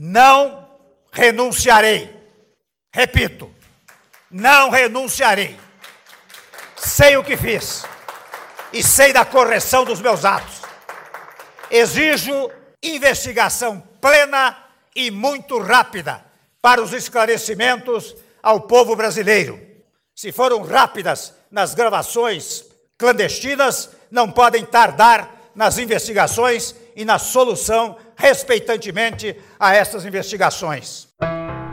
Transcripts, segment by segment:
Não renunciarei. Repito, não renunciarei. Sei o que fiz e sei da correção dos meus atos. Exijo investigação plena e muito rápida para os esclarecimentos ao povo brasileiro. Se foram rápidas nas gravações clandestinas, não podem tardar nas investigações e na solução, respeitantemente, a essas investigações.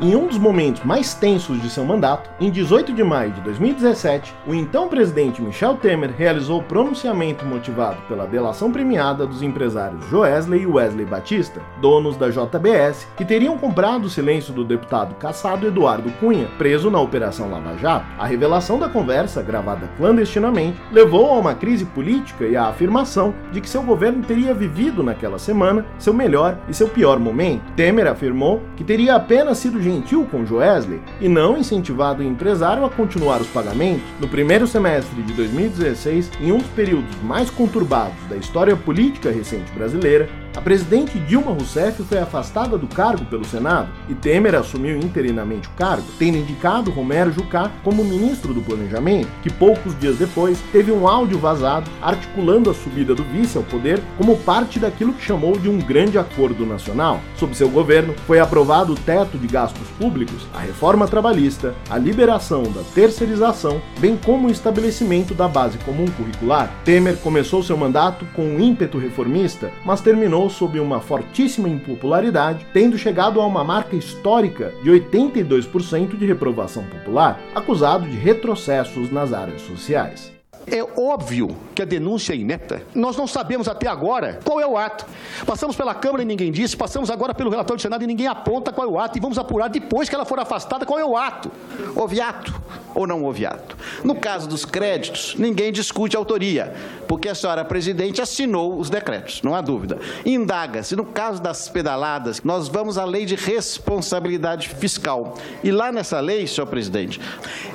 Em um dos momentos mais tensos de seu mandato, em 18 de maio de 2017, o então presidente Michel Temer realizou pronunciamento motivado pela delação premiada dos empresários Joesley e Wesley Batista, donos da JBS, que teriam comprado o silêncio do deputado caçado Eduardo Cunha, preso na Operação Lava Jato. A revelação da conversa, gravada clandestinamente, levou a uma crise política e à afirmação de que seu governo teria vivido naquela semana seu melhor e seu pior momento. Temer afirmou que teria apenas sido gentil com Joesley e não incentivado o empresário a continuar os pagamentos, no primeiro semestre de 2016, em um dos períodos mais conturbados da história política recente brasileira, a presidente Dilma Rousseff foi afastada do cargo pelo Senado e Temer assumiu interinamente o cargo, tendo indicado Romero Jucá como ministro do Planejamento, que poucos dias depois teve um áudio vazado articulando a subida do vice ao poder como parte daquilo que chamou de um grande acordo nacional. Sob seu governo, foi aprovado o teto de gastos públicos, a reforma trabalhista, a liberação da terceirização, bem como o estabelecimento da base comum curricular. Temer começou seu mandato com um ímpeto reformista, mas terminou sob uma fortíssima impopularidade, tendo chegado a uma marca histórica de 82% de reprovação popular, acusado de retrocessos nas áreas sociais. É óbvio que a denúncia é inepta. Nós não sabemos até agora qual é o ato. Passamos pela Câmara e ninguém disse, passamos agora pelo relatório do Senado e ninguém aponta qual é o ato. E vamos apurar depois que ela for afastada qual é o ato. Houve ato ou não houve ato? No caso dos créditos, ninguém discute a autoria, porque a senhora presidente assinou os decretos, não há dúvida. Indaga-se, no caso das pedaladas, nós vamos à lei de responsabilidade fiscal. E lá nessa lei, senhor presidente,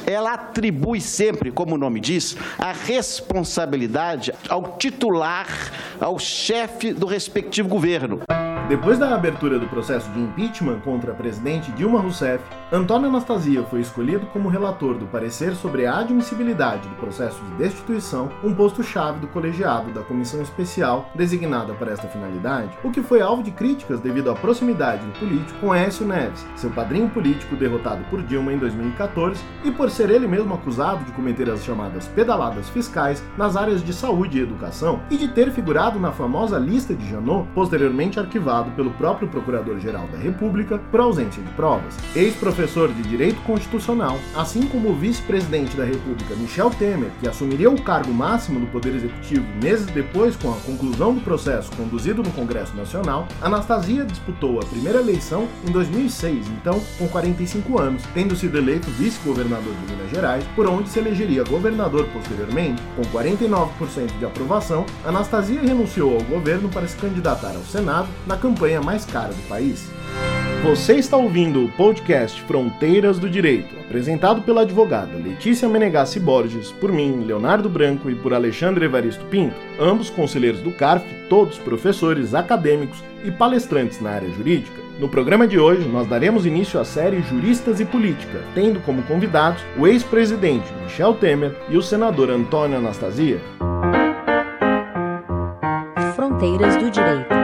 ela atribui sempre, como o nome diz, a responsabilidade ao titular, ao chefe do respectivo governo. Depois da abertura do processo de impeachment contra a presidente Dilma Rousseff, Antônio Anastasia foi escolhido como relator do parecer sobre a admissibilidade do processo de destituição, um posto-chave do colegiado da comissão especial designada para esta finalidade, o que foi alvo de críticas devido à proximidade do político com Écio Neves, seu padrinho político derrotado por Dilma em 2014, e por ser ele mesmo acusado de cometer as chamadas pedaladas fiscais nas áreas de saúde e educação e de ter figurado na famosa lista de Janot, posteriormente arquivada pelo próprio Procurador-Geral da República por ausência de provas. Ex-professor de Direito Constitucional, assim como o vice-presidente da República Michel Temer, que assumiria o cargo máximo do Poder Executivo meses depois com a conclusão do processo conduzido no Congresso Nacional, Anastasia disputou a primeira eleição em 2006, então com 45 anos, tendo sido eleito vice-governador de Minas Gerais, por onde se elegeria governador posteriormente. Com 49% de aprovação, Anastasia renunciou ao governo para se candidatar ao Senado na campanha mais cara do país. Você está ouvindo o podcast Fronteiras do Direito, apresentado pela advogada Letícia Menegassi Borges, por mim, Leonardo Branco e por Alexandre Evaristo Pinto, ambos conselheiros do CARF, todos professores, acadêmicos e palestrantes na área jurídica. No programa de hoje, nós daremos início à série Juristas e Política, tendo como convidados o ex-presidente Michel Temer e o senador Antônio Anastasia. Fronteiras do Direito.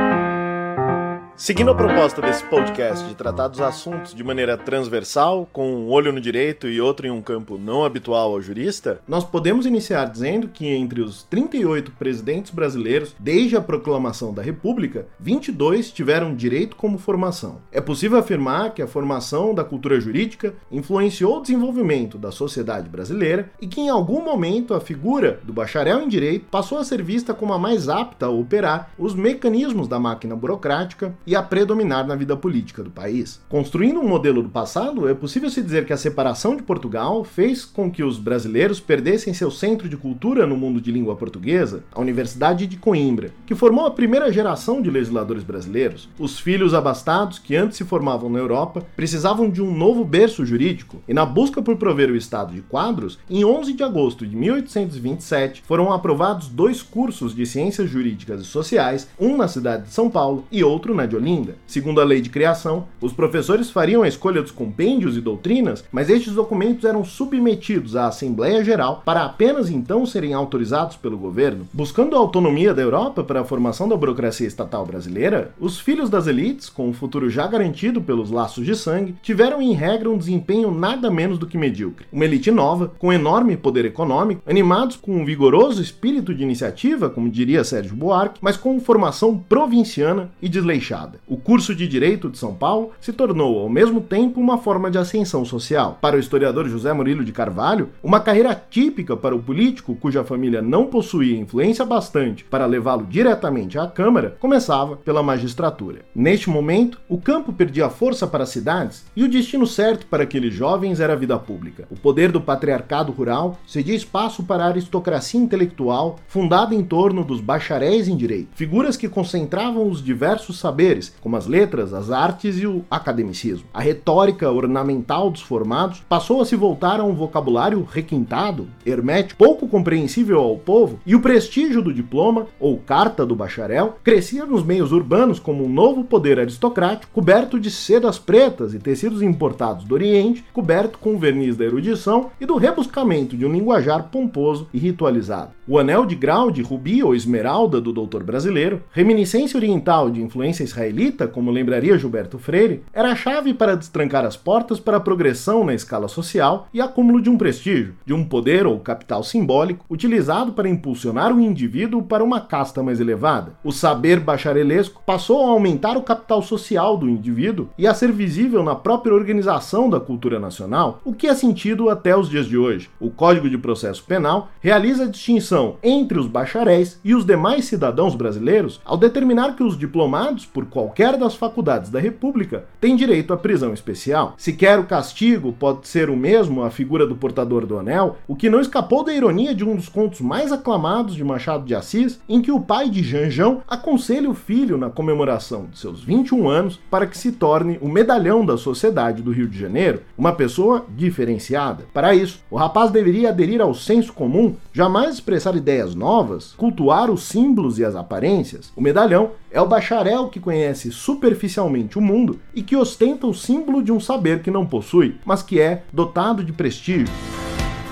Seguindo a proposta desse podcast de tratar dos assuntos de maneira transversal, com um olho no direito e outro em um campo não habitual ao jurista, nós podemos iniciar dizendo que entre os 38 presidentes brasileiros, desde a proclamação da República, 22 tiveram direito como formação. É possível afirmar que a formação da cultura jurídica influenciou o desenvolvimento da sociedade brasileira e que em algum momento a figura do bacharel em direito passou a ser vista como a mais apta a operar os mecanismos da máquina burocrática e a predominar na vida política do país. Construindo um modelo do passado, é possível se dizer que a separação de Portugal fez com que os brasileiros perdessem seu centro de cultura no mundo de língua portuguesa, a Universidade de Coimbra, que formou a primeira geração de legisladores brasileiros. Os filhos abastados, que antes se formavam na Europa, precisavam de um novo berço jurídico, e na busca por prover o estado de quadros, em 11 de agosto de 1827 foram aprovados dois cursos de ciências jurídicas e sociais, um na cidade de São Paulo e outro na de de Olinda. Segundo a lei de criação, os professores fariam a escolha dos compêndios e doutrinas, mas estes documentos eram submetidos à Assembleia Geral para apenas então serem autorizados pelo governo. Buscando a autonomia da Europa para a formação da burocracia estatal brasileira, os filhos das elites, com o futuro já garantido pelos laços de sangue, tiveram em regra um desempenho nada menos do que medíocre. Uma elite nova, com enorme poder econômico, animados com um vigoroso espírito de iniciativa, como diria Sérgio Buarque, mas com formação provinciana e desleixada. O curso de Direito de São Paulo se tornou, ao mesmo tempo, uma forma de ascensão social. Para o historiador José Murilo de Carvalho, uma carreira típica para o político cuja família não possuía influência bastante para levá-lo diretamente à Câmara começava pela magistratura. Neste momento, o campo perdia força para as cidades e o destino certo para aqueles jovens era a vida pública. O poder do patriarcado rural cedia espaço para a aristocracia intelectual fundada em torno dos bacharéis em direito, figuras que concentravam os diversos saberes, como as letras, as artes e o academicismo. A retórica ornamental dos formados passou a se voltar a um vocabulário requintado, hermético, pouco compreensível ao povo, e o prestígio do diploma, ou carta do bacharel, crescia nos meios urbanos como um novo poder aristocrático coberto de sedas pretas e tecidos importados do Oriente, coberto com o verniz da erudição e do rebuscamento de um linguajar pomposo e ritualizado. O anel de grau de rubi ou esmeralda do doutor brasileiro, reminiscência oriental de influência israelita, como lembraria Gilberto Freire, era a chave para destrancar as portas para a progressão na escala social e acúmulo de um prestígio, de um poder ou capital simbólico utilizado para impulsionar o indivíduo para uma casta mais elevada. O saber bacharelesco passou a aumentar o capital social do indivíduo e a ser visível na própria organização da cultura nacional, o que é sentido até os dias de hoje. O Código de Processo Penal realiza a distinção entre os bacharéis e os demais cidadãos brasileiros ao determinar que os diplomados por qualquer das faculdades da República têm direito à prisão especial. Se quer o castigo pode ser o mesmo a figura do portador do anel, o que não escapou da ironia de um dos contos mais aclamados de Machado de Assis, em que o pai de Janjão aconselha o filho na comemoração de seus 21 anos para que se torne o medalhão da sociedade do Rio de Janeiro, uma pessoa diferenciada. Para isso, o rapaz deveria aderir ao senso comum, jamais expressar ideias novas, cultuar os símbolos e as aparências. O medalhão é o bacharel que conhece superficialmente o mundo e que ostenta o símbolo de um saber que não possui, mas que é dotado de prestígio.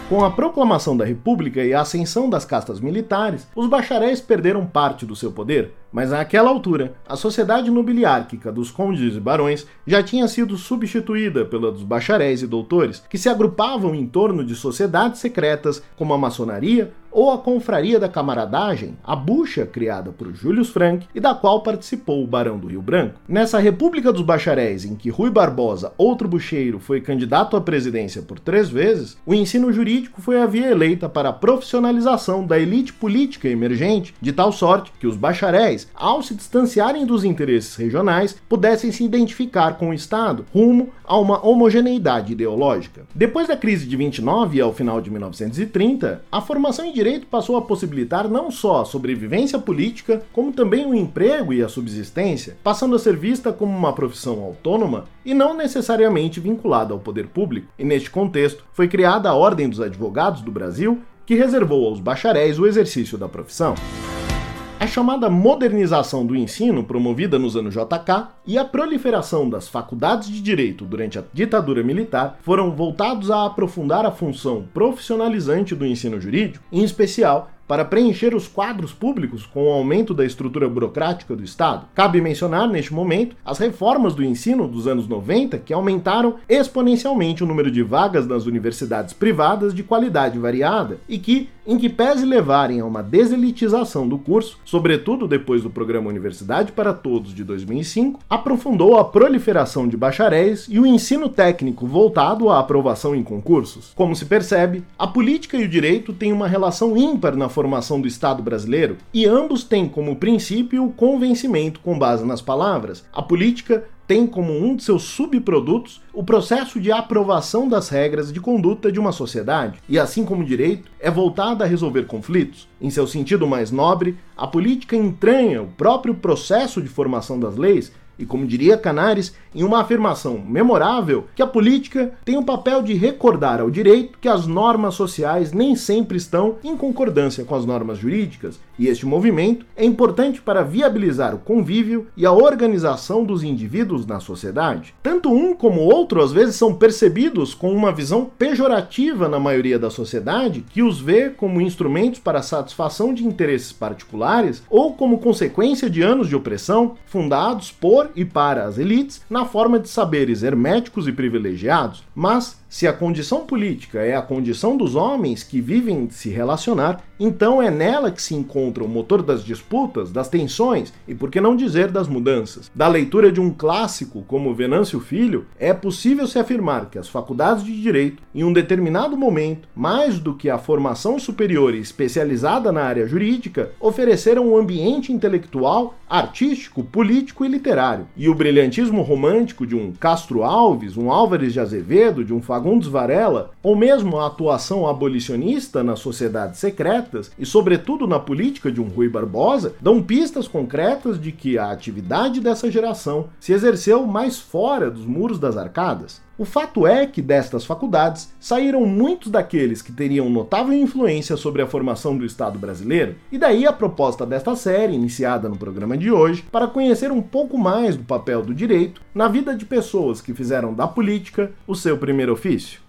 Com a proclamação da República e a ascensão das castas militares, os bacharéis perderam parte do seu poder, mas naquela altura, a sociedade nobiliárquica dos condes e barões já tinha sido substituída pela dos bacharéis e doutores, que se agrupavam em torno de sociedades secretas como a maçonaria ou a confraria da camaradagem, a bucha criada por Júlio Frank e da qual participou o Barão do Rio Branco. Nessa República dos Bacharéis, em que Rui Barbosa, outro bucheiro, foi candidato à presidência por três vezes, o ensino jurídico foi a via eleita para a profissionalização da elite política emergente, de tal sorte que os bacharéis, ao se distanciarem dos interesses regionais, pudessem se identificar com o Estado rumo a uma homogeneidade ideológica. Depois da crise de 29 e ao final de 1930, a formação em direito passou a possibilitar não só a sobrevivência política, como também o emprego e a subsistência, passando a ser vista como uma profissão autônoma e não necessariamente vinculada ao poder público. E neste contexto, foi criada a Ordem dos Advogados do Brasil, que reservou aos bacharéis o exercício da profissão. A chamada modernização do ensino, promovida nos anos JK, e a proliferação das faculdades de direito durante a ditadura militar foram voltados a aprofundar a função profissionalizante do ensino jurídico, em especial para preencher os quadros públicos com o aumento da estrutura burocrática do Estado. Cabe mencionar, neste momento, as reformas do ensino dos anos 90 que aumentaram exponencialmente o número de vagas nas universidades privadas de qualidade variada e que, em que pese levarem a uma deselitização do curso, sobretudo depois do programa Universidade para Todos de 2005, aprofundou a proliferação de bacharéis e o ensino técnico voltado à aprovação em concursos. Como se percebe, a política e o direito têm uma relação ímpar na formação do Estado brasileiro e ambos têm como princípio o convencimento com base nas palavras. A política tem como um de seus subprodutos o processo de aprovação das regras de conduta de uma sociedade, e assim como o direito, é voltada a resolver conflitos. Em seu sentido mais nobre, a política entranha o próprio processo de formação das leis e como diria Canares, em uma afirmação memorável, que a política tem o papel de recordar ao direito que as normas sociais nem sempre estão em concordância com as normas jurídicas E este movimento é importante para viabilizar o convívio e a organização dos indivíduos na sociedade. Tanto um como o outro às vezes são percebidos com uma visão pejorativa na maioria da sociedade, que os vê como instrumentos para a satisfação de interesses particulares ou como consequência de anos de opressão fundados por e para as elites na forma de saberes herméticos e privilegiados. Mas se a condição política é a condição dos homens que vivem se relacionar, então é nela que se encontra o motor das disputas, das tensões e, por que não dizer, das mudanças. Da leitura de um clássico como Venâncio Filho, é possível se afirmar que as faculdades de direito, em um determinado momento, mais do que a formação superior e especializada na área jurídica, ofereceram um ambiente intelectual, artístico, político e literário. E o brilhantismo romântico de um Castro Alves, um Álvares de Azevedo, de um Fagundes Varela, ou mesmo a atuação abolicionista nas sociedades secretas e, sobretudo, na política de um Rui Barbosa, dão pistas concretas de que a atividade dessa geração se exerceu mais fora dos muros das arcadas. O fato é que destas faculdades saíram muitos daqueles que teriam notável influência sobre a formação do Estado brasileiro, e daí a proposta desta série, iniciada no programa de hoje, para conhecer um pouco mais do papel do direito na vida de pessoas que fizeram da política o seu primeiro ofício.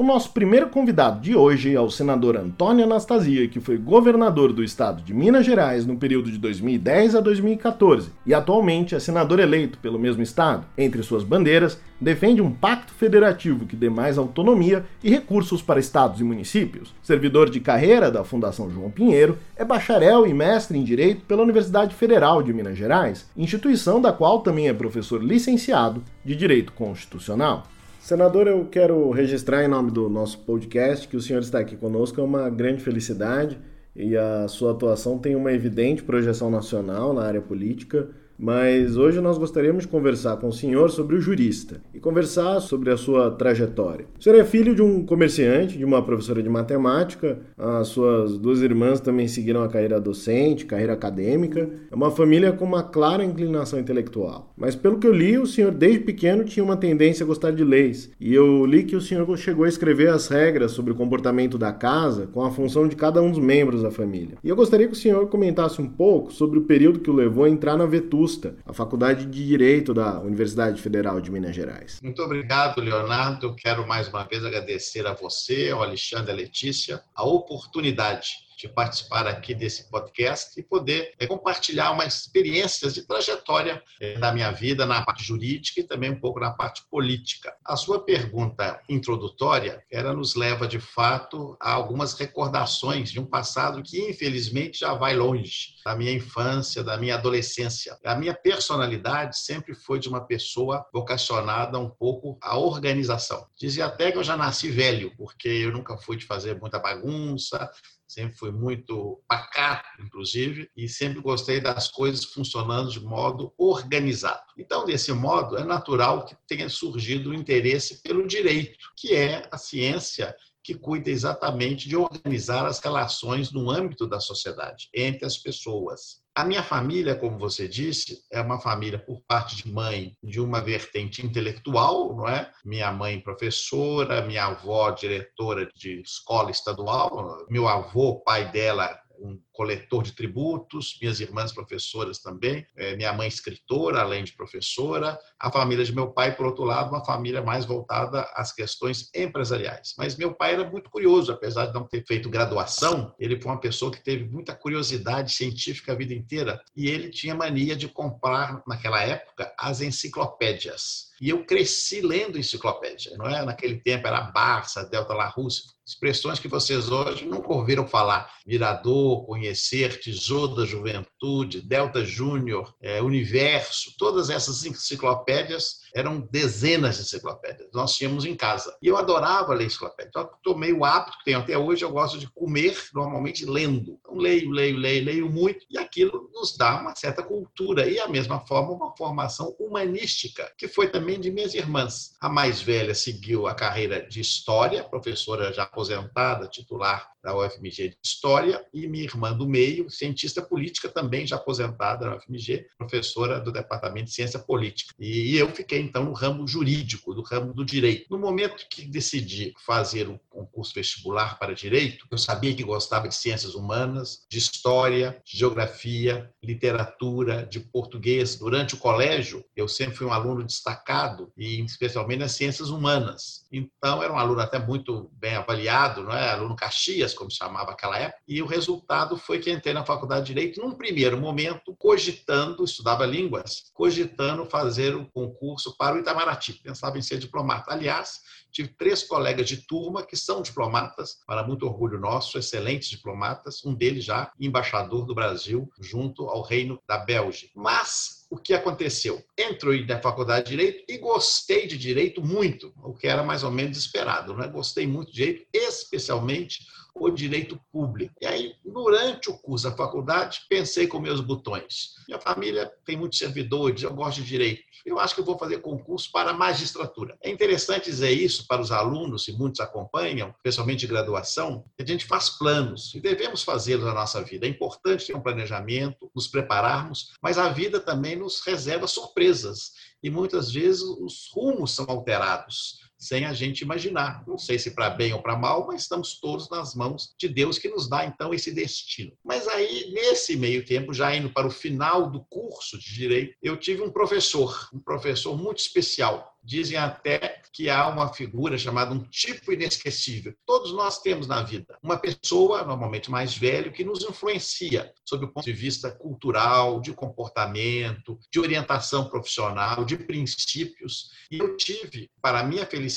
O nosso primeiro convidado de hoje é o senador Antônio Anastasia, que foi governador do estado de Minas Gerais no período de 2010 a 2014 e atualmente é senador eleito pelo mesmo estado. Entre suas bandeiras, defende um pacto federativo que dê mais autonomia e recursos para estados e municípios. Servidor de carreira da Fundação João Pinheiro, é bacharel e mestre em Direito pela Universidade Federal de Minas Gerais, instituição da qual também é professor licenciado de Direito Constitucional. Senador, eu quero registrar em nome do nosso podcast que o senhor está aqui conosco, é uma grande felicidade e a sua atuação tem uma evidente projeção nacional na área política mas hoje nós gostaríamos de conversar com o senhor sobre o jurista e conversar sobre a sua trajetória. O senhor é filho de um comerciante, de uma professora de matemática, as suas duas irmãs também seguiram a carreira docente, carreira acadêmica. É uma família com uma clara inclinação intelectual. Mas pelo que eu li, o senhor desde pequeno tinha uma tendência a gostar de leis. E eu li que o senhor chegou a escrever as regras sobre o comportamento da casa com a função de cada um dos membros da família. E eu gostaria que o senhor comentasse um pouco sobre o período que o levou a entrar na Vetus a Faculdade de Direito da Universidade Federal de Minas Gerais. Muito obrigado, Leonardo. Quero mais uma vez agradecer a você, ao Alexandre a Letícia, a oportunidade de participar aqui desse podcast e poder é, compartilhar umas experiências de trajetória é, da minha vida na parte jurídica e também um pouco na parte política. A sua pergunta introdutória, ela nos leva de fato a algumas recordações de um passado que infelizmente já vai longe, da minha infância, da minha adolescência. A minha personalidade sempre foi de uma pessoa vocacionada um pouco à organização. Dizia até que eu já nasci velho, porque eu nunca fui de fazer muita bagunça, sempre fui muito pacato, inclusive, e sempre gostei das coisas funcionando de modo organizado. Então, desse modo, é natural que tenha surgido o interesse pelo direito, que é a ciência que cuida exatamente de organizar as relações no âmbito da sociedade, entre as pessoas. A minha família, como você disse, é uma família por parte de mãe de uma vertente intelectual, não é? Minha mãe professora, minha avó diretora de escola estadual, meu avô, pai dela, um coletor de tributos, minhas irmãs professoras também, é, minha mãe escritora, além de professora, a família de meu pai, por outro lado, uma família mais voltada às questões empresariais. Mas meu pai era muito curioso, apesar de não ter feito graduação, ele foi uma pessoa que teve muita curiosidade científica a vida inteira e ele tinha mania de comprar, naquela época, as enciclopédias. E eu cresci lendo enciclopédia, não é? Naquele tempo era Barça, Delta Larousse, expressões que vocês hoje nunca ouviram falar. Mirador, Conhecer, Tesouro da Juventude, Delta Júnior, é, Universo, todas essas enciclopédias eram dezenas de enciclopédias. Nós tínhamos em casa. E eu adorava ler enciclopédia. Então, tomei o hábito que tenho até hoje, eu gosto de comer normalmente lendo. Então, leio, leio, leio, leio muito, e aquilo nos dá uma certa cultura. E, a mesma forma, uma formação humanística, que foi também de minhas irmãs. A mais velha seguiu a carreira de História, professora já aposentada, titular da UFMG de História, e minha irmã do meio, cientista política, também já aposentada na UFMG, professora do Departamento de Ciência Política. E eu fiquei, então, no ramo jurídico, do ramo do direito. No momento que decidi fazer o concurso vestibular para direito, eu sabia que gostava de ciências humanas, de história, de geografia, literatura, de português. Durante o colégio, eu sempre fui um aluno destacado, e especialmente nas ciências humanas. Então, era um aluno até muito bem avaliado, não é? aluno Caxias, como se chamava aquela época, e o resultado foi que entrei na faculdade de Direito, num primeiro momento, cogitando, estudava línguas, cogitando fazer o um concurso para o Itamaraty, pensava em ser diplomata. Aliás, tive três colegas de turma que são diplomatas, para muito orgulho nosso, excelentes diplomatas, um deles já embaixador do Brasil junto ao Reino da Bélgica. Mas o que aconteceu? Entrei na faculdade de Direito e gostei de Direito muito, o que era mais ou menos esperado. Né? Gostei muito de Direito, especialmente o Direito Público. E aí, durante o curso da faculdade, pensei com meus botões. Minha família tem muitos servidores, eu gosto de Direito. Eu acho que eu vou fazer concurso para magistratura. É interessante dizer isso para os alunos, e muitos acompanham, especialmente de graduação, que a gente faz planos e devemos fazê-los na nossa vida. É importante ter um planejamento, nos prepararmos, mas a vida também nos reserva surpresas e muitas vezes os rumos são alterados sem a gente imaginar. Não sei se para bem ou para mal, mas estamos todos nas mãos de Deus que nos dá então esse destino. Mas aí, nesse meio tempo, já indo para o final do curso de direito, eu tive um professor, um professor muito especial, Dizem até que há uma figura chamada um tipo inesquecível. Todos nós temos na vida uma pessoa, normalmente mais velho, que nos influencia sob o ponto de vista cultural, de comportamento, de orientação profissional, de princípios. E eu tive, para minha felicidade,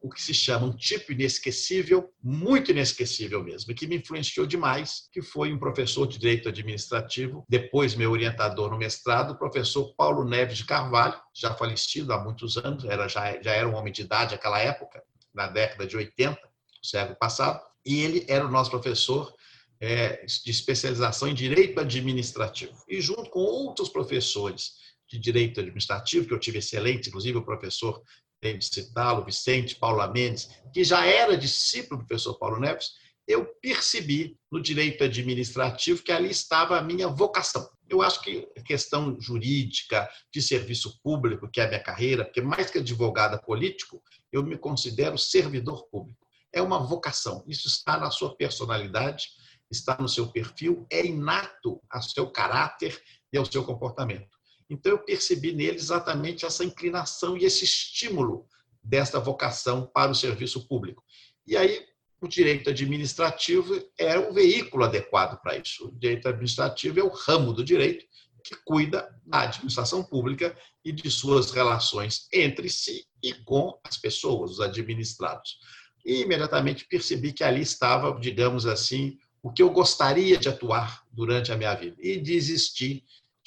o que se chama um tipo inesquecível, muito inesquecível mesmo, que me influenciou demais, que foi um professor de direito administrativo, depois meu orientador no mestrado, o professor Paulo Neves de Carvalho, já falecido há muitos anos, era, já, já era um homem de idade naquela época, na década de 80, do século passado, e ele era o nosso professor é, de especialização em direito administrativo. E junto com outros professores de direito administrativo, que eu tive excelente, inclusive o professor, tenho de citá-lo, Vicente Paula Mendes, que já era discípulo do professor Paulo Neves, eu percebi no direito administrativo que ali estava a minha vocação. Eu acho que a questão jurídica, de serviço público, que é a minha carreira, porque mais que advogada político, eu me considero servidor público. É uma vocação. Isso está na sua personalidade, está no seu perfil, é inato ao seu caráter e ao seu comportamento. Então, eu percebi nele exatamente essa inclinação e esse estímulo desta vocação para o serviço público. E aí, o direito administrativo é o veículo adequado para isso. O direito administrativo é o ramo do direito que cuida da administração pública e de suas relações entre si e com as pessoas, os administrados. E imediatamente percebi que ali estava, digamos assim, o que eu gostaria de atuar durante a minha vida. E desisti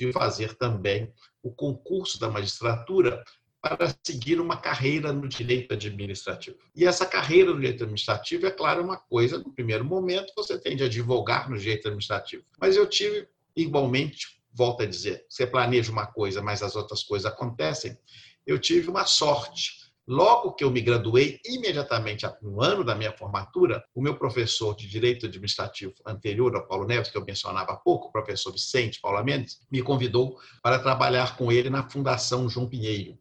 de fazer também o concurso da magistratura para seguir uma carreira no direito administrativo. E essa carreira no direito administrativo, é claro, uma coisa, no primeiro momento, você tem de advogar no direito administrativo. Mas eu tive, igualmente, volto a dizer, você planeja uma coisa, mas as outras coisas acontecem. Eu tive uma sorte. Logo que eu me graduei, imediatamente no ano da minha formatura, o meu professor de Direito Administrativo anterior ao Paulo Neves, que eu mencionava há pouco, o professor Vicente Paula Mendes, me convidou para trabalhar com ele na Fundação João Pinheiro.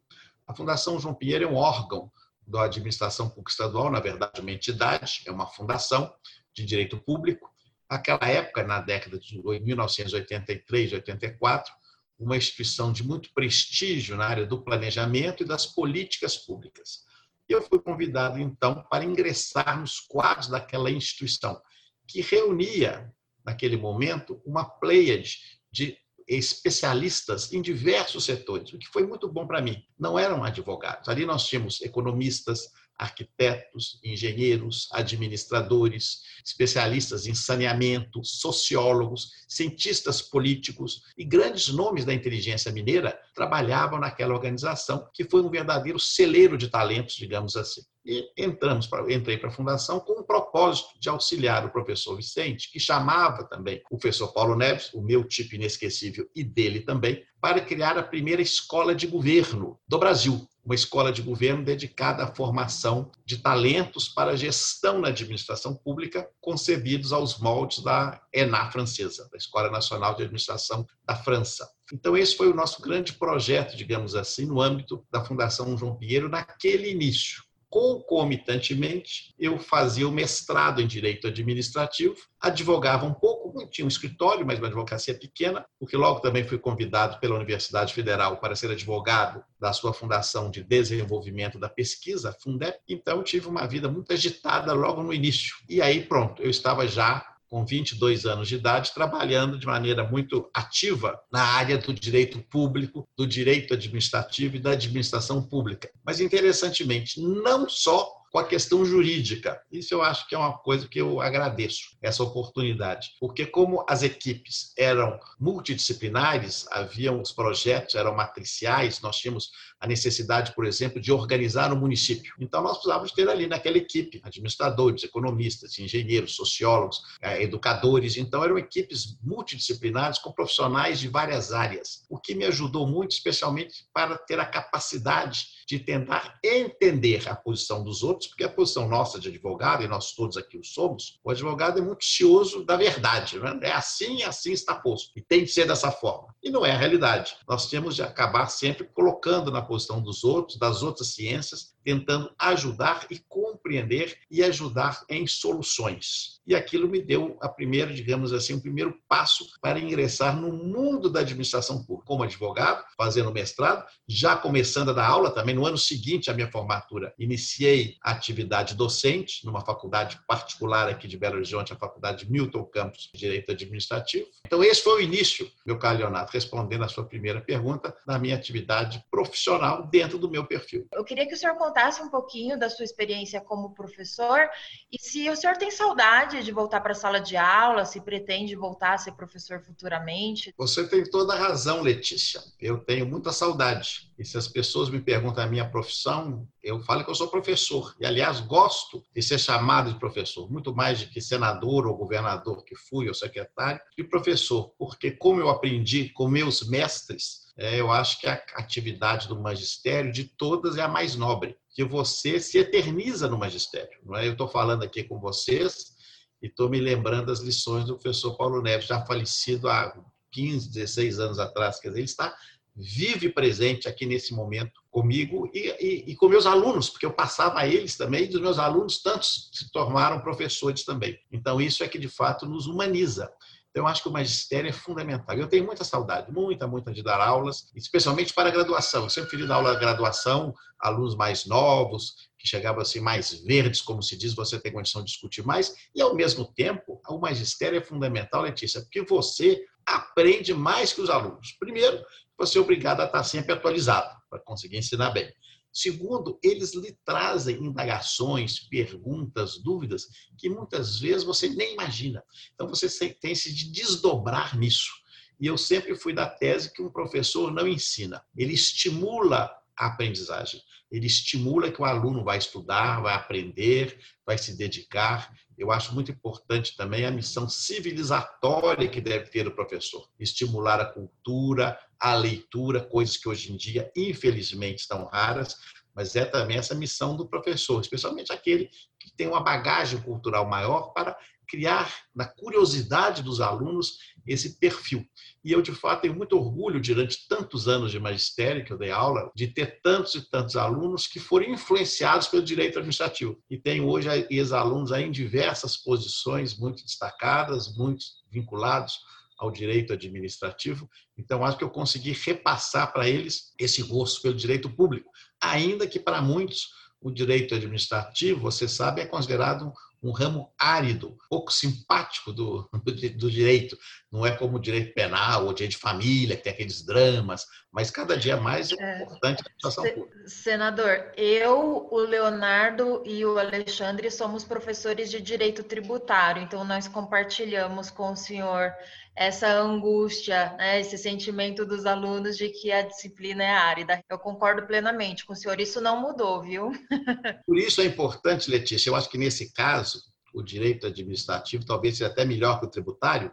A Fundação João Pinheiro é um órgão da administração pública estadual, na verdade, uma entidade, é uma fundação de direito público. Naquela época, na década de 1983, 84, uma instituição de muito prestígio na área do planejamento e das políticas públicas. Eu fui convidado, então, para ingressar nos quadros daquela instituição, que reunia, naquele momento, uma pleiade de especialistas em diversos setores, o que foi muito bom para mim. Não eram advogados. Ali nós tínhamos economistas, arquitetos, engenheiros, administradores, especialistas em saneamento, sociólogos, cientistas políticos e grandes nomes da inteligência mineira trabalhavam naquela organização, que foi um verdadeiro celeiro de talentos, digamos assim. E entramos pra, entrei para a fundação com o propósito de auxiliar o professor Vicente, que chamava também o professor Paulo Neves, o meu tipo inesquecível e dele também, para criar a primeira escola de governo do Brasil, uma escola de governo dedicada à formação de talentos para gestão na administração pública, concebidos aos moldes da ENA francesa, da Escola Nacional de Administração da França. Então, esse foi o nosso grande projeto, digamos assim, no âmbito da Fundação João Pinheiro, naquele início. Concomitantemente, eu fazia o mestrado em Direito Administrativo, advogava um pouco, tinha um escritório, mas uma advocacia pequena, porque logo também fui convidado pela Universidade Federal para ser advogado da sua Fundação de Desenvolvimento da Pesquisa, Fundep. Então, tive uma vida muito agitada logo no início. E aí, pronto, eu estava já com 22 anos de idade, trabalhando de maneira muito ativa na área do direito público, do direito administrativo e da administração pública. Mas, interessantemente, não só com a questão jurídica. Isso eu acho que é uma coisa que eu agradeço, essa oportunidade. Porque como as equipes eram multidisciplinares, haviam os projetos, eram matriciais, nós tínhamos a necessidade, por exemplo, de organizar o um município. Então, nós precisávamos ter ali naquela equipe administradores, economistas, engenheiros, sociólogos, eh, educadores. Então, eram equipes multidisciplinares com profissionais de várias áreas, o que me ajudou muito, especialmente para ter a capacidade de tentar entender a posição dos outros, porque a posição nossa de advogado, e nós todos aqui o somos, o advogado é muito cioso da verdade. Né? É assim, assim está posto. E tem de ser dessa forma. E não é a realidade. Nós temos de acabar sempre colocando na posição dos outros, das outras ciências, tentando ajudar e compreender e ajudar em soluções. E aquilo me deu a primeira, digamos assim, o primeiro passo para ingressar no mundo da administração pública, como advogado, fazendo mestrado, já começando a dar aula também no ano seguinte à minha formatura. Iniciei a atividade docente numa faculdade particular aqui de Belo Horizonte, a Faculdade Milton Campos de Direito Administrativo. Então esse foi o início, meu caro Leonardo, respondendo à sua primeira pergunta, da minha atividade profissional dentro do meu perfil. Eu queria que o senhor contasse um pouquinho da sua experiência como professor e se o senhor tem saudade de voltar para a sala de aula, se pretende voltar a ser professor futuramente. Você tem toda a razão, Letícia. Eu tenho muita saudade. E se as pessoas me perguntam a minha profissão, eu falo que eu sou professor. E, aliás, gosto de ser chamado de professor, muito mais de que senador ou governador que fui, ou secretário, de professor, porque como eu aprendi com meus mestres, é, eu acho que a atividade do magistério de todas é a mais nobre, que você se eterniza no magistério. Não é? Eu estou falando aqui com vocês e estou me lembrando das lições do professor Paulo Neves, já falecido há 15, 16 anos atrás. Quer dizer, ele está vive presente aqui nesse momento comigo e, e, e, com meus alunos, porque eu passava a eles também, e dos meus alunos, tantos se tornaram professores também. Então, isso é que de fato nos humaniza. Então, eu acho que o magistério é fundamental. Eu tenho muita saudade, muita, muita de dar aulas, especialmente para a graduação. Eu sempre fiz dar aula de graduação, alunos mais novos, que chegavam assim mais verdes, como se diz, você tem condição de discutir mais. E, ao mesmo tempo, o magistério é fundamental, Letícia, porque você aprende mais que os alunos. Primeiro, você é obrigado a estar sempre atualizado para conseguir ensinar bem. Segundo, eles lhe trazem indagações, perguntas, dúvidas que muitas vezes você nem imagina. Então você tem se de desdobrar nisso. E eu sempre fui da tese que um professor não ensina, ele estimula a aprendizagem. Ele estimula que o aluno vai estudar, vai aprender, vai se dedicar. Eu acho muito importante também a missão civilizatória que deve ter o professor. Estimular a cultura, a leitura, coisas que hoje em dia, infelizmente, estão raras, mas é também essa missão do professor, especialmente aquele que tem uma bagagem cultural maior para criar na curiosidade dos alunos esse perfil. E eu, de fato, tenho muito orgulho, durante tantos anos de magistério que eu dei aula, de ter tantos e tantos alunos que foram influenciados pelo direito administrativo. E tenho hoje ex-alunos em diversas posições muito destacadas, muito vinculados ao direito administrativo. Então, acho que eu consegui repassar para eles esse gosto pelo direito público, ainda que para muitos o direito administrativo, você sabe, é considerado um ramo árido, pouco simpático do, do, direito. Não é como o direito penal ou direito de família, que tem aqueles dramas, mas cada dia mais é, é importante a situação se, pública. Senador, eu, o Leonardo e o Alexandre somos professores de direito tributário, então nós compartilhamos com o senhor essa angústia, né, esse sentimento dos alunos de que a disciplina é árida. Eu concordo plenamente com o senhor, isso não mudou, viu? Por isso é importante, Letícia, eu acho que nesse caso, o direito administrativo talvez seja até melhor que o tributário,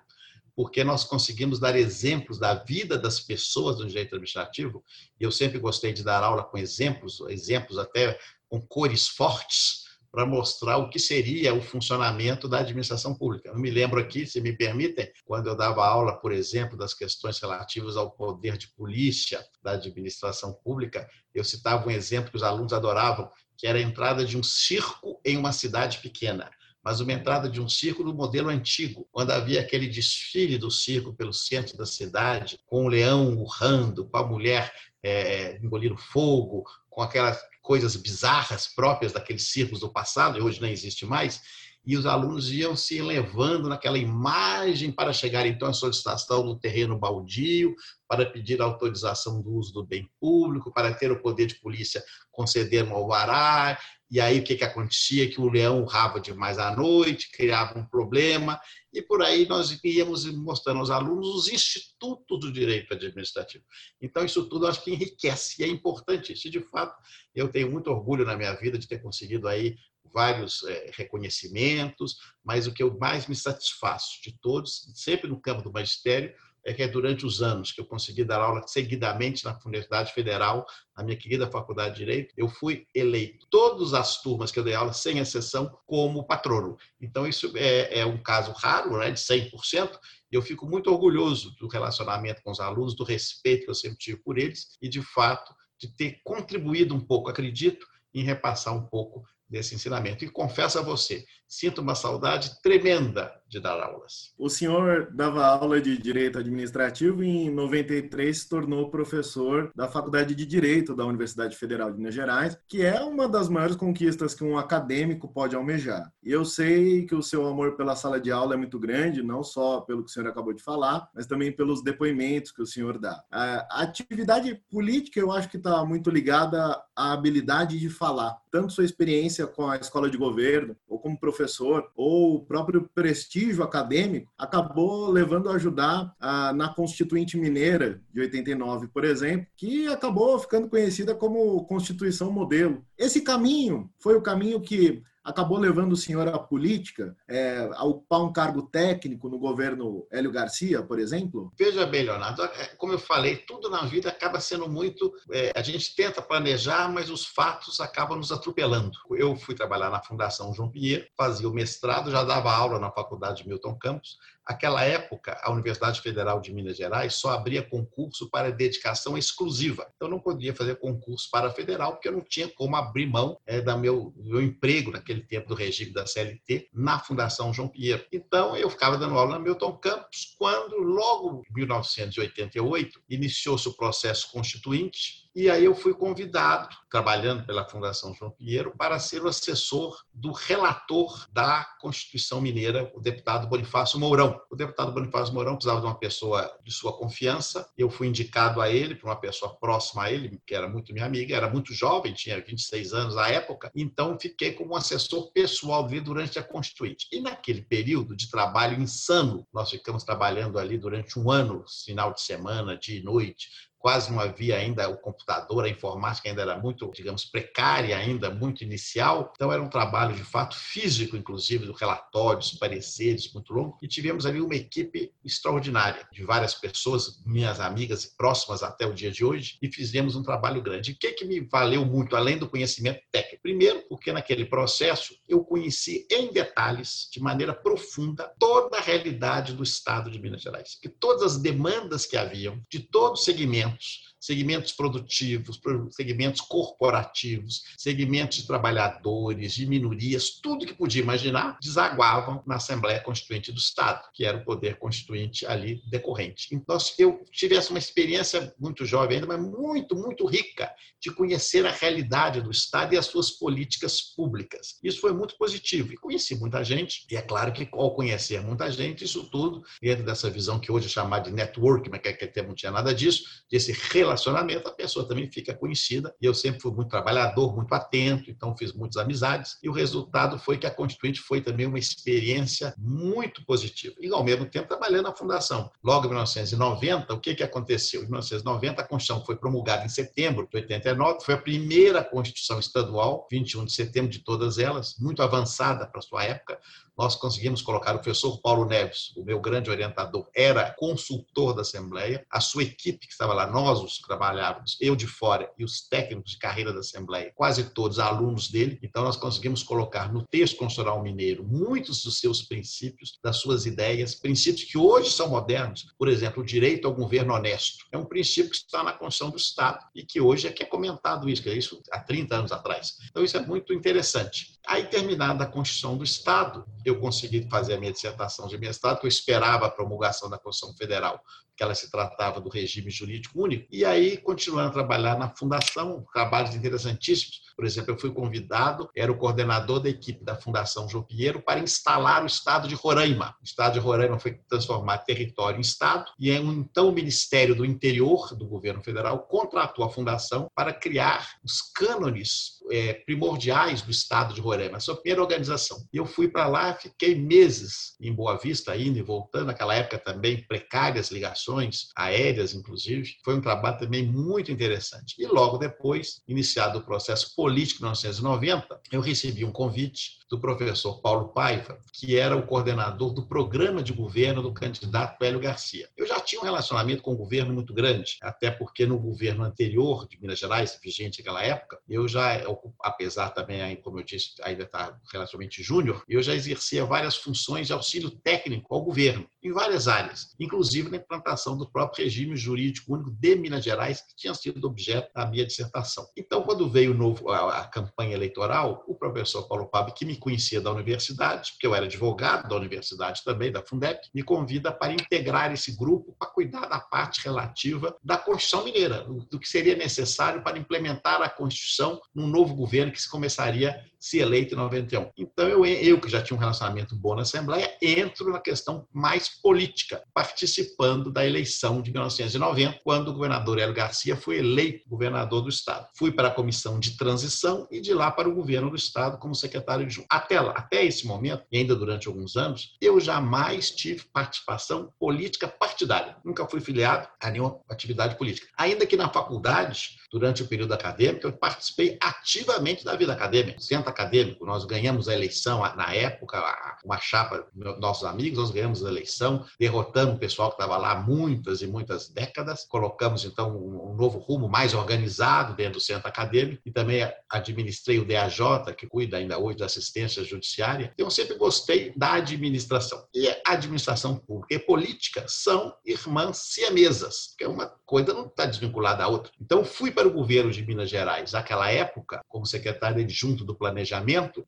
porque nós conseguimos dar exemplos da vida das pessoas no direito administrativo, e eu sempre gostei de dar aula com exemplos, exemplos até com cores fortes, para mostrar o que seria o funcionamento da administração pública. Eu me lembro aqui, se me permitem, quando eu dava aula, por exemplo, das questões relativas ao poder de polícia da administração pública, eu citava um exemplo que os alunos adoravam, que era a entrada de um circo em uma cidade pequena mas uma entrada de um circo do modelo antigo, quando havia aquele desfile do circo pelo centro da cidade, com o leão urrando, com a mulher é, engolindo fogo, com aquelas coisas bizarras próprias daqueles circos do passado, e hoje não existe mais, e os alunos iam se elevando naquela imagem para chegar então à solicitação do terreno baldio, para pedir autorização do uso do bem público, para ter o poder de polícia conceder um alvará, e aí o que, que acontecia? Que o leão urrava demais à noite, criava um problema, e por aí nós íamos mostrando aos alunos os institutos do direito administrativo. Então, isso tudo acho que enriquece, e é importante isso. De fato, eu tenho muito orgulho na minha vida de ter conseguido aí vários é, reconhecimentos, mas o que eu mais me satisfaço de todos, sempre no campo do magistério, é que é durante os anos que eu consegui dar aula seguidamente na Universidade Federal, na minha querida Faculdade de Direito, eu fui eleito todas as turmas que eu dei aula, sem exceção, como patrono. Então, isso é, é um caso raro, né, de 100%, e eu fico muito orgulhoso do relacionamento com os alunos, do respeito que eu sempre tive por eles e, de fato, de ter contribuído um pouco, acredito, em repassar um pouco desse ensinamento. E confesso a você, sinto uma saudade tremenda de dar aulas. O senhor dava aula de Direito Administrativo e em 93 se tornou professor da Faculdade de Direito da Universidade Federal de Minas Gerais, que é uma das maiores conquistas que um acadêmico pode almejar. E eu sei que o seu amor pela sala de aula é muito grande, não só pelo que o senhor acabou de falar, mas também pelos depoimentos que o senhor dá. A atividade política eu acho que está muito ligada à habilidade de falar, tanto sua experiência com a escola de governo, ou como professor, ou o próprio prestígio acadêmico, acabou levando a ajudar a, na Constituinte Mineira de 89, por exemplo, que acabou ficando conhecida como Constituição Modelo. Esse caminho foi o caminho que acabou levando o senhor à política, é, a ocupar um cargo técnico no governo Hélio Garcia, por exemplo? Veja bem, Leonardo, é, como eu falei, tudo na vida acaba sendo muito. É, a gente tenta planejar, mas os fatos acabam nos atropelando. Eu fui trabalhar na Fundação João Pinheiro, fazia o mestrado, já dava aula na Faculdade de Milton Campos, Aquela época, a Universidade Federal de Minas Gerais só abria concurso para dedicação exclusiva. Eu não podia fazer concurso para a federal, porque eu não tinha como abrir mão é, do meu, meu emprego naquele tempo do regime da CLT na Fundação João Pinheiro. Então, eu ficava dando aula na Milton Campos, quando, logo em 1988, iniciou-se o processo constituinte e aí eu fui convidado, trabalhando pela Fundação João Pinheiro, para ser o assessor do relator da Constituição Mineira, o deputado Bonifácio Mourão. O deputado Bonifácio Mourão precisava de uma pessoa de sua confiança. Eu fui indicado a ele, para uma pessoa próxima a ele, que era muito minha amiga, era muito jovem, tinha 26 anos na época, então fiquei como assessor pessoal dele durante a Constituinte. E naquele período de trabalho insano, nós ficamos trabalhando ali durante um ano, final de semana, dia e noite, quase não havia ainda o computador, a informática ainda era muito, digamos, precária ainda, muito inicial. Então era um trabalho de fato físico, inclusive, do relatórios, pareceres muito longo. E tivemos ali uma equipe extraordinária de várias pessoas, minhas amigas e próximas até o dia de hoje, e fizemos um trabalho grande. E o que, que me valeu muito, além do conhecimento técnico? Primeiro, porque naquele processo eu conheci em detalhes, de maneira profunda, toda a realidade do Estado de Minas Gerais, que todas as demandas que haviam de todo segmento segmentos segmentos produtivos, segmentos corporativos, segmentos de trabalhadores, de minorias, tudo que podia imaginar, desaguavam na Assembleia Constituinte do Estado, que era o poder constituinte ali decorrente. Então, eu tive essa uma experiência muito jovem ainda, mas muito, muito rica de conhecer a realidade do Estado e as suas políticas públicas. Isso foi muito positivo. E conheci muita gente, e é claro que ao conhecer muita gente, isso tudo, dentro dessa visão que hoje é chamada de network, mas que até não tinha nada disso, desse relacionamento relacionamento, a pessoa também fica conhecida. E eu sempre fui muito trabalhador, muito atento, então fiz muitas amizades. E o resultado foi que a Constituinte foi também uma experiência muito positiva. E, ao mesmo tempo, trabalhando na Fundação. Logo em 1990, o que, que aconteceu? Em 1990, a Constituição foi promulgada em setembro de 89, foi a primeira Constituição estadual, 21 de setembro de todas elas, muito avançada para sua época, nós conseguimos colocar o professor Paulo Neves, o meu grande orientador, era consultor da Assembleia, a sua equipe que estava lá, nós os trabalhávamos, eu de fora e os técnicos de carreira da Assembleia, quase todos alunos dele, então nós conseguimos colocar no texto constitucional mineiro muitos dos seus princípios, das suas ideias, princípios que hoje são modernos, por exemplo, o direito ao governo honesto, é um princípio que está na Constituição do Estado e que hoje é que é comentado isso, que é isso há 30 anos atrás. Então isso é muito interessante. Aí, terminada a Constituição do Estado, eu consegui fazer a minha dissertação de mestrado, que eu esperava a promulgação da Constituição Federal, que ela se tratava do regime jurídico único, e aí continuando a trabalhar na fundação, trabalhos interessantíssimos. Por exemplo, eu fui convidado, era o coordenador da equipe da Fundação João Pinheiro para instalar o estado de Roraima. O estado de Roraima foi transformado território em estado, e então o Ministério do Interior do governo federal contratou a fundação para criar os cânones é, primordiais do estado de Roraima, a sua primeira organização. E eu fui para lá, fiquei meses em Boa Vista, indo e voltando, naquela época também precárias ligações aéreas, inclusive. Foi um trabalho também muito interessante. E logo depois, iniciado o processo político em 1990, eu recebi um convite do professor Paulo Paiva, que era o coordenador do programa de governo do candidato Hélio Garcia. Eu já tinha um relacionamento com o governo muito grande, até porque no governo anterior de Minas Gerais, vigente naquela época, eu já, apesar também, como eu disse, ainda está relativamente júnior, eu já exercia várias funções de auxílio técnico ao governo, em várias áreas, inclusive na implantação do próprio regime jurídico único de Minas Gerais, que tinha sido objeto da minha dissertação. Então, quando veio novo, a, a campanha eleitoral, o professor Paulo Pablo, que me conhecia da universidade, porque eu era advogado da universidade também, da Fundep, me convida para integrar esse grupo para cuidar da parte relativa da Constituição Mineira, do que seria necessário para implementar a Constituição num novo governo que se começaria se eleito em 91. Então, eu, eu que já tinha um relacionamento bom na Assembleia, entro na questão mais política, participando da eleição de 1990, quando o governador Hélio Garcia foi eleito governador do Estado. Fui para a comissão de transição e de lá para o governo do Estado como secretário de Até lá, até esse momento, e ainda durante alguns anos, eu jamais tive participação política partidária. Nunca fui filiado a nenhuma atividade política. Ainda que na faculdade, durante o período acadêmico, eu participei ativamente da vida acadêmica. Acadêmico, nós ganhamos a eleição na época, uma chapa, nossos amigos, nós ganhamos a eleição, derrotamos o pessoal que estava lá muitas e muitas décadas, colocamos então um novo rumo mais organizado dentro do centro acadêmico e também administrei o DAJ, que cuida ainda hoje da assistência judiciária. Então, eu sempre gostei da administração. E a administração pública e política são irmãs siamesas, que é uma coisa não está desvinculada da outra. Então, fui para o governo de Minas Gerais, naquela época, como secretário adjunto do Planejamento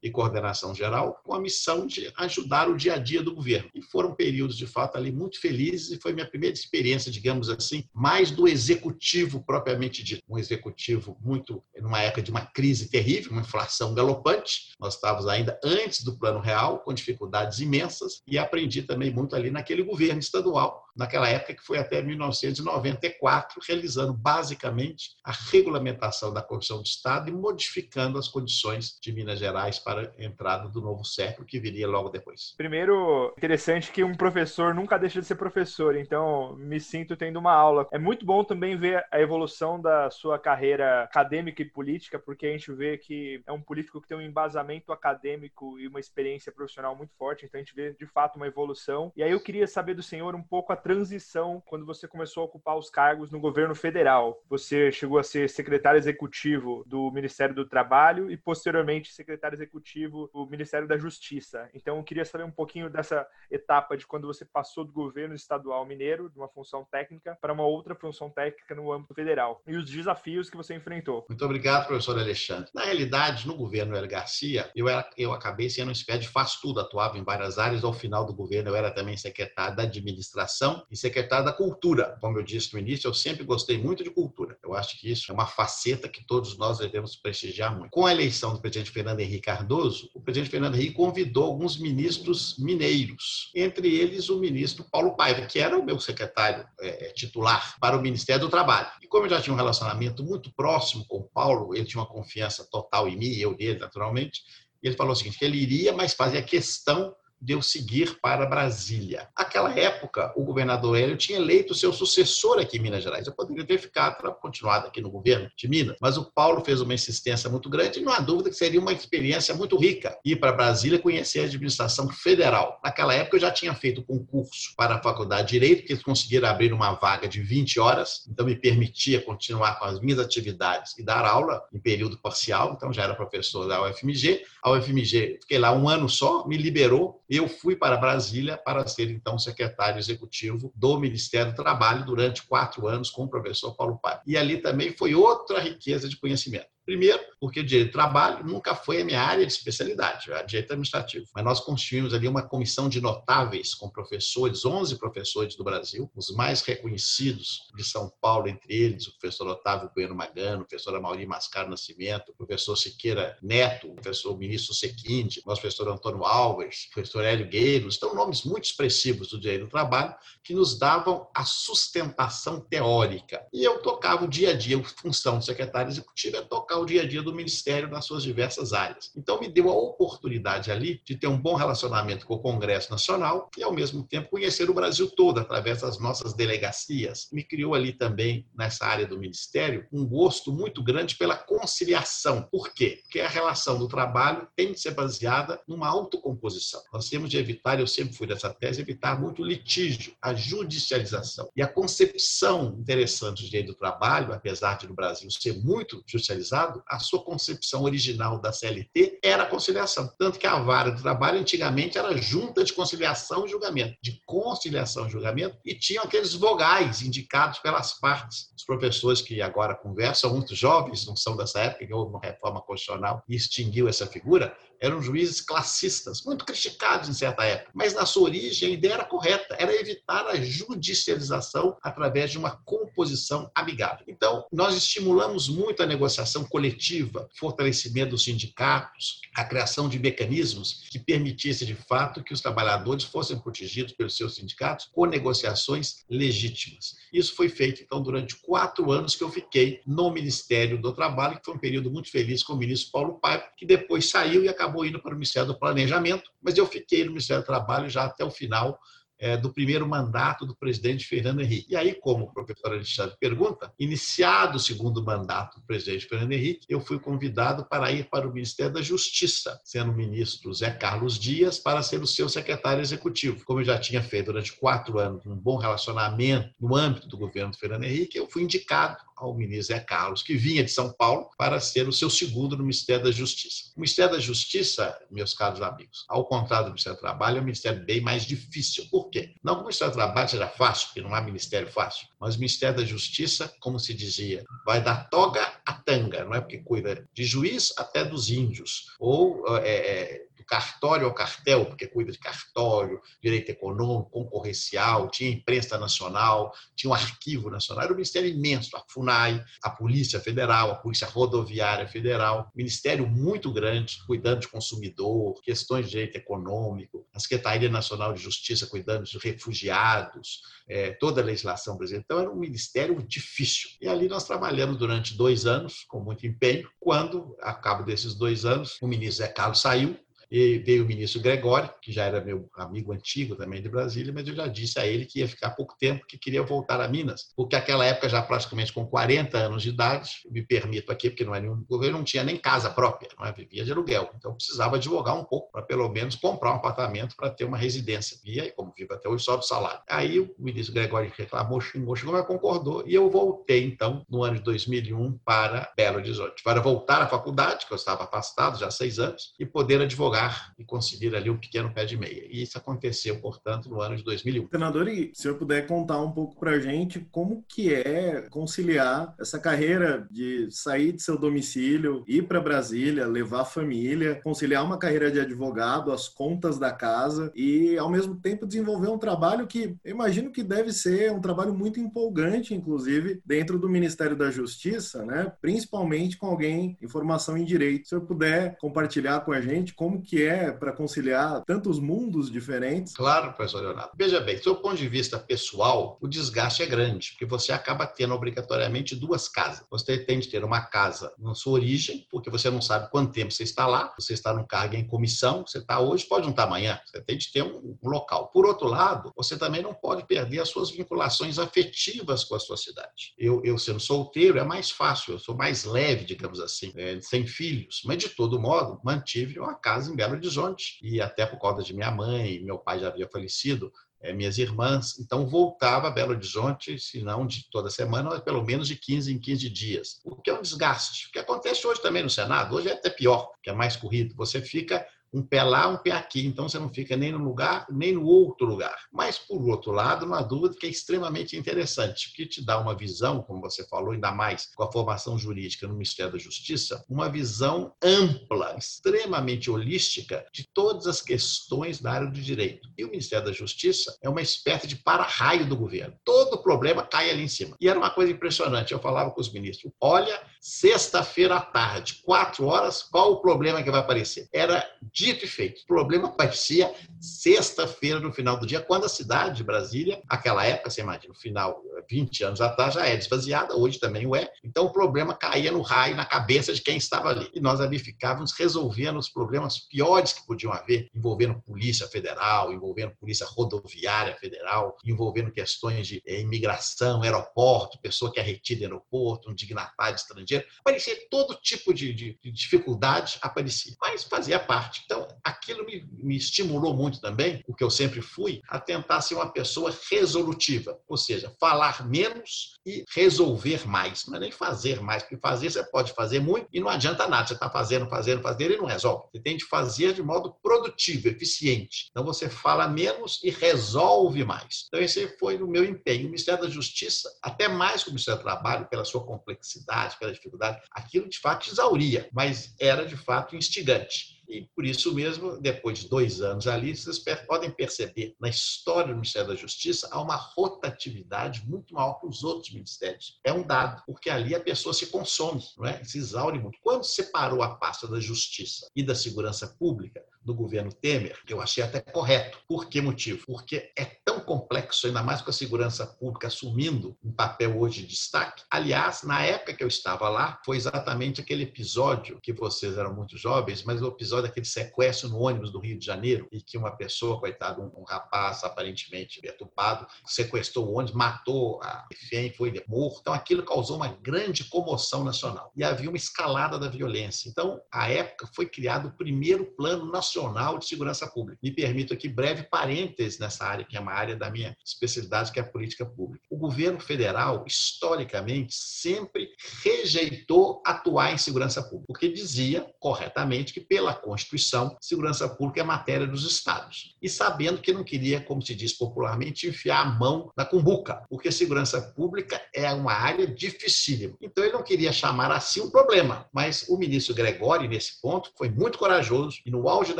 e Coordenação Geral, com a missão de ajudar o dia a dia do governo. E foram períodos, de fato, ali muito felizes e foi minha primeira experiência, digamos assim, mais do executivo propriamente dito. Um executivo muito, numa época de uma crise terrível, uma inflação galopante. Nós estávamos ainda antes do Plano Real, com dificuldades imensas, e aprendi também muito ali naquele governo estadual, naquela época que foi até 1994, realizando basicamente a regulamentação da Constituição do Estado e modificando as condições de Minas Gerais para a entrada do novo século que viria logo depois. Primeiro, interessante que um professor nunca deixa de ser professor, então me sinto tendo uma aula. É muito bom também ver a evolução da sua carreira acadêmica e política, porque a gente vê que é um político que tem um embasamento acadêmico e uma experiência profissional muito forte, então a gente vê de fato uma evolução. E aí eu queria saber do senhor um pouco a transição quando você começou a ocupar os cargos no governo federal. Você chegou a ser secretário executivo do Ministério do Trabalho e posteriormente secretário executivo do Ministério da Justiça. Então eu queria saber um pouquinho dessa etapa de quando você passou do governo estadual mineiro, de uma função técnica, para uma outra função técnica no âmbito federal e os desafios que você enfrentou. Muito obrigado, professor Alexandre. Na realidade, no governo Hélio Garcia, eu, era, eu acabei sendo uma espécie de faz tudo, atuava em várias áreas. Ao final do governo, eu era também secretário da administração Educação e secretário da Cultura. Como eu disse no início, eu sempre gostei muito de cultura. Eu acho que isso é uma faceta que todos nós devemos prestigiar muito. Com a eleição do presidente Fernando Henrique Cardoso, o presidente Fernando Henrique convidou alguns ministros mineiros, entre eles o ministro Paulo Paiva, que era o meu secretário é, titular para o Ministério do Trabalho. E como eu já tinha um relacionamento muito próximo com o Paulo, ele tinha uma confiança total em mim, eu dele, naturalmente, ele falou o seguinte, que ele iria, mas fazia questão de eu seguir para Brasília. Naquela época, o governador Hélio tinha eleito seu sucessor aqui em Minas Gerais. Eu poderia ter ficado, continuado aqui no governo de Minas, mas o Paulo fez uma insistência muito grande e não há dúvida que seria uma experiência muito rica ir para Brasília conhecer a administração federal. Naquela época, eu já tinha feito concurso para a Faculdade de Direito, que eles conseguiram abrir uma vaga de 20 horas, então me permitia continuar com as minhas atividades e dar aula em período parcial, então já era professor da UFMG. A UFMG, fiquei lá um ano só, me liberou eu fui para Brasília para ser, então, secretário executivo do Ministério do Trabalho durante quatro anos com o professor Paulo Pai. E ali também foi outra riqueza de conhecimento. Primeiro, porque o direito do trabalho nunca foi a minha área de especialidade, a direito administrativo. Mas nós constituímos ali uma comissão de notáveis com professores, 11 professores do Brasil, os mais reconhecidos de São Paulo, entre eles o professor Otávio Bueno Magano, o professor Amauri Mascaro Nascimento, o professor Siqueira Neto, o professor ministro Sequinde, nosso professor Antônio Alves, o professor Hélio Gueiros, estão nomes muito expressivos do direito do trabalho que nos davam a sustentação teórica. E eu tocava o dia a dia, a função de secretário executivo é tocar o dia a dia do Ministério nas suas diversas áreas. Então, me deu a oportunidade ali de ter um bom relacionamento com o Congresso Nacional e, ao mesmo tempo, conhecer o Brasil todo através das nossas delegacias. Me criou ali também, nessa área do Ministério, um gosto muito grande pela conciliação. Por quê? Porque a relação do trabalho tem de ser baseada numa autocomposição. Nós temos de evitar, eu sempre fui dessa tese, evitar muito litígio, a judicialização. E a concepção interessante do direito do trabalho, apesar de no Brasil ser muito judicializado, a sua concepção original da CLT era a conciliação. Tanto que a vara de trabalho antigamente era junta de conciliação e julgamento, de conciliação e julgamento, e tinham aqueles vogais indicados pelas partes. Os professores que agora conversam, muito jovens, não são dessa época, que houve uma reforma constitucional e extinguiu essa figura, eram juízes classistas, muito criticados em certa época, mas na sua origem a ideia era correta, era evitar a judicialização através de uma composição amigável. Então, nós estimulamos muito a negociação coletiva, fortalecimento dos sindicatos, a criação de mecanismos que permitissem de fato que os trabalhadores fossem protegidos pelos seus sindicatos com negociações legítimas. Isso foi feito então durante quatro anos que eu fiquei no Ministério do Trabalho, que foi um período muito feliz com o ministro Paulo Paiva, que depois saiu e acabou acabou indo para o Ministério do Planejamento, mas eu fiquei no Ministério do Trabalho já até o final é, do primeiro mandato do presidente Fernando Henrique. E aí, como o professor Alexandre pergunta, iniciado o segundo mandato do presidente Fernando Henrique, eu fui convidado para ir para o Ministério da Justiça, sendo o ministro Zé Carlos Dias, para ser o seu secretário executivo. Como eu já tinha feito durante quatro anos um bom relacionamento no âmbito do governo do Fernando Henrique, eu fui indicado ao ministro Zé Carlos, que vinha de São Paulo, para ser o seu segundo no Ministério da Justiça. O Ministério da Justiça, meus caros amigos, ao contrário do Ministério do Trabalho, é um ministério bem mais difícil. Por quê? Não que o Ministério do Trabalho seja fácil, porque não há ministério fácil, mas o Ministério da Justiça, como se dizia, vai da toga à tanga, não é? Porque cuida de juiz até dos índios, ou é, cartório ao cartel, porque cuida de cartório, direito econômico, concorrencial, tinha imprensa nacional, tinha um arquivo nacional, era um ministério imenso, a FUNAI, a Polícia Federal, a Polícia Rodoviária Federal, ministério muito grande, cuidando de consumidor, questões de direito econômico, a Secretaria Nacional de Justiça cuidando de refugiados, é, toda a legislação brasileira. Então, era um ministério difícil. E ali nós trabalhamos durante dois anos, com muito empenho, quando, a cabo desses dois anos, o ministro Zé Carlos saiu, e veio o ministro Gregório, que já era meu amigo antigo também de Brasília, mas eu já disse a ele que ia ficar pouco tempo, que queria voltar a Minas, porque aquela época, já praticamente com 40 anos de idade, me permito aqui, porque não é nenhum, governo não tinha nem casa própria, não é? vivia de aluguel, então precisava advogar um pouco para pelo menos comprar um apartamento para ter uma residência. E aí, como vivo até hoje, sobe o salário. Aí o ministro Gregório reclamou, xingou, xingou, mas concordou, e eu voltei então, no ano de 2001, para Belo Horizonte, para voltar à faculdade, que eu estava afastado já há seis anos, e poder advogar e conseguir ali um pequeno pé de meia. E isso aconteceu, portanto, no ano de 2001. Senador, e se o senhor puder contar um pouco para a gente como que é conciliar essa carreira de sair de seu domicílio, ir para Brasília, levar a família, conciliar uma carreira de advogado, as contas da casa e, ao mesmo tempo, desenvolver um trabalho que imagino que deve ser um trabalho muito empolgante, inclusive, dentro do Ministério da Justiça, né? principalmente com alguém em formação em direito. Se eu puder compartilhar com a gente como que é para conciliar tantos mundos diferentes. Claro, professor Leonardo. Veja bem, do seu ponto de vista pessoal, o desgaste é grande, porque você acaba tendo obrigatoriamente duas casas. Você tem de ter uma casa na sua origem, porque você não sabe quanto tempo você está lá, você está no cargo em comissão, você está hoje, pode não estar amanhã, você tem de ter um, um local. Por outro lado, você também não pode perder as suas vinculações afetivas com a sua cidade. Eu, eu sendo solteiro, é mais fácil, eu sou mais leve, digamos assim, é, sem filhos, mas de todo modo, mantive uma casa em Belo Horizonte, e até por causa de minha mãe, meu pai já havia falecido, é, minhas irmãs, então voltava a Belo Horizonte, se não de toda semana, pelo menos de 15 em 15 dias. O que é um desgaste, o que acontece hoje também no Senado, hoje é até pior, que é mais corrido, você fica um pé lá, um pé aqui. Então você não fica nem no lugar, nem no outro lugar. Mas, por outro lado, uma dúvida que é extremamente interessante, que te dá uma visão, como você falou, ainda mais com a formação jurídica no Ministério da Justiça, uma visão ampla, extremamente holística de todas as questões da área do direito. E o Ministério da Justiça é uma espécie de para-raio do governo. Todo problema cai ali em cima. E era uma coisa impressionante. Eu falava com os ministros: olha, sexta-feira à tarde, quatro horas, qual o problema que vai aparecer? Era Dito e feito. O problema aparecia sexta-feira, no final do dia, quando a cidade de Brasília, aquela época, você imagina, no final, 20 anos atrás, já é desvaziada, hoje também o é. Então o problema caía no raio, na cabeça de quem estava ali. E nós ali ficávamos resolvendo os problemas piores que podiam haver, envolvendo Polícia Federal, envolvendo Polícia Rodoviária Federal, envolvendo questões de eh, imigração, aeroporto, pessoa que é retida em aeroporto, um dignatário estrangeiro. Aparecia todo tipo de, de, de dificuldade, aparecia. Mas fazia parte. Então, aquilo me, me estimulou muito também, o que eu sempre fui, a tentar ser uma pessoa resolutiva, ou seja, falar menos e resolver mais. Não é nem fazer mais, porque fazer você pode fazer muito e não adianta nada. Você está fazendo, fazendo, fazendo e não resolve. Você tem de fazer de modo produtivo, eficiente. Então você fala menos e resolve mais. Então esse foi o meu empenho. O Ministério da Justiça, até mais que o Ministério do Trabalho, pela sua complexidade, pela dificuldade, aquilo de fato exauria, mas era de fato instigante. E por isso mesmo, depois de dois anos ali, vocês podem perceber na história do Ministério da Justiça há uma rotatividade muito maior que os outros ministérios. É um dado, porque ali a pessoa se consome, não é? se exaure muito. Quando separou a pasta da Justiça e da Segurança Pública, do governo Temer, eu achei até correto. Por que motivo? Porque é tão complexo, ainda mais com a segurança pública assumindo um papel hoje de destaque. Aliás, na época que eu estava lá, foi exatamente aquele episódio que vocês eram muito jovens, mas o episódio daquele sequestro no ônibus do Rio de Janeiro, e que uma pessoa, coitado, um, um rapaz aparentemente perturbado, sequestrou o ônibus, matou a refém, foi morto. Então, aquilo causou uma grande comoção nacional. E havia uma escalada da violência. Então, à época, foi criado o primeiro plano nacional Nacional de Segurança Pública. Me permito aqui breve parênteses nessa área, que é uma área da minha especialidade, que é a política pública. O governo federal, historicamente, sempre rejeitou atuar em segurança pública, porque dizia corretamente que, pela Constituição, segurança pública é matéria dos estados. E sabendo que não queria, como se diz popularmente, enfiar a mão na cumbuca, porque segurança pública é uma área dificílima. Então, ele não queria chamar assim um problema. Mas o ministro Gregório, nesse ponto, foi muito corajoso e, no auge da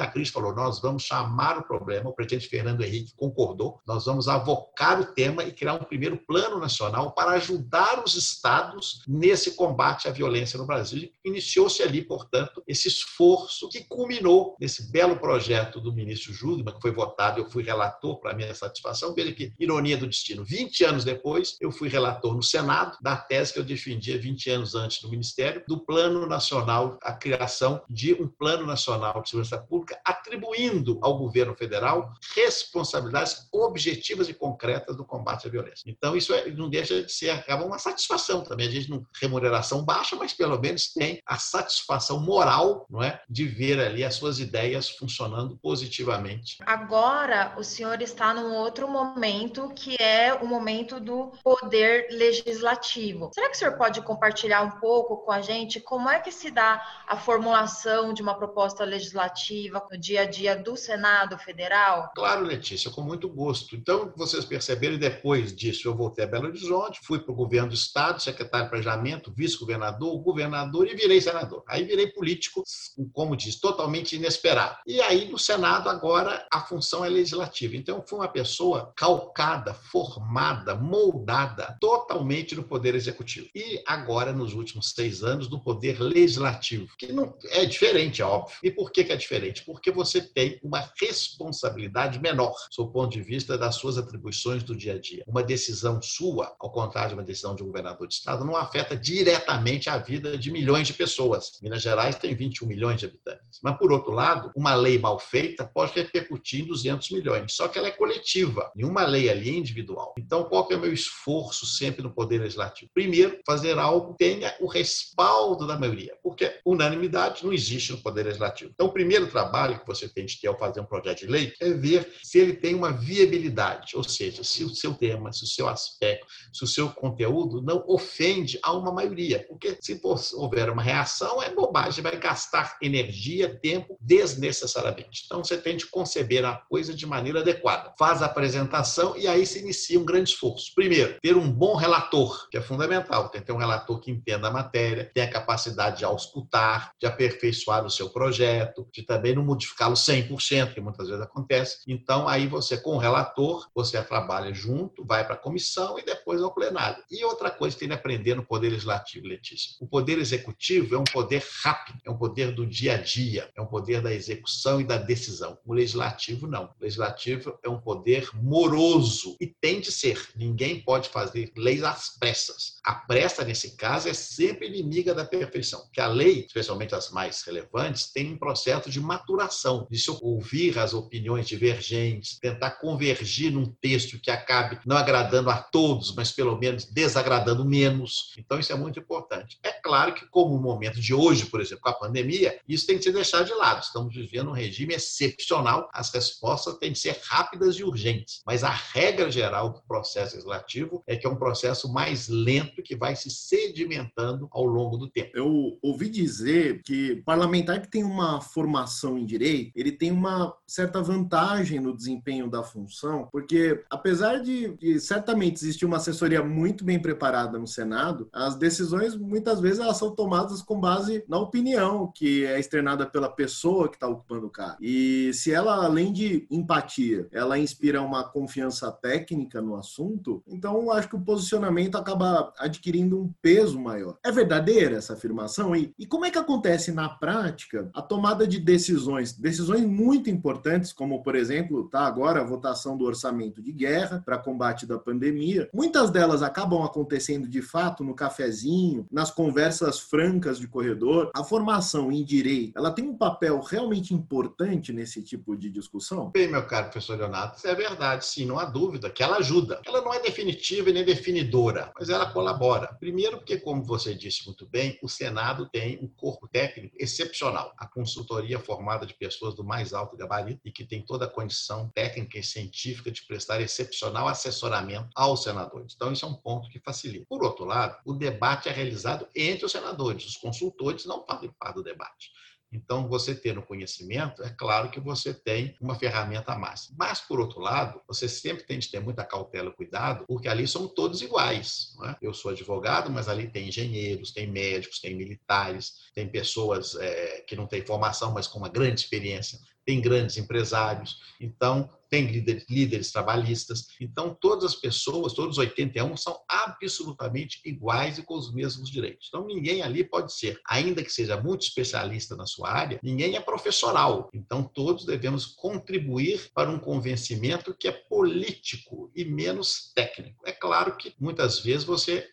da crise falou: nós vamos chamar o problema. O presidente Fernando Henrique concordou. Nós vamos avocar o tema e criar um primeiro plano nacional para ajudar os estados nesse combate à violência no Brasil. Iniciou-se ali, portanto, esse esforço que culminou nesse belo projeto do ministro Júlio, que foi votado. Eu fui relator para minha satisfação. Veja que ironia do destino. 20 anos depois, eu fui relator no Senado da tese que eu defendia 20 anos antes no Ministério, do Plano Nacional, a criação de um Plano Nacional de Segurança Pública Pública, atribuindo ao governo federal responsabilidades objetivas e concretas do combate à violência. Então, isso é, não deixa de ser, acaba uma satisfação também. A gente não remuneração baixa, mas pelo menos tem a satisfação moral não é, de ver ali as suas ideias funcionando positivamente. Agora, o senhor está num outro momento que é o momento do poder legislativo. Será que o senhor pode compartilhar um pouco com a gente como é que se dá a formulação de uma proposta legislativa no dia a dia do Senado Federal? Claro, Letícia, com muito gosto. Então, vocês perceberam, depois disso eu voltei a Belo Horizonte, fui para o governo do Estado, secretário de Planejamento, vice-governador, governador e virei senador. Aí virei político, como diz, totalmente inesperado. E aí, no Senado, agora, a função é legislativa. Então, fui uma pessoa calcada, formada, moldada totalmente no Poder Executivo. E agora, nos últimos seis anos, no Poder Legislativo, que não é diferente, é óbvio. E por que, que é diferente? Porque você tem uma responsabilidade menor, sob o ponto de vista das suas atribuições do dia a dia. Uma decisão sua, ao contrário de uma decisão de um governador de Estado, não afeta diretamente a vida de milhões de pessoas. Minas Gerais tem 21 milhões de habitantes. Mas, por outro lado, uma lei mal feita pode repercutir em 200 milhões. Só que ela é coletiva. Nenhuma lei ali é individual. Então, qual que é o meu esforço sempre no Poder Legislativo? Primeiro, fazer algo que tenha o respaldo da maioria. Porque unanimidade não existe no Poder Legislativo. Então, o primeiro trabalho que você tem de ter ao fazer um projeto de lei é ver se ele tem uma viabilidade. Ou seja, se o seu tema, se o seu aspecto, se o seu conteúdo não ofende a uma maioria. Porque se houver uma reação, é bobagem, vai gastar energia, tempo desnecessariamente. Então, você tem de conceber a coisa de maneira adequada. Faz a apresentação e aí se inicia um grande esforço. Primeiro, ter um bom relator, que é fundamental. Tem que ter um relator que entenda a matéria, tenha a capacidade de auscultar, de aperfeiçoar o seu projeto, de também não modificá-lo 100%, que muitas vezes acontece. Então, aí você, com o relator, você trabalha junto, vai para a comissão e depois ao plenário. E outra coisa que tem que aprender no Poder Legislativo, Letícia. O Poder Executivo é um poder rápido, é um poder do dia a dia, é um poder da execução e da decisão. O Legislativo não. O Legislativo é um poder moroso e tem de ser. Ninguém pode fazer leis às pressas. A pressa, nesse caso, é sempre inimiga da perfeição. Que a lei, especialmente as mais relevantes, tem um processo de de se ouvir as opiniões divergentes, tentar convergir num texto que acabe não agradando a todos, mas pelo menos desagradando menos. Então, isso é muito importante. É claro que, como o momento de hoje, por exemplo, com a pandemia, isso tem que ser deixado de lado. Estamos vivendo um regime excepcional, as respostas têm de ser rápidas e urgentes. Mas a regra geral do processo legislativo é que é um processo mais lento que vai se sedimentando ao longo do tempo. Eu ouvi dizer que parlamentar que tem uma formação em direito, ele tem uma certa vantagem no desempenho da função, porque apesar de, de certamente existir uma assessoria muito bem preparada no Senado, as decisões muitas vezes elas são tomadas com base na opinião que é externada pela pessoa que está ocupando o cargo. E se ela, além de empatia, ela inspira uma confiança técnica no assunto, então acho que o posicionamento acaba adquirindo um peso maior. É verdadeira essa afirmação? E, e como é que acontece na prática a tomada de decisões, decisões muito importantes, como por exemplo, tá agora a votação do orçamento de guerra para combate da pandemia. Muitas delas acabam acontecendo de fato no cafezinho, nas conversas francas de corredor. A formação em direito, ela tem um papel realmente importante nesse tipo de discussão? Bem, meu caro professor Leonardo, isso é verdade, sim, não há dúvida que ela ajuda. Ela não é definitiva e nem definidora, mas ela colabora. Primeiro, porque, como você disse muito bem, o Senado tem um corpo técnico excepcional. A consultoria formada de pessoas do mais alto gabarito e que tem toda a condição técnica e científica de prestar excepcional assessoramento aos senadores. Então, isso é um ponto que facilita. Por outro lado, o debate é realizado entre os senadores. Os consultores não fazem parte do debate. Então, você tendo conhecimento, é claro que você tem uma ferramenta a mais. Mas, por outro lado, você sempre tem de ter muita cautela e cuidado, porque ali são todos iguais. É? Eu sou advogado, mas ali tem engenheiros, tem médicos, tem militares, tem pessoas é, que não têm formação, mas com uma grande experiência, tem grandes empresários. Então, tem líderes, líderes, trabalhistas. Então, todas as pessoas, todos os 81, são absolutamente iguais e com os mesmos direitos. Então, ninguém ali pode ser, ainda que seja muito especialista na sua área, ninguém é professoral. Então, todos devemos contribuir para um convencimento que é político e menos técnico. É claro que muitas vezes você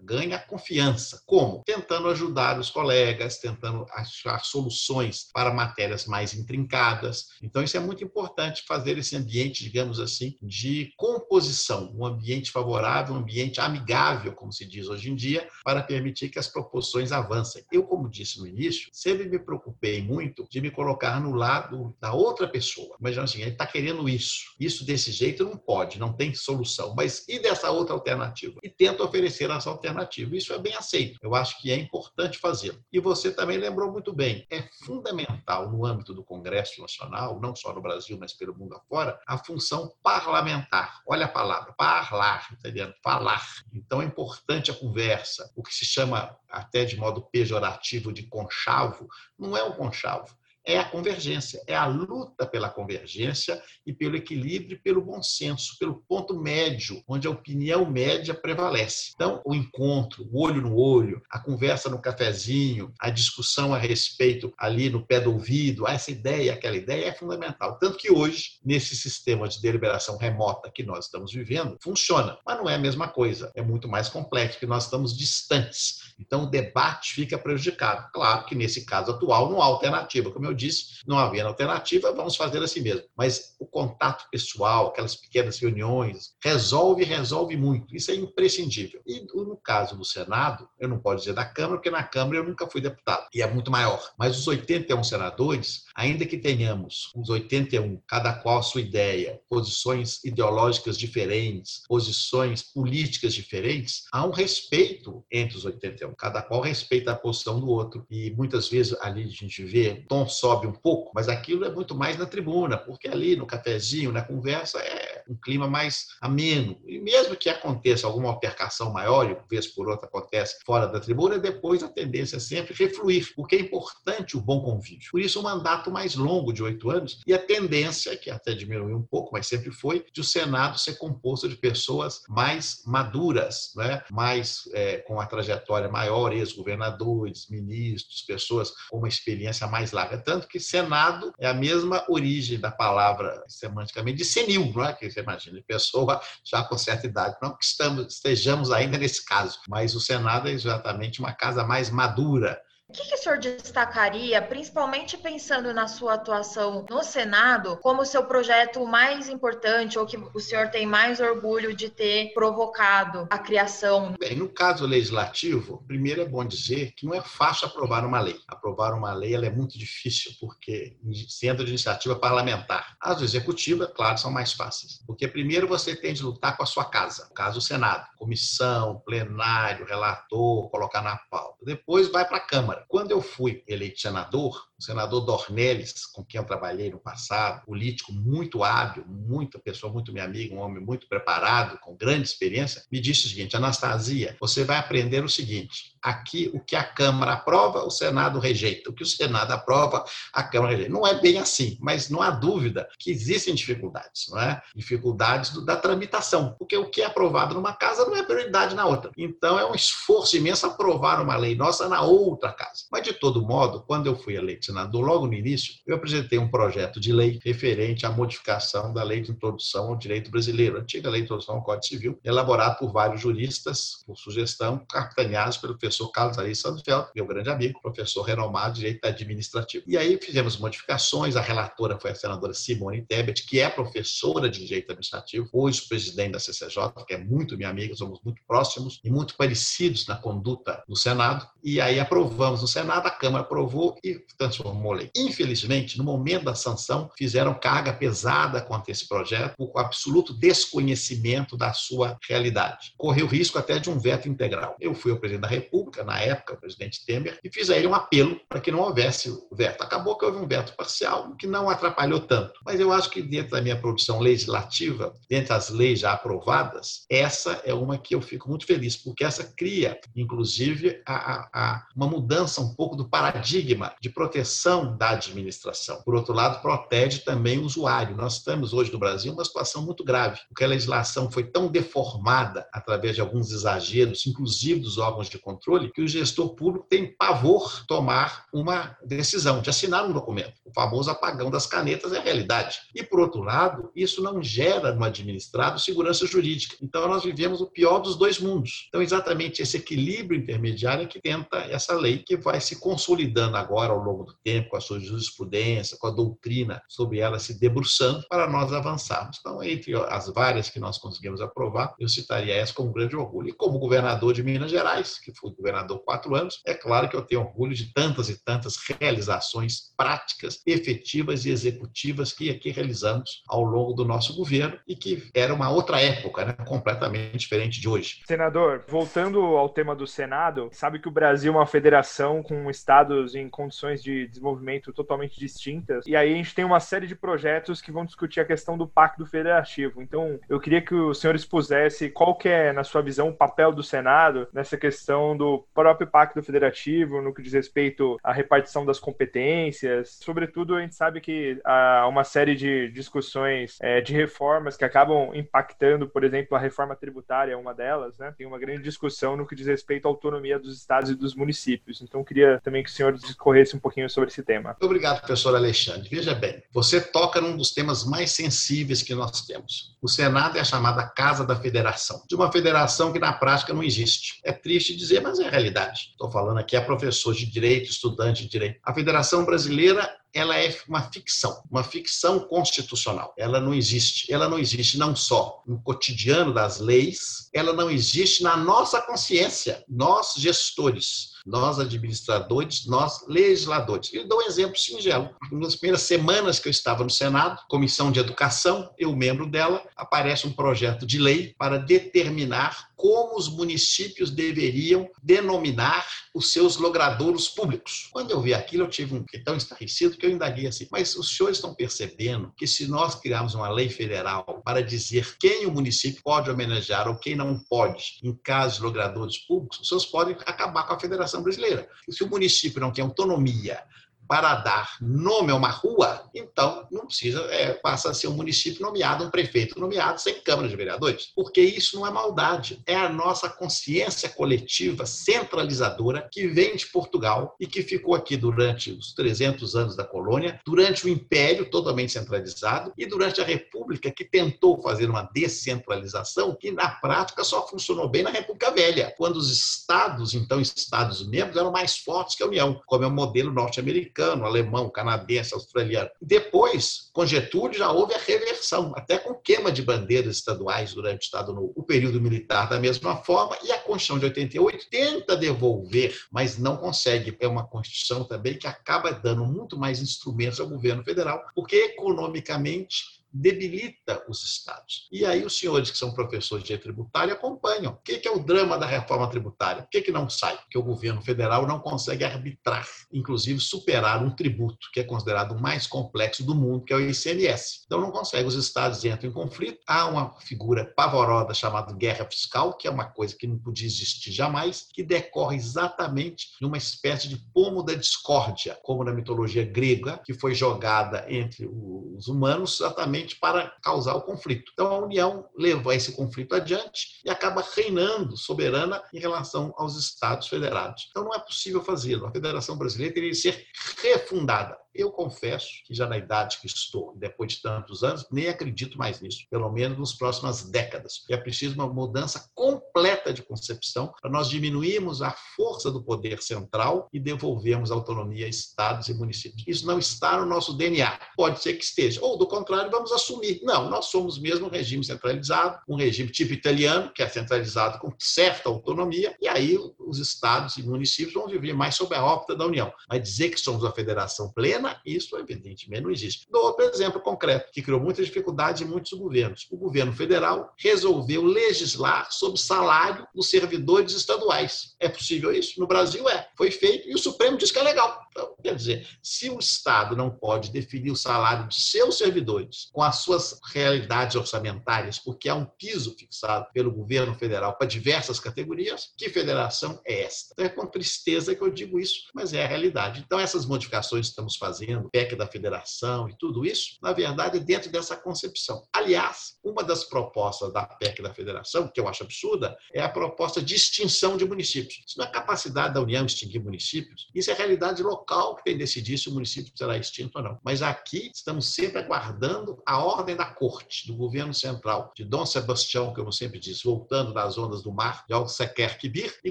ganha confiança. Como? Tentando ajudar os colegas, tentando achar soluções para matérias mais intrincadas. Então, isso é muito importante fazer esse ambiente, digamos assim, de composição, um ambiente favorável, um ambiente amigável, como se diz hoje em dia, para permitir que as proposições avancem. Eu, como disse no início, sempre me preocupei muito de me colocar no lado da outra pessoa. Imagina assim, ele está querendo isso, isso desse jeito não pode, não tem solução, mas e dessa outra alternativa? E tento oferecer essa alternativa. Isso é bem aceito. Eu acho que é importante fazê-lo. E você também lembrou muito bem, é fundamental no âmbito do Congresso Nacional, não só no Brasil, mas pelo mundo afora, a função parlamentar. Olha a palavra, parlar, entendendo? Falar. Então é importante a conversa. O que se chama até de modo pejorativo de conchavo, não é um conchavo é a convergência, é a luta pela convergência e pelo equilíbrio pelo bom senso, pelo ponto médio, onde a opinião média prevalece. Então, o encontro, o olho no olho, a conversa no cafezinho, a discussão a respeito ali no pé do ouvido, essa ideia, aquela ideia é fundamental. Tanto que hoje, nesse sistema de deliberação remota que nós estamos vivendo, funciona, mas não é a mesma coisa, é muito mais complexo, porque nós estamos distantes. Então, o debate fica prejudicado. Claro que nesse caso atual não há alternativa, como eu disse, não havia alternativa, vamos fazer assim mesmo. Mas o contato pessoal, aquelas pequenas reuniões, resolve, resolve muito. Isso é imprescindível. E no caso do Senado, eu não posso dizer da Câmara, porque na Câmara eu nunca fui deputado, e é muito maior. Mas os 81 senadores, ainda que tenhamos os 81, cada qual a sua ideia, posições ideológicas diferentes, posições políticas diferentes, há um respeito entre os 81. Cada qual respeita a posição do outro. E muitas vezes ali a gente vê tom sobe um pouco, mas aquilo é muito mais na tribuna, porque ali no cafezinho, na conversa, é um clima mais ameno. E mesmo que aconteça alguma altercação maior, e vez por outra acontece fora da tribuna, depois a tendência é sempre refluir, porque é importante o bom convívio. Por isso, um mandato mais longo de oito anos e a tendência, que até diminuiu um pouco, mas sempre foi, de o Senado ser composto de pessoas mais maduras, né? mais é, com a trajetória maior, ex-governadores, ministros, pessoas com uma experiência mais larga. Tanto que Senado é a mesma origem da palavra semanticamente de senil, não é? Que imagina, pessoa já com certa idade. Não que estamos, estejamos ainda nesse caso, mas o Senado é exatamente uma casa mais madura o que, que o senhor destacaria, principalmente pensando na sua atuação no Senado, como seu projeto mais importante ou que o senhor tem mais orgulho de ter provocado a criação? Bem, no caso legislativo, primeiro é bom dizer que não é fácil aprovar uma lei. Aprovar uma lei é muito difícil, porque sendo de iniciativa parlamentar. As executivas, claro, são mais fáceis. Porque primeiro você tem de lutar com a sua casa, no caso o Senado, comissão, plenário, relator, colocar na pauta. Depois vai para a Câmara quando eu fui eleito senador, o senador Dornelles, com quem eu trabalhei no passado, político muito hábil, muita pessoa, muito minha amiga, um homem muito preparado, com grande experiência, me disse o seguinte: Anastasia, você vai aprender o seguinte: aqui o que a Câmara aprova, o Senado rejeita. O que o Senado aprova, a Câmara rejeita. Não é bem assim, mas não há dúvida que existem dificuldades, não é? Dificuldades da tramitação, porque o que é aprovado numa casa não é prioridade na outra. Então é um esforço imenso aprovar uma lei nossa na outra casa. Mas de todo modo, quando eu fui eleito senador, logo no início, eu apresentei um projeto de lei referente à modificação da lei de introdução ao direito brasileiro, antiga lei de introdução ao Código Civil, elaborado por vários juristas, por sugestão, capitaneados pelo professor Carlos Ari Sandfeld, meu grande amigo, professor renomado de direito administrativo. E aí fizemos modificações, a relatora foi a senadora Simone Tebet, que é professora de direito administrativo, hoje presidente da CCJ, que é muito minha amiga, somos muito próximos e muito parecidos na conduta no Senado. E aí aprovamos no Senado, a Câmara aprovou e transformou lei. Infelizmente, no momento da sanção, fizeram carga pesada contra esse projeto, com absoluto desconhecimento da sua realidade. Correu risco até de um veto integral. Eu fui o presidente da República, na época, o presidente Temer, e fiz a ele um apelo para que não houvesse o veto. Acabou que houve um veto parcial, que não atrapalhou tanto. Mas eu acho que dentro da minha produção legislativa, dentre as leis já aprovadas, essa é uma que eu fico muito feliz, porque essa cria, inclusive, a, a, a uma mudança um pouco do paradigma de proteção da administração. Por outro lado, protege também o usuário. Nós estamos hoje no Brasil uma situação muito grave, porque a legislação foi tão deformada através de alguns exageros, inclusive dos órgãos de controle, que o gestor público tem pavor tomar uma decisão, de assinar um documento. O famoso apagão das canetas é a realidade. E, por outro lado, isso não gera no administrado segurança jurídica. Então, nós vivemos o pior dos dois mundos. Então, exatamente esse equilíbrio intermediário é que tenta essa lei que vai se consolidando agora ao longo do tempo, com a sua jurisprudência, com a doutrina sobre ela se debruçando para nós avançarmos. Então, entre as várias que nós conseguimos aprovar, eu citaria essa com grande orgulho. E como governador de Minas Gerais, que fui governador quatro anos, é claro que eu tenho orgulho de tantas e tantas realizações práticas, efetivas e executivas que aqui realizamos ao longo do nosso governo e que era uma outra época, né? completamente diferente de hoje. Senador, voltando ao tema do Senado, sabe que o Brasil é uma federação com estados em condições de desenvolvimento totalmente distintas, e aí a gente tem uma série de projetos que vão discutir a questão do Pacto Federativo. Então, eu queria que o senhor expusesse qual que é, na sua visão, o papel do Senado nessa questão do próprio Pacto Federativo, no que diz respeito à repartição das competências. Sobretudo, a gente sabe que há uma série de discussões é, de reformas que acabam impactando, por exemplo, a reforma tributária é uma delas, né? Tem uma grande discussão no que diz respeito à autonomia dos estados e dos municípios. Então, queria também que o senhor discorresse um pouquinho sobre esse tema. Obrigado, professor Alexandre. Veja bem, você toca num dos temas mais sensíveis que nós temos. O Senado é a chamada Casa da Federação, de uma federação que na prática não existe. É triste dizer, mas é a realidade. Estou falando aqui a professor de direito, estudante de direito. A Federação Brasileira ela é uma ficção, uma ficção constitucional. Ela não existe. Ela não existe não só no cotidiano das leis, ela não existe na nossa consciência, nós gestores nós administradores, nós legisladores. E dou um exemplo singelo. Nas primeiras semanas que eu estava no Senado, Comissão de Educação, eu membro dela, aparece um projeto de lei para determinar como os municípios deveriam denominar os seus logradouros públicos. Quando eu vi aquilo, eu tive um tão estarrecido que eu indaguei assim, mas os senhores estão percebendo que se nós criarmos uma lei federal para dizer quem o município pode homenagear ou quem não pode em casos logradouros públicos, os senhores podem acabar com a federação brasileira. Se o município não tem autonomia para dar nome a uma rua, então não precisa, é, passa a ser um município nomeado, um prefeito nomeado, sem Câmara de Vereadores. Porque isso não é maldade, é a nossa consciência coletiva centralizadora que vem de Portugal e que ficou aqui durante os 300 anos da colônia, durante o Império totalmente centralizado e durante a República que tentou fazer uma descentralização que na prática só funcionou bem na República Velha, quando os estados, então estados-membros, eram mais fortes que a União, como é o modelo norte-americano americano, alemão, canadense, australiano. Depois, com já houve a reversão, até com queima de bandeiras estaduais durante o Estado Novo. O período militar, da mesma forma, e a Constituição de 88 tenta devolver, mas não consegue. É uma Constituição também que acaba dando muito mais instrumentos ao governo federal, porque economicamente debilita os estados. E aí os senhores que são professores de tributária acompanham. O que é o drama da reforma tributária? Por que não sai? Porque o governo federal não consegue arbitrar, inclusive superar um tributo que é considerado o mais complexo do mundo, que é o ICMS. Então não consegue, os estados entram em conflito. Há uma figura pavorosa chamada guerra fiscal, que é uma coisa que não podia existir jamais, que decorre exatamente de uma espécie de pomo da discórdia, como na mitologia grega, que foi jogada entre os humanos exatamente para causar o conflito. Então a União leva esse conflito adiante e acaba reinando soberana em relação aos Estados federados. Então não é possível fazê-lo. A Federação Brasileira teria que ser refundada. Eu confesso que já na idade que estou, depois de tantos anos, nem acredito mais nisso, pelo menos nas próximas décadas. É preciso uma mudança completa de concepção para nós diminuirmos a força do poder central e devolvermos autonomia a estados e municípios. Isso não está no nosso DNA. Pode ser que esteja. Ou, do contrário, vamos assumir. Não, nós somos mesmo um regime centralizado, um regime tipo italiano, que é centralizado com certa autonomia, e aí os estados e municípios vão viver mais sob a órbita da União. Mas dizer que somos uma federação plena, isso evidentemente não existe. Dou outro exemplo concreto, que criou muita dificuldade em muitos governos. O governo federal resolveu legislar sobre salário dos servidores estaduais. É possível isso? No Brasil é. Foi feito e o Supremo diz que é legal. Então, quer dizer, se o Estado não pode definir o salário de seus servidores com as suas realidades orçamentárias, porque há um piso fixado pelo governo federal para diversas categorias, que federação é esta? Então é com tristeza que eu digo isso, mas é a realidade. Então essas modificações que estamos fazendo fazendo, PEC da federação e tudo isso, na verdade, dentro dessa concepção. Aliás, uma das propostas da PEC da federação, que eu acho absurda, é a proposta de extinção de municípios. Isso não é capacidade da União extinguir municípios, isso é realidade local que tem que decidir se o município será extinto ou não. Mas aqui estamos sempre aguardando a ordem da corte, do governo central, de Dom Sebastião, como eu sempre disse, voltando das ondas do mar, de Alsequer-Quibir, e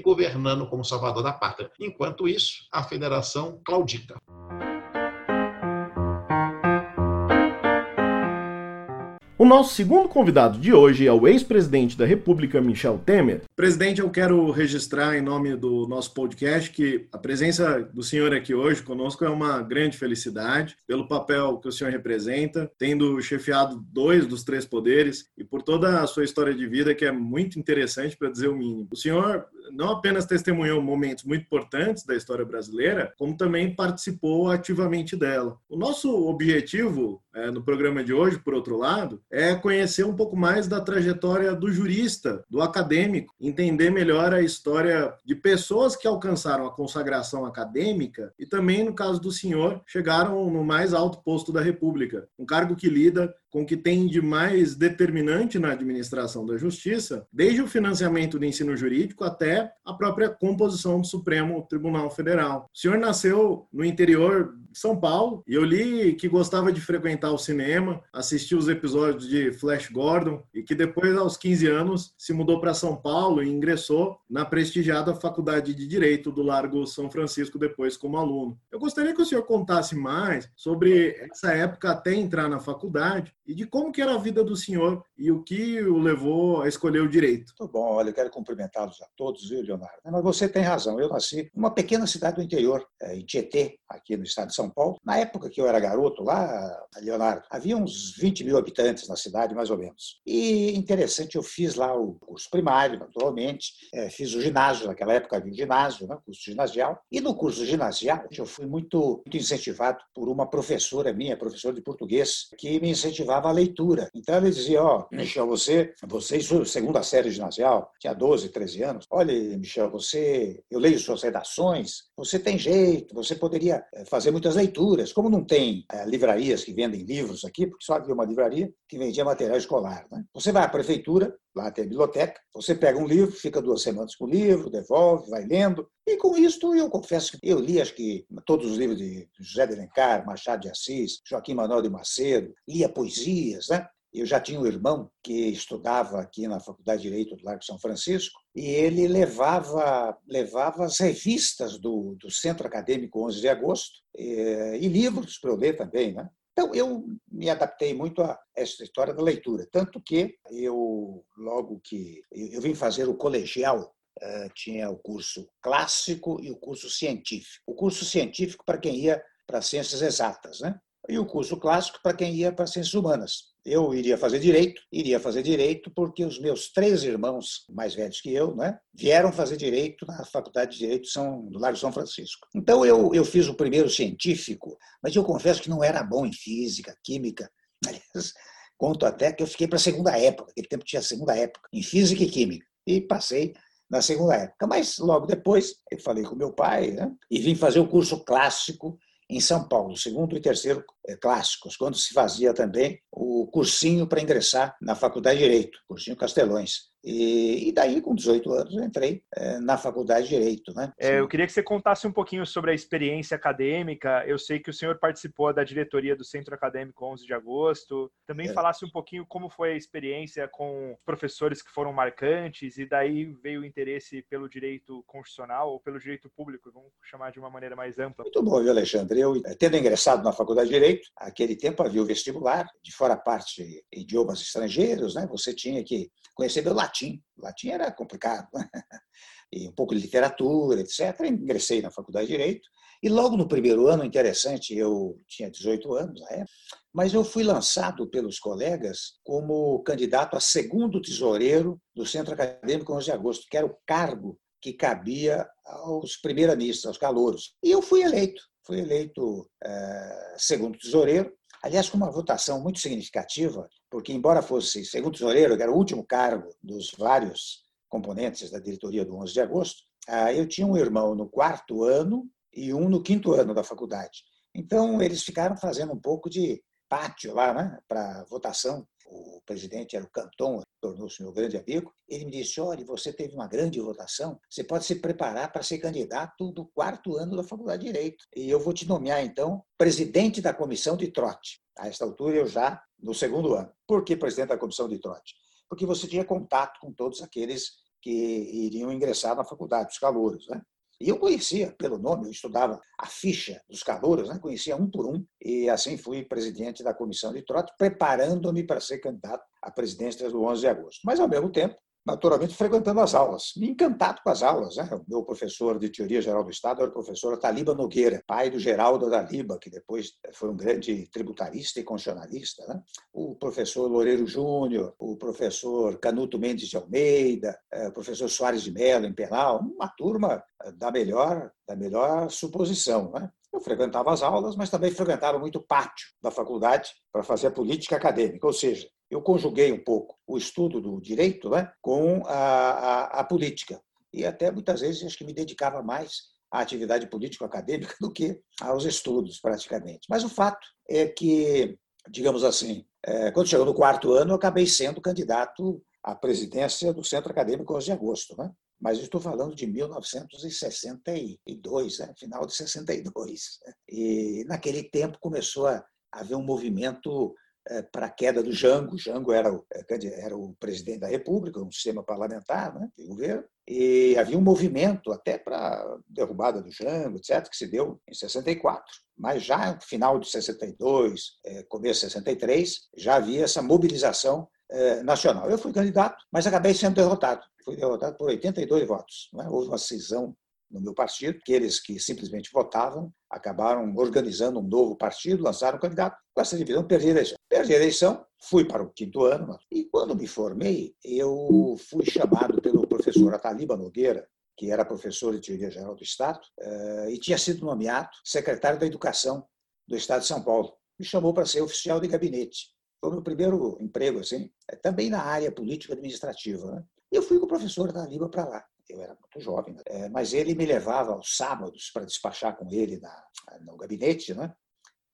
governando como salvador da pátria. Enquanto isso, a federação claudica. O nosso segundo convidado de hoje é o ex-presidente da República, Michel Temer. Presidente, eu quero registrar em nome do nosso podcast que a presença do senhor aqui hoje conosco é uma grande felicidade pelo papel que o senhor representa, tendo chefiado dois dos três poderes e por toda a sua história de vida que é muito interessante para dizer o mínimo. O senhor não apenas testemunhou momentos muito importantes da história brasileira, como também participou ativamente dela. O nosso objetivo é, no programa de hoje, por outro lado, é conhecer um pouco mais da trajetória do jurista, do acadêmico, entender melhor a história de pessoas que alcançaram a consagração acadêmica e também, no caso do senhor, chegaram no mais alto posto da República, um cargo que lida com o que tem de mais determinante na administração da justiça, desde o financiamento do ensino jurídico até a própria composição do Supremo Tribunal Federal. O senhor nasceu no interior São Paulo e eu li que gostava de frequentar o cinema, assistir os episódios de Flash Gordon e que depois, aos 15 anos, se mudou para São Paulo e ingressou na prestigiada Faculdade de Direito do Largo São Francisco depois como aluno. Eu gostaria que o senhor contasse mais sobre essa época até entrar na faculdade e de como que era a vida do senhor e o que o levou a escolher o direito. Muito bom, olha, eu quero cumprimentá-los a todos, viu, Leonardo? Mas você tem razão, eu nasci numa pequena cidade do interior, é, em Tietê, aqui no estado de São Paulo. Na época que eu era garoto lá, Leonardo, havia uns 20 mil habitantes na cidade, mais ou menos. E interessante, eu fiz lá o curso primário, naturalmente, é, fiz o ginásio, naquela época havia o ginásio, né, curso ginasial. E no curso ginasial, eu fui muito, muito incentivado por uma professora minha, professora de português, que me incentivava a leitura. Então ele dizia, ó, oh, Michel, você, você segunda série ginasial, tinha 12, 13 anos. Olha, Michel, você, eu leio suas redações, você tem jeito, você poderia eh, fazer muitas leituras. Como não tem é, livrarias que vendem livros aqui, porque só havia uma livraria que vendia material escolar, né? Você vai à prefeitura, lá tem a biblioteca, você pega um livro, fica duas semanas com o livro, devolve, vai lendo, e com isso eu confesso que eu li acho que todos os livros de José de Alencar, Machado de Assis, Joaquim Manuel de Macedo, lia poesias, né? Eu já tinha um irmão que estudava aqui na Faculdade de Direito do Largo São Francisco e ele levava, levava as revistas do, do Centro Acadêmico 11 de Agosto e, eh, e livros para eu ler também, né? Então, eu me adaptei muito a essa história da leitura, tanto que eu, logo que eu vim fazer o colegial, eh, tinha o curso clássico e o curso científico. O curso científico para quem ia para ciências exatas, né? E o curso clássico para quem ia para ciências humanas. Eu iria fazer direito, iria fazer direito porque os meus três irmãos mais velhos que eu, né, vieram fazer direito na Faculdade de Direito São, do Largo São Francisco. Então eu, eu fiz o primeiro científico, mas eu confesso que não era bom em física, química. Aliás, conto até que eu fiquei para a segunda época, aquele tempo tinha a segunda época, em física e química, e passei na segunda época. Mas logo depois eu falei com meu pai né, e vim fazer o curso clássico em São Paulo, segundo e terceiro eh, clássicos, quando se fazia também o cursinho para ingressar na Faculdade de Direito, cursinho Castelões. E, e, daí, com 18 anos, eu entrei é, na faculdade de Direito. Né? É, eu queria que você contasse um pouquinho sobre a experiência acadêmica. Eu sei que o senhor participou da diretoria do Centro Acadêmico 11 de agosto. Também é. falasse um pouquinho como foi a experiência com professores que foram marcantes, e daí veio o interesse pelo direito constitucional ou pelo direito público, vamos chamar de uma maneira mais ampla. Muito bom, viu, Alexandre? Eu, eh, tendo ingressado na faculdade de Direito, naquele tempo havia o vestibular, de fora parte idiomas estrangeiros, né? você tinha que conhecer meu latim. Latim era complicado. E um pouco de literatura, etc. Ingressei na faculdade de Direito. E logo no primeiro ano, interessante, eu tinha 18 anos na época, mas eu fui lançado pelos colegas como candidato a segundo tesoureiro do Centro Acadêmico 11 de Agosto, que era o cargo que cabia aos primeiranistas, aos calouros. E eu fui eleito. Fui eleito é, segundo tesoureiro, aliás, com uma votação muito significativa, porque, embora fosse segundo tesoureiro, que era o último cargo dos vários componentes da diretoria do 11 de agosto, ah, eu tinha um irmão no quarto ano e um no quinto ano da faculdade. Então, eles ficaram fazendo um pouco de pátio lá, né, para votação. O presidente era o Canton, tornou-se meu grande amigo. Ele me disse: Olha, você teve uma grande votação, você pode se preparar para ser candidato do quarto ano da Faculdade de Direito. E eu vou te nomear, então, presidente da comissão de trote. A esta altura, eu já no segundo ano. Por que presidente da comissão de trote? Porque você tinha contato com todos aqueles que iriam ingressar na faculdade, os calouros. Né? E eu conhecia pelo nome, eu estudava a ficha dos calouros, né? conhecia um por um, e assim fui presidente da comissão de trote, preparando-me para ser candidato à presidência do 11 de agosto. Mas, ao mesmo tempo, naturalmente frequentando as aulas, me encantado com as aulas. Né? O meu professor de Teoria Geral do Estado era o professor Taliba Nogueira, pai do Geraldo Taliba, que depois foi um grande tributarista e constitucionalista. Né? O professor Loureiro Júnior, o professor Canuto Mendes de Almeida, eh, o professor Soares de Mello, em penal, uma turma eh, da melhor, da melhor suposição. Né? Eu frequentava as aulas, mas também frequentava muito o pátio da faculdade para fazer política acadêmica, ou seja, eu conjuguei um pouco o estudo do direito né, com a, a, a política. E até muitas vezes acho que me dedicava mais à atividade político-acadêmica do que aos estudos, praticamente. Mas o fato é que, digamos assim, é, quando chegou no quarto ano, eu acabei sendo candidato à presidência do Centro Acadêmico 11 de agosto. Né? Mas estou falando de 1962, né? final de 62. E naquele tempo começou a haver um movimento para a queda do Jango. Jango era o, é, era o presidente da República, um sistema parlamentar né, de governo, e havia um movimento até para a derrubada do Jango, etc., que se deu em 64. Mas já no final de 62, é, começo de 63, já havia essa mobilização nacional. Eu fui candidato, mas acabei sendo derrotado. Fui derrotado por 82 votos. É? Houve uma cisão no meu partido, aqueles que simplesmente votavam acabaram organizando um novo partido, lançaram um candidato. Com essa divisão, perdi a eleição. Perdi a eleição, fui para o quinto ano, e quando me formei, eu fui chamado pelo professor Ataliba Nogueira, que era professor de teoria geral do Estado, eh, e tinha sido nomeado secretário da Educação do Estado de São Paulo. Me chamou para ser oficial de gabinete. Foi o meu primeiro emprego, assim, eh, também na área política administrativa. Né? E eu fui com o professor Ataliba para lá eu era muito jovem, né? é, mas ele me levava aos sábados para despachar com ele na, no gabinete. Né?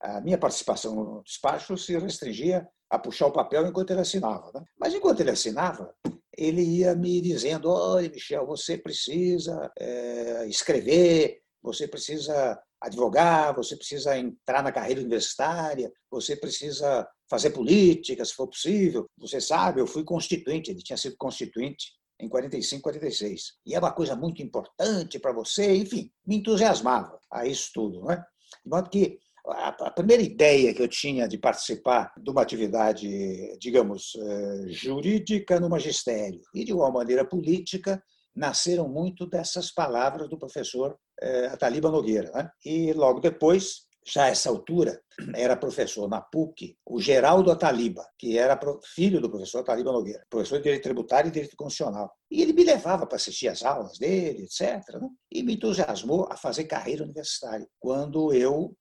A minha participação no despacho se restringia a puxar o papel enquanto ele assinava. Né? Mas enquanto ele assinava, ele ia me dizendo: Olha, Michel, você precisa é, escrever, você precisa advogar, você precisa entrar na carreira universitária, você precisa fazer política, se for possível. Você sabe, eu fui constituinte, ele tinha sido constituinte em 45, 46. E é uma coisa muito importante para você, enfim, me entusiasmava a isso tudo. Né? De modo que a primeira ideia que eu tinha de participar de uma atividade, digamos, eh, jurídica no magistério e, de uma maneira política, nasceram muito dessas palavras do professor eh, Ataliba Nogueira. Né? E logo depois já a essa altura, era professor na PUC, o Geraldo Ataliba, que era filho do professor Ataliba Nogueira, professor de Direito Tributário e Direito Constitucional. E ele me levava para assistir às aulas dele, etc. Né? E me entusiasmou a fazer carreira universitária. Quando eu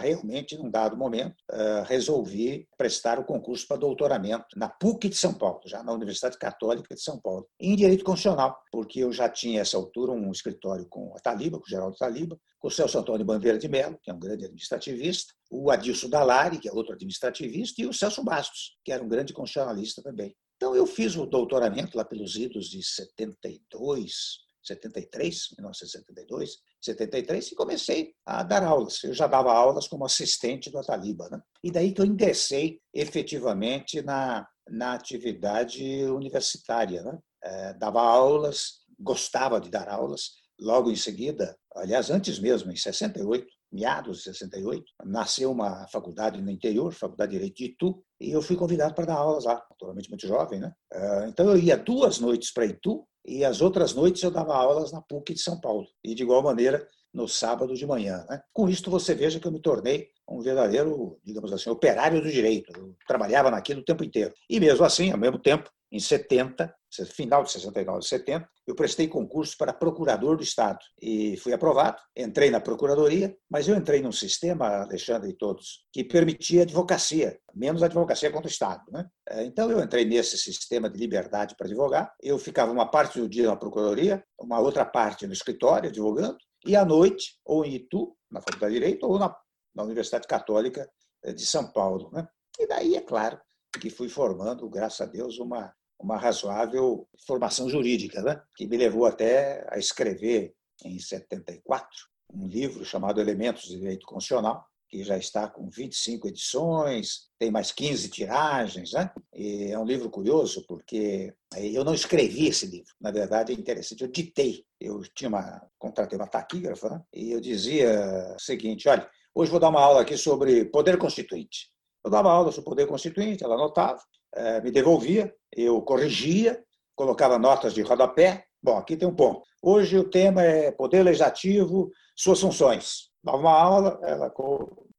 realmente, num dado momento, ah, resolvi prestar o concurso para doutoramento na PUC de São Paulo, já na Universidade Católica de São Paulo, em Direito Constitucional, porque eu já tinha, essa altura, um escritório com a Taliba, com o Geraldo Taliba, com o Celso Antônio Bandeira de Mello, que é um grande administrativista, o Adilson Dalari, que é outro administrativista, e o Celso Bastos, que era um grande constitucionalista também. Então, eu fiz o doutoramento lá pelos idos de 72, 73, 1972, 73, e comecei a dar aulas. Eu já dava aulas como assistente do Ataliba. Né? E daí que eu ingressei efetivamente na, na atividade universitária. Né? É, dava aulas, gostava de dar aulas. Logo em seguida, aliás, antes mesmo, em 68, meados de 68, nasceu uma faculdade no interior, Faculdade de Direito de Itu, e eu fui convidado para dar aulas lá, naturalmente muito jovem, né? É, então eu ia duas noites para Itu e as outras noites eu dava aulas na PUC de São Paulo. E de igual maneira no sábado de manhã. Né? Com isto você veja que eu me tornei um verdadeiro, digamos assim, operário do direito. Eu trabalhava naquilo o tempo inteiro. E mesmo assim, ao mesmo tempo, em 70, final de 69, 70, eu prestei concurso para procurador do Estado e fui aprovado. Entrei na procuradoria, mas eu entrei num sistema, Alexandre e todos, que permitia advocacia, menos advocacia contra o Estado. Né? É, então eu entrei nesse sistema de liberdade para advogar. Eu ficava uma parte do dia na procuradoria, uma outra parte no escritório advogando, e à noite, ou em Itu, na Faculdade de Direito, ou na, na Universidade Católica eh, de São Paulo. Né? E daí, é claro, que fui formando, graças a Deus, uma, uma razoável formação jurídica, né? que me levou até a escrever, em 74, um livro chamado Elementos de Direito Constitucional, que já está com 25 edições, tem mais 15 tiragens. Né? E é um livro curioso, porque eu não escrevi esse livro. Na verdade, é interessante, eu ditei. Eu tinha uma, contratei uma taquígrafa né? e eu dizia o seguinte: olha, hoje vou dar uma aula aqui sobre poder constituinte. Eu dava aula sobre poder constituinte, ela anotava, eh, me devolvia, eu corrigia, colocava notas de rodapé. Bom, aqui tem um ponto. Hoje o tema é poder legislativo, suas funções. Dava uma aula, ela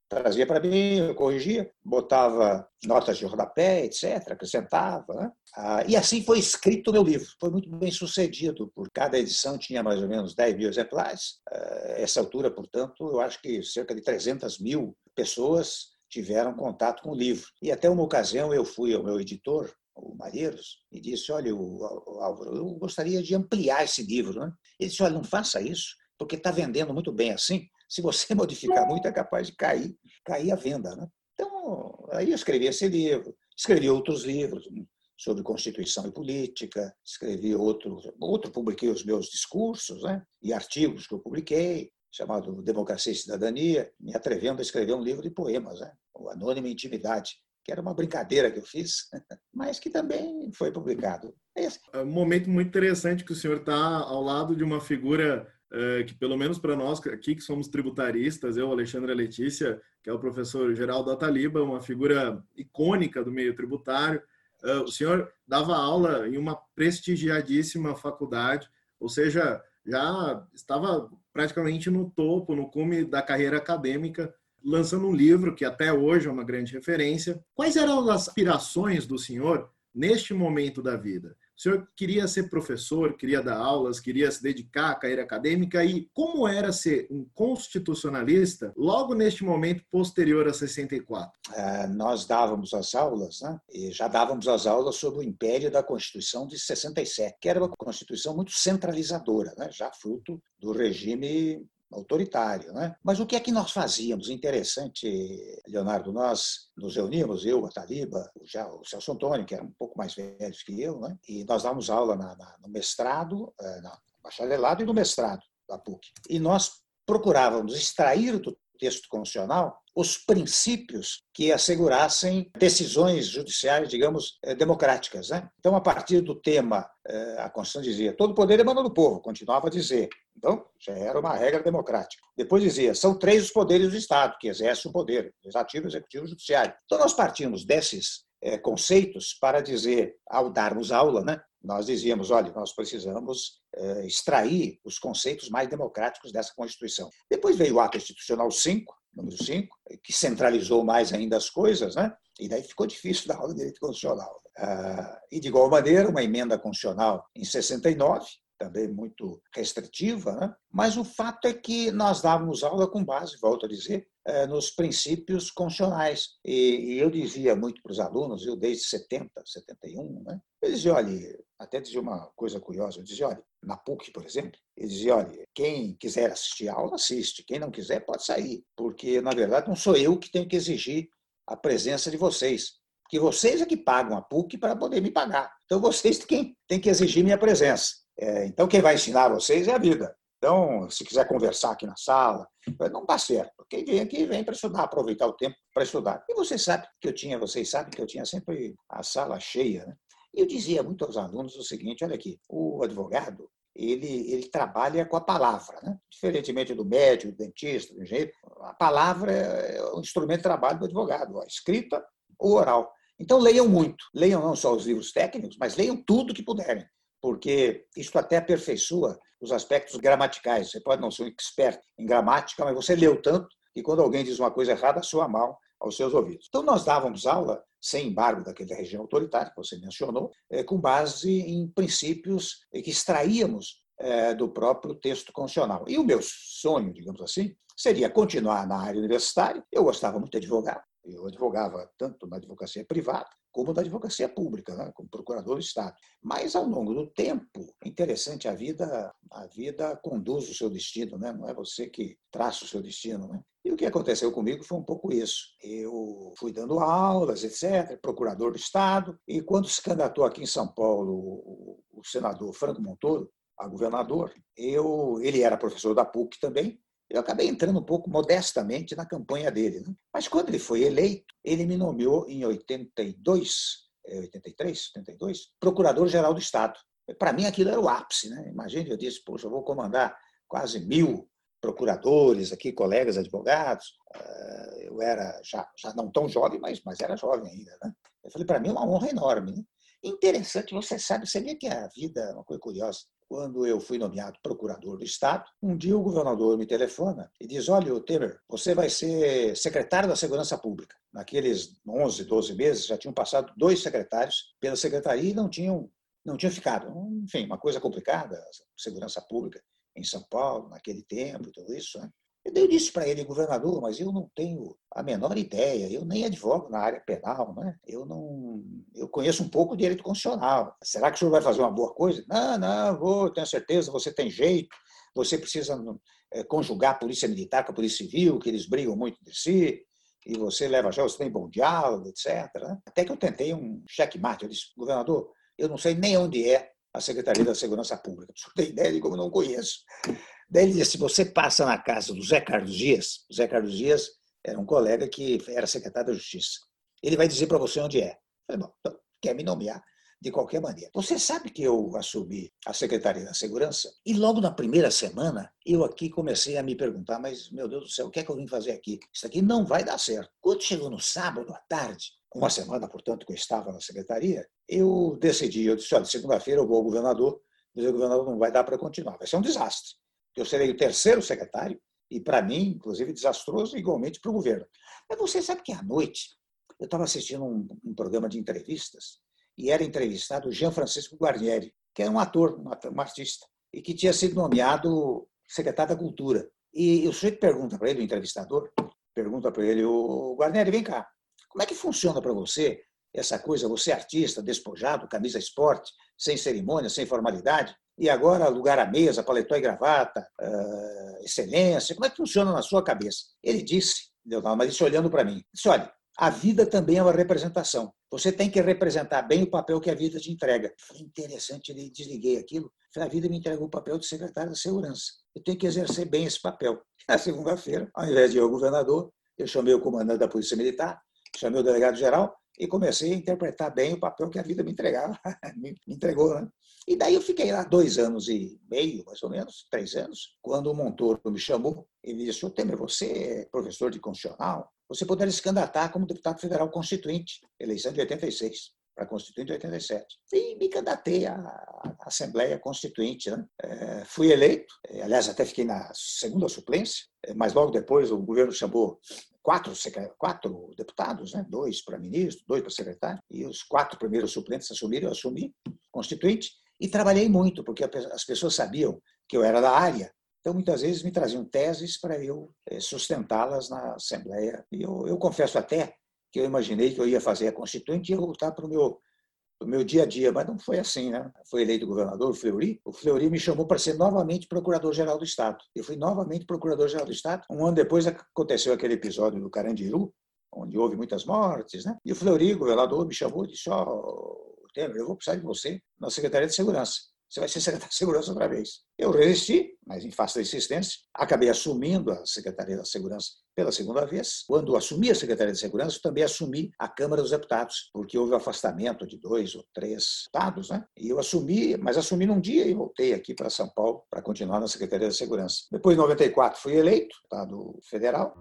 trazia para mim, eu corrigia, botava notas de rodapé, etc., acrescentava. Né? Ah, e assim foi escrito o meu livro. Foi muito bem sucedido, por cada edição tinha mais ou menos 10 mil exemplares. Ah, essa altura, portanto, eu acho que cerca de 300 mil pessoas tiveram contato com o livro. E até uma ocasião eu fui ao meu editor, o Mareiros, e disse: Olha, Álvaro, eu gostaria de ampliar esse livro. Né? Ele disse: Olha, não faça isso, porque está vendendo muito bem assim. Se você modificar muito, é capaz de cair, cair a venda. Né? Então, aí eu escrevi esse livro, escrevi outros livros sobre Constituição e Política, escrevi outro, outro publiquei os meus discursos né? e artigos que eu publiquei, chamado Democracia e Cidadania, me atrevendo a escrever um livro de poemas, né? o Anônimo Intimidade, que era uma brincadeira que eu fiz, mas que também foi publicado. É, é um momento muito interessante que o senhor está ao lado de uma figura que, pelo menos para nós aqui que somos tributaristas, eu, Alexandre Letícia, que é o professor Geraldo Ataliba, uma figura icônica do meio tributário, é, o senhor dava aula em uma prestigiadíssima faculdade, ou seja, já estava praticamente no topo, no cume da carreira acadêmica, lançando um livro que até hoje é uma grande referência. Quais eram as aspirações do senhor neste momento da vida? O senhor queria ser professor, queria dar aulas, queria se dedicar à carreira acadêmica e como era ser um constitucionalista logo neste momento posterior a 64? É, nós dávamos as aulas, né? E já dávamos as aulas sobre o império da Constituição de 67, que era uma Constituição muito centralizadora, né? já fruto do regime autoritário. Né? Mas o que é que nós fazíamos? Interessante, Leonardo, nós nos reunimos, eu, a Taliba, já o Celso Antônio, que era um pouco mais velho que eu, né? e nós dávamos aula na, na, no mestrado, eh, no bacharelado e no mestrado da PUC. E nós procurávamos extrair do texto constitucional os princípios que assegurassem decisões judiciais, digamos, eh, democráticas. Né? Então, a partir do tema, eh, a Constituição dizia, todo poder emana do povo, continuava a dizer. Então, já era uma regra democrática. Depois dizia, são três os poderes do Estado que exercem o poder, legislativo, executivo e judiciário. Então, nós partimos desses eh, conceitos para dizer, ao darmos aula, né, nós dizíamos, olha, nós precisamos extrair os conceitos mais democráticos dessa Constituição. Depois veio o Ato Institucional 5, número 5, que centralizou mais ainda as coisas, né? e daí ficou difícil dar aula de direito constitucional. Ah, e, de igual maneira, uma emenda constitucional em 69, também muito restritiva, né? mas o fato é que nós dávamos aula com base, volto a dizer, eh, nos princípios constitucionais. E eu dizia muito para os alunos, eu desde 70, 71, né? eu dizia, olha, até dizia uma coisa curiosa, eu dizia, olha, na PUC, por exemplo, ele dizia, olha, quem quiser assistir a aula, assiste, quem não quiser pode sair, porque, na verdade, não sou eu que tenho que exigir a presença de vocês, porque vocês é que pagam a PUC para poder me pagar. Então, vocês tem que exigir minha presença. É, então, quem vai ensinar vocês é a vida. Então, se quiser conversar aqui na sala, não dá certo. Quem vem aqui vem para estudar, aproveitar o tempo para estudar. E você sabe que eu tinha, vocês sabem que eu tinha sempre a sala cheia. Né? E eu dizia muito aos alunos o seguinte: olha aqui, o advogado ele, ele trabalha com a palavra, né? diferentemente do médico, do dentista, do engenheiro. A palavra é o instrumento de trabalho do advogado, a escrita ou oral. Então leiam muito, leiam não só os livros técnicos, mas leiam tudo que puderem porque isso até aperfeiçoa os aspectos gramaticais. Você pode não ser um expert em gramática, mas você leu tanto que quando alguém diz uma coisa errada, soa mal aos seus ouvidos. Então, nós dávamos aula, sem embargo daquela região autoritária que você mencionou, eh, com base em princípios que extraíamos eh, do próprio texto constitucional. E o meu sonho, digamos assim, seria continuar na área universitária. Eu gostava muito de advogar, eu advogava tanto na advocacia privada como na advocacia pública, né, como procurador do Estado. Mas ao longo do tempo, é interessante, a vida, a vida conduz o seu destino, né? não é você que traça o seu destino. Né? E o que aconteceu comigo foi um pouco isso. Eu fui dando aulas, etc., procurador do Estado, e quando se candidatou aqui em São Paulo o, senador Franco Montoro, a governador, eu, ele era professor da PUC também, Eu acabei entrando um pouco modestamente na campanha dele. Né? Mas quando ele foi eleito, ele me nomeou em 82, 83, 82, procurador-geral do Estado. Para mim aquilo era o ápice. Né? Imagine, eu disse, poxa, eu vou comandar quase mil procuradores aqui, colegas advogados. Ah, eu era já, já não tão jovem, mas, mas era jovem ainda. Né? Eu falei, para mim é uma honra enorme. Né? Interessante, você sabe, vê que a vida é uma coisa curiosa. Quando eu fui nomeado procurador do Estado, um dia o governador me telefona e diz: Olha, Temer, você vai ser secretário da Segurança Pública. Naqueles 11, 12 meses já tinham passado dois secretários pela secretaria e não tinham, não tinham ficado. Enfim, uma coisa complicada, segurança pública em São Paulo, naquele tempo, tudo isso. Né? Eu disse para ele, governador, mas eu não tenho a menor ideia, eu nem advogo na área penal, né? eu não, eu conheço um pouco de direito constitucional. Será que o senhor vai fazer uma boa coisa? Não, não, vou, tenho certeza, você tem jeito, você precisa é, conjugar a polícia militar com a polícia civil, que eles brigam muito entre si, e você leva já, você tem bom diálogo, etc. Até que eu tentei um checkmate, eu disse, governador, eu não sei nem onde é a Secretaria da Segurança Pública, senhor tem ideia de como eu não conheço. Daí ele disse: você passa na casa do Zé Carlos Dias, o Zé Carlos Dias era um colega que era secretário da Justiça. Ele vai dizer para você onde é. Eu falei, bom, então, quer me nomear de qualquer maneira. Você sabe que eu assumi a Secretaria da Segurança e logo na primeira semana eu aqui comecei a me perguntar, mas meu Deus do céu, o que é que eu vim fazer aqui? Isso aqui não vai dar certo. Quando chegou no sábado à tarde, uma semana, portanto, que eu estava na secretaria, eu decidi, eu disse, olha, segunda-feira eu vou ao governador, mas o governador não vai dar para continuar, vai ser um desastre eu serei o terceiro secretário, e para mim, inclusive, desastroso, igualmente para o governo. Mas você sabe que à noite eu estava assistindo um, um, programa de entrevistas e era entrevistado o Jean Francisco Guarnieri, que era um ator, um, um artista, e que tinha sido nomeado secretário da Cultura. E o sujeito pergunta para ele, o entrevistador, pergunta para ele, o Guarnieri, vem cá, como é que funciona para você essa coisa, você é artista, despojado, camisa esporte, sem cerimônia, sem formalidade, e agora lugar à mesa, paletó e gravata, uh, excelência, como é que funciona na sua cabeça? Ele disse, Leonardo, mas disse olhando para mim, disse, olha, a vida também é uma representação. Você tem que representar bem o papel que a vida te entrega. Foi interessante, ele desliguei aquilo. A vida me entregou o papel de secretário da Segurança. Eu tenho que exercer bem esse papel. Na segunda-feira, ao invés de ao governador, eu chamei o comandante da Polícia Militar, chamei o delegado-geral e comecei a interpretar bem o papel que a vida me entregava, me entregou, né? E daí eu fiquei lá dois anos e meio, mais ou menos, três anos, quando o Montoro me chamou, ele disse, ô Temer, você é professor de constitucional, você poderia se candidatar como deputado federal constituinte, eleição de 86 para Constituinte de 87. E me candidatei à Assembleia Constituinte. Né? É, fui eleito, é, aliás, até fiquei na segunda suplência, é, mas logo depois o governo chamou quatro, quatro deputados, né? dois para ministro, dois para secretário, e os quatro primeiros suplentes assumiram, eu assumi Constituinte, e trabalhei muito, porque as pessoas sabiam que eu era da área, então, muitas vezes me traziam teses para eu sustentá-las na Assembleia. E eu, eu confesso até que eu imaginei que eu ia fazer a Constituinte e ia voltar para o meu, o meu dia a dia, mas não foi assim, né? Foi eleito governador, o Fleury. O Fleury me chamou para ser novamente procurador-geral do Estado. Eu fui novamente procurador-geral do Estado. Um ano depois aconteceu aquele episódio do Carandiru, onde houve muitas mortes, né? E o Fleury, governador, me chamou e disse: Ó, oh, Temer, eu vou precisar de você na Secretaria de Segurança você vai ser secretário de Segurança outra vez. Eu resisti, mas em face da insistência, acabei assumindo a Secretaria da Segurança pela segunda vez. Quando assumi a Secretaria de Segurança, também assumi a Câmara dos Deputados, porque houve o afastamento de dois ou três deputados, né? E eu assumi, mas assumi num dia e voltei aqui para São Paulo para continuar na Secretaria da Segurança. Depois, em 94, fui eleito, deputado federal.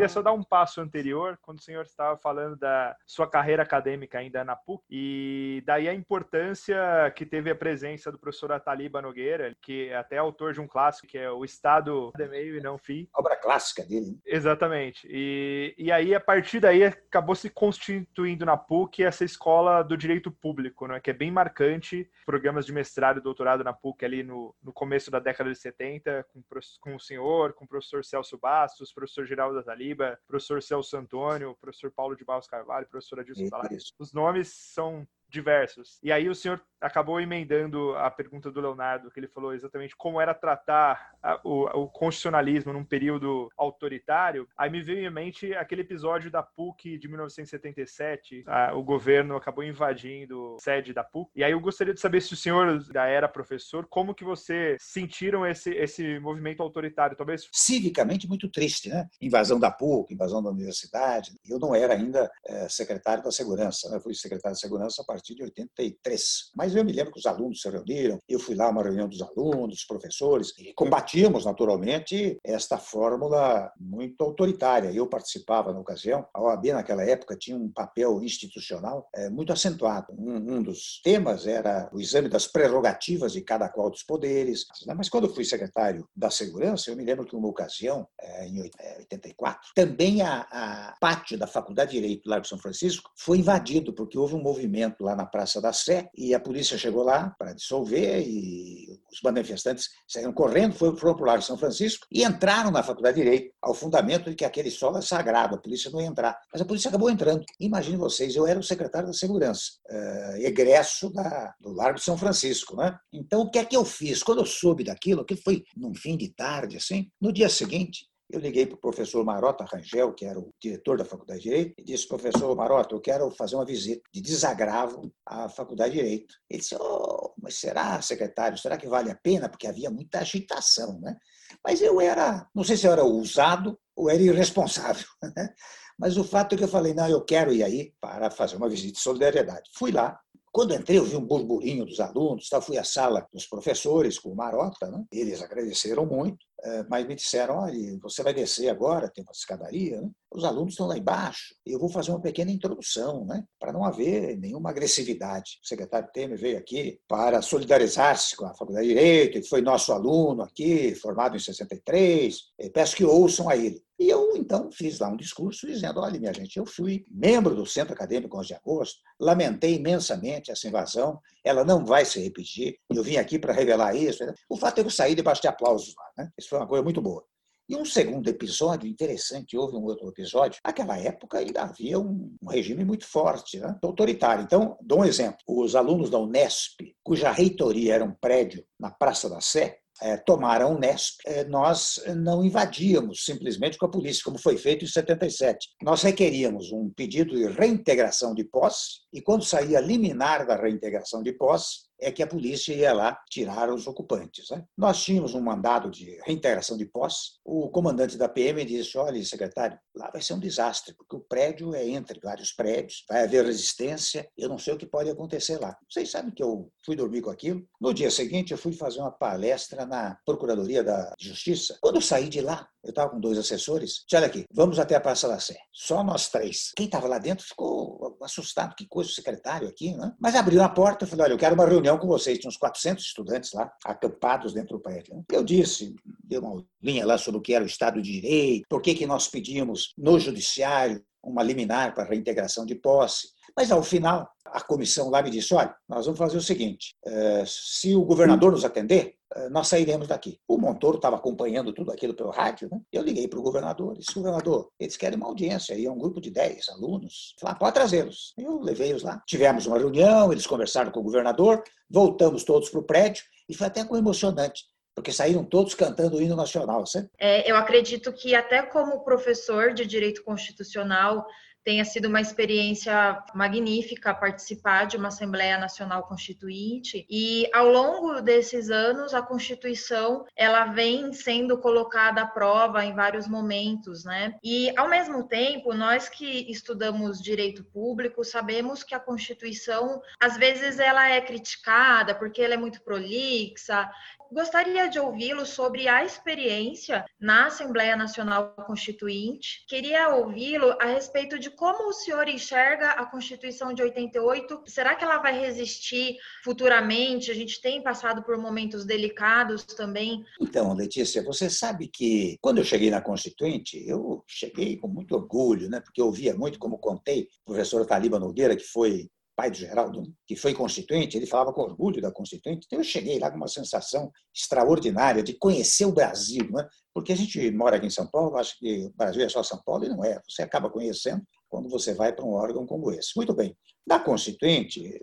Queria só dar um passo anterior, quando o senhor estava falando da sua carreira acadêmica ainda na PUC, e daí a importância que teve a presença do professor Ataliba Nogueira, que é até autor de um clássico, que é O Estado de Meio e Não Fim. Obra clássica dele. Exatamente. E, e aí, a partir daí, acabou se constituindo na PUC essa escola do direito público, né, que é bem marcante. Programas de mestrado e doutorado na PUC ali no, no começo da década de 70, com, com o senhor, com o professor Celso Bastos, professor Geraldo Ataliba, Paraíba, professor Celso Antônio, professor Paulo de Barros Carvalho, professor Adilson Salário. Os nomes são diversos. E aí o senhor acabou emendando a pergunta do Leonardo, que ele falou exatamente como era tratar a, o, o, constitucionalismo num período autoritário. Aí me veio em mente aquele episódio da PUC de 1977. A, o governo acabou invadindo a sede da PUC. E aí eu gostaria de saber se o senhor já era professor, como que você sentiram esse, esse movimento autoritário? Talvez civicamente muito triste, né? Invasão da PUC, invasão da universidade. Eu não era ainda é, secretário da segurança, né? Eu fui secretário de segurança a partir de 83. Mas eu me lembro que os alunos se reuniram, eu fui lá uma reunião dos alunos, dos professores, e combatíamos naturalmente esta fórmula muito autoritária. Eu participava na ocasião. A OAB naquela época tinha um papel institucional é, muito acentuado. Um, um dos temas era o exame das prerrogativas de cada qual dos poderes. Mas quando eu fui secretário da segurança, eu me lembro que uma ocasião, é, em 84, é, também a, a pátio da Faculdade de Direito do Largo São Francisco foi invadido, porque houve um movimento lá na Praça da Sé e a polícia chegou lá para dissolver e os manifestantes saíram correndo, foram, para o Largo São Francisco e entraram na Faculdade de Direito, ao fundamento de que aquele solo é sagrado, a polícia não ia entrar. Mas a polícia acabou entrando. Imagine vocês, eu era o secretário da Segurança, uh, egresso da, do Largo São Francisco. Né? Então, o que é que eu fiz? Quando eu soube daquilo, que foi num fim de tarde, assim, no dia seguinte, eu liguei para o professor Marota Rangel, que era o diretor da Faculdade de Direito, e disse: professor Marota, eu quero fazer uma visita de desagravo à Faculdade de Direito. Ele disse: oh, mas será, secretário, será que vale a pena? Porque havia muita agitação. Né? Mas eu era, não sei se eu era ousado ou era irresponsável. Né? Mas o fato é que eu falei: não, eu quero ir aí para fazer uma visita de solidariedade. Fui lá, quando entrei, eu vi um burburinho dos alunos, tá? fui à sala dos professores com o Marota, né? eles agradeceram muito. Eh, mas me disseram: olha, você vai descer agora, tem uma escadaria, né? os alunos estão lá embaixo, eu vou fazer uma pequena introdução, né? para não haver nenhuma agressividade. O secretário Temer veio aqui para solidarizar-se com a Faculdade de Direito, ele foi nosso aluno aqui, formado em 63, peço que ouçam a ele. E eu, então, fiz lá um discurso dizendo: olha, minha gente, eu fui membro do Centro Acadêmico 11 de Agosto, lamentei imensamente essa invasão, ela não vai se repetir, eu vim aqui para revelar isso. O fato é que eu saí debaixo de aplausos lá. Né? Isso foi uma coisa muito boa. E um segundo episódio interessante, houve um outro episódio, naquela época ainda havia um, um regime muito forte, né? autoritário. Então, dou um exemplo. Os alunos da Unesp, cuja reitoria era um prédio na Praça da Sé, é, tomaram a Unesp, é, nós não invadíamos simplesmente com a polícia, como foi feito em 77. Nós requeríamos um pedido de reintegração de posse, e quando saía liminar da reintegração de posse, é que a polícia ia lá tirar os ocupantes. Né? Nós tínhamos um mandado de reintegração de posse. O comandante da PM disse: olha, secretário, lá vai ser um desastre, porque o prédio é entre vários prédios, vai haver resistência, eu não sei o que pode acontecer lá. Vocês sabem que eu fui dormir com aquilo? No dia seguinte, eu fui fazer uma palestra na Procuradoria da Justiça. Quando eu saí de lá, eu estava com dois assessores. Disse, olha aqui, vamos até a Praça da Sé. Só nós três. Quem estava lá dentro ficou assustado. Que coisa, o secretário aqui, né? Mas abriu a porta e falou, olha, eu quero uma reunião com vocês. Tinha uns 400 estudantes lá, acampados dentro do prédio. Né? Eu disse, deu uma linha lá sobre o que era o Estado de Direito, por que, que nós pedimos no Judiciário uma liminar para reintegração de posse. Mas, ao final, a comissão lá me disse: olha, nós vamos fazer o seguinte: eh, se o governador nos atender, eh, nós sairemos daqui. O Montoro estava acompanhando tudo aquilo pelo rádio, né? Eu liguei para o governador, disse, governador, eles querem uma audiência, aí é um grupo de 10 alunos. Falei, ah, pode trazê-los. Eu levei-os lá. Tivemos uma reunião, eles conversaram com o governador, voltamos todos para o prédio, e foi até emocionante porque saíram todos cantando o hino nacional. Certo? É, eu acredito que até como professor de direito constitucional tenha sido uma experiência magnífica participar de uma Assembleia Nacional Constituinte e ao longo desses anos a Constituição ela vem sendo colocada à prova em vários momentos, né? E ao mesmo tempo, nós que estudamos direito público sabemos que a Constituição às vezes ela é criticada porque ela é muito prolixa, gostaria de ouvi-lo sobre a experiência na Assembleia Nacional Constituinte. Queria ouvi-lo a respeito de como o senhor enxerga a Constituição de 88. Será que ela vai resistir futuramente? A gente tem passado por momentos delicados também. Então, Letícia, você sabe que quando eu cheguei na Constituinte, eu cheguei com muito orgulho, né? porque eu ouvia muito, como contei, o professor Taliba Nogueira, que foi pai do Geraldo, que foi constituinte, ele falava com orgulho da constituinte. Então eu cheguei lá com uma sensação extraordinária de conhecer o Brasil, né? porque a gente mora aqui em São Paulo, acha que o Brasil é só São Paulo, e não é. Você acaba conhecendo quando você vai para um órgão como esse. Muito bem. Da constituinte,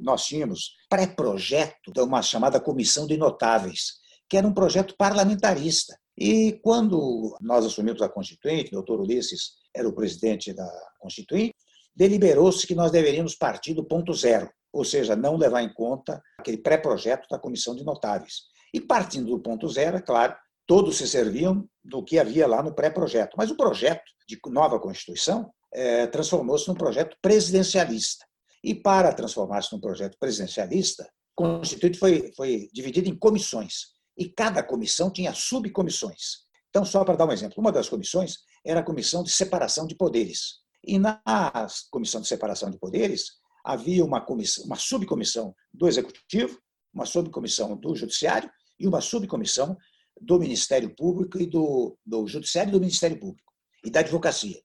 nós tínhamos pré-projeto de uma chamada Comissão de Notáveis, que era um projeto parlamentarista. E quando nós assumimos a Constituinte, o doutor Ulisses era o presidente da Constituinte, deliberou-se que nós deveríamos partir do ponto zero, ou seja, não levar em conta aquele pré-projeto da Comissão de Notáveis. E partindo do ponto zero, é claro, todos se serviam do que havia lá no pré-projeto. Mas o projeto de nova Constituição é, transformou-se num projeto presidencialista. E para transformar-se num projeto presidencialista, a Constituinte foi, foi dividida em comissões. E cada comissão tinha subcomissões. Então, só para dar um exemplo, uma das comissões era a Comissão de Separação de Poderes. E na Comissão de Separação de Poderes havia uma, comissão, uma subcomissão do Executivo, uma subcomissão do Judiciário e uma subcomissão do Ministério Público e do, do Judiciário e do Ministério Público e da Advocacia.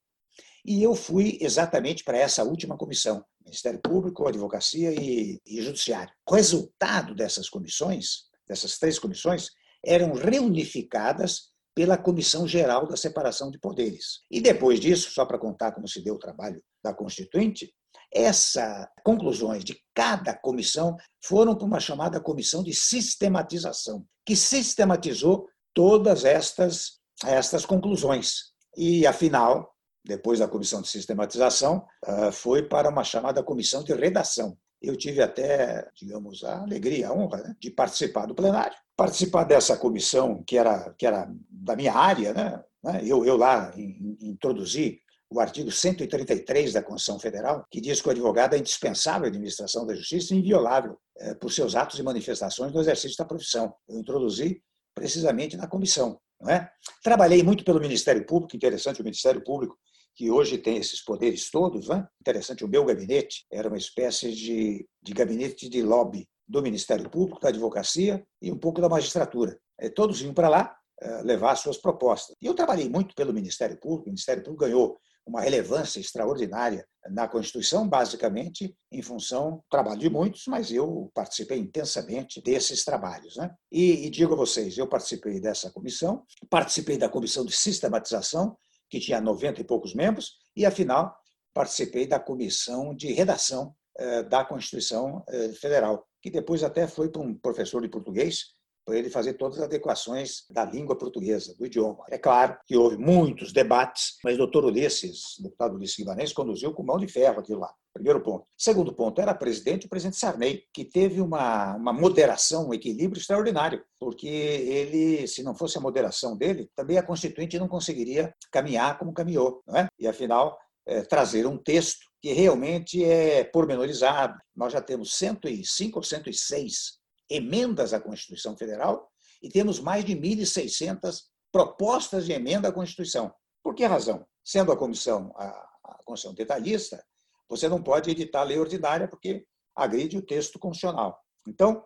E eu fui exatamente para essa última comissão, Ministério Público, Advocacia e, e Judiciário. O resultado dessas comissões, dessas três comissões, eram reunificadas pela Comissão Geral da Separação de Poderes. E depois disso, só para contar como se deu o trabalho da Constituinte, essas conclusões de cada comissão foram para uma chamada comissão de sistematização, que sistematizou todas estas, estas conclusões. E, afinal, depois da comissão de sistematização, ah, foi para uma chamada comissão de redação. Eu tive até, digamos, a alegria, a honra né, de participar do plenário, participar dessa comissão que era, que era da minha área, né? né eu, eu lá introduzi o artigo 133 da Constituição Federal, que diz que o advogado é indispensável à administração da justiça e inviolável eh, por seus atos e manifestações no exercício da profissão. Eu introduzi precisamente na comissão. Não é? Trabalhei muito pelo Ministério Público, interessante o Ministério Público, que hoje tem esses poderes todos. Não é? Interessante, o meu gabinete era uma espécie de, de gabinete de lobby do Ministério Público, da advocacia e um pouco da magistratura. Eh, todos iam para lá eh, levar suas propostas. E eu trabalhei muito pelo Ministério Público, o Ministério Público ganhou uma relevância extraordinária na Constituição, basicamente em função do trabalho de muitos, mas eu participei intensamente desses trabalhos. Né? E, e digo a vocês, eu participei dessa comissão, participei da comissão de sistematização, que tinha 90 e poucos membros, e, afinal, participei da comissão de redação eh, da Constituição eh, Federal, que depois até foi para um professor de português, para ele fazer todas as adequações da língua portuguesa, do idioma. É claro que houve muitos debates, mas o doutor Ulisses, o deputado Ulisses Guimarães, conduziu com mão de ferro aquilo lá. Primeiro ponto. Segundo ponto, era presidente o presidente Sarney, que teve uma, uma moderação, um equilíbrio extraordinário, porque ele, se não fosse a moderação dele, também a Constituinte não conseguiria caminhar como caminhou. Não é? E, afinal, é, trazer um texto que realmente é pormenorizado. Nós já temos 105 ou 106 emendas à Constituição Federal e temos mais de 1.600 propostas de emenda à Constituição. Por que razão? Sendo a comissão a, a Constituição detalhista, você não pode editar a lei ordinária porque agride o texto constitucional. Então,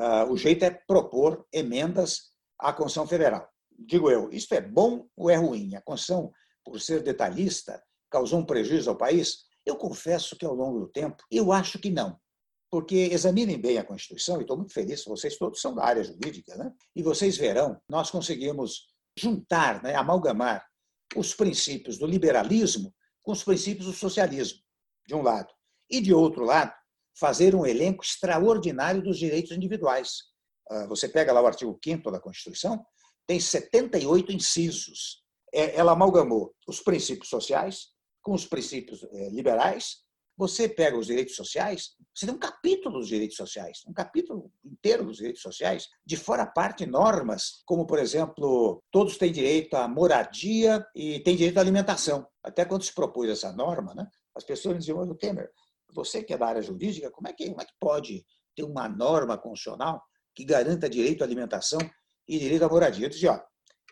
uh, o jeito é propor emendas à Constituição Federal. Digo eu, isto é bom ou é ruim? A Constituição, por ser detalhista, causou um prejuízo ao país? Eu confesso que ao longo do tempo, eu acho que não porque examinem bem a Constituição, e estou muito feliz, vocês todos são da área jurídica, né? e vocês verão, nós conseguimos juntar, né, amalgamar os princípios do liberalismo com os princípios do socialismo, de um lado, e de outro lado, fazer um elenco extraordinário dos direitos individuais. Ah, você pega lá o artigo 5 da Constituição, tem 78 incisos. É, ela amalgamou os princípios sociais com os princípios eh, liberais você pega os direitos sociais, você tem um capítulo dos direitos sociais, um capítulo inteiro dos direitos sociais, de fora a parte normas, como, por exemplo, todos têm direito à moradia e têm direito à alimentação. Até quando se propôs essa norma, né, as pessoas diziam, olha, Temer, você que é da área jurídica, como é que, como é que pode ter uma norma constitucional que garanta direito à alimentação e direito à moradia? Eu dizia, olha,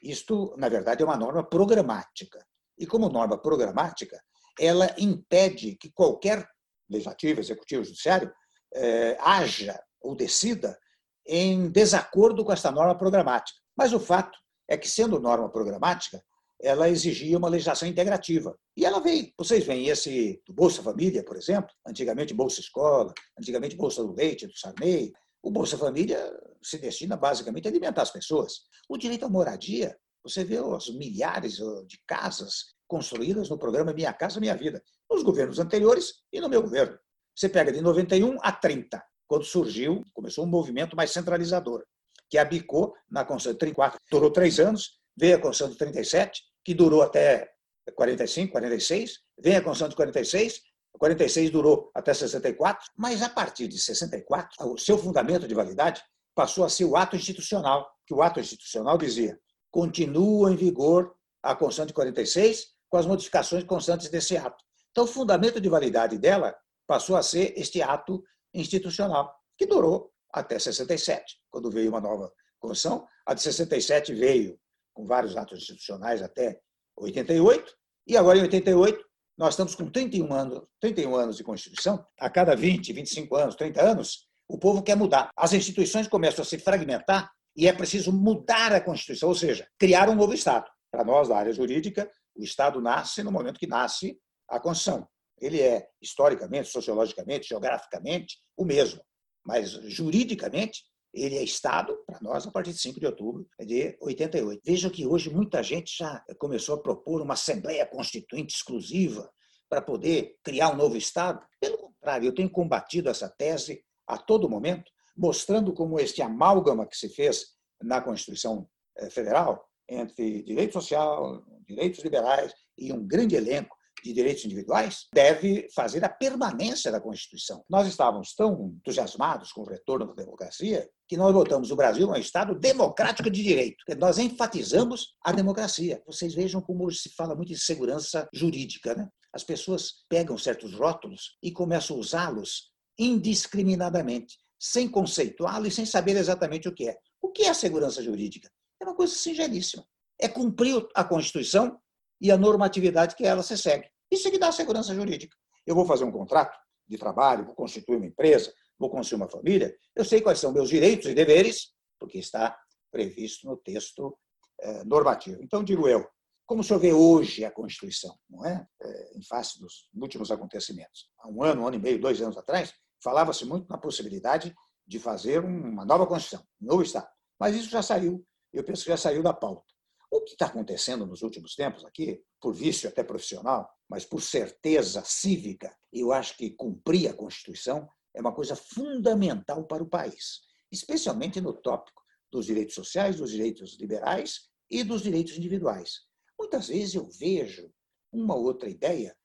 isto, na verdade, é uma norma programática. E como norma programática, ela impede que qualquer legislativo, executivo, judiciário eh, haja ou decida em desacordo com esta norma programática. Mas o fato é que, sendo norma programática, ela exigia uma legislação integrativa. E ela veio. Vocês veem esse do Bolsa Família, por exemplo, antigamente Bolsa Escola, antigamente Bolsa do Leite, do Sarney. O Bolsa Família se destina basicamente a alimentar as pessoas. O direito à moradia, você vê os milhares de casas construídas no programa Minha Casa Minha Vida, nos governos anteriores e no meu governo. Você pega de 91 a 30, quando surgiu, começou um movimento mais centralizador, que abicou na Constituição de 34. Durou três anos, veio a Constituição de 37, que durou até 45, 46, vem a Constituição de 46, 46 durou até 64, mas a partir de 64, o seu fundamento de validade passou a ser o ato institucional, que o ato institucional dizia: continua em vigor a Constituição de 46 com as modificações constantes desse ato. Então, o fundamento de validade dela passou a ser este ato institucional, que durou até 67, quando veio uma nova Constituição. A de 67 veio com vários atos institucionais até 88, e agora em 88 nós estamos com 31 anos, 31 anos de Constituição. A cada 20, 25 anos, 30 anos, o povo quer mudar. As instituições começam a se fragmentar e é preciso mudar a Constituição, ou seja, criar um novo Estado. Para nós, da área jurídica, o Estado nasce no momento que nasce a Constituição. Ele é, historicamente, sociologicamente, geograficamente, o mesmo. Mas, juridicamente, ele é Estado, para nós, a partir de 5 de outubro de 88. Veja que hoje muita gente já começou a propor uma Assembleia Constituinte exclusiva para poder criar um novo Estado. Pelo contrário, eu tenho combatido essa tese a todo momento, mostrando como este amálgama que se fez na Constituição eh, Federal entre direito social, direitos liberais e um grande elenco de direitos individuais deve fazer a permanência da Constituição. Nós estávamos tão entusiasmados com o retorno da democracia que nós botamos o Brasil um Estado democrático de direito. Nós enfatizamos a democracia. Vocês vejam como hoje se fala muito em segurança jurídica. Né? As pessoas pegam certos rótulos e começam a usá-los indiscriminadamente, sem conceituá-lo e sem saber exatamente o que é. O que é segurança jurídica? É uma coisa singelíssima. É cumprir a Constituição e a normatividade que ela se segue. Isso é que dá segurança jurídica. Eu vou fazer um contrato de trabalho, vou constituir uma empresa, vou construir uma família, eu sei quais são meus direitos e deveres, porque está previsto no texto eh, normativo. Então, digo eu, como o senhor vê hoje a Constituição, não é? é em face dos últimos acontecimentos. Há um ano, um ano e meio, dois anos atrás, falava-se muito na possibilidade de fazer uma nova Constituição, um novo Estado. Mas isso já saiu, eu penso que já saiu da pauta. O que está acontecendo nos últimos tempos aqui, por vício até profissional, mas por certeza cívica, eu acho que cumprir a Constituição é uma coisa fundamental para o país, especialmente no tópico dos direitos sociais, dos direitos liberais e dos direitos individuais. Muitas vezes eu vejo uma outra ideia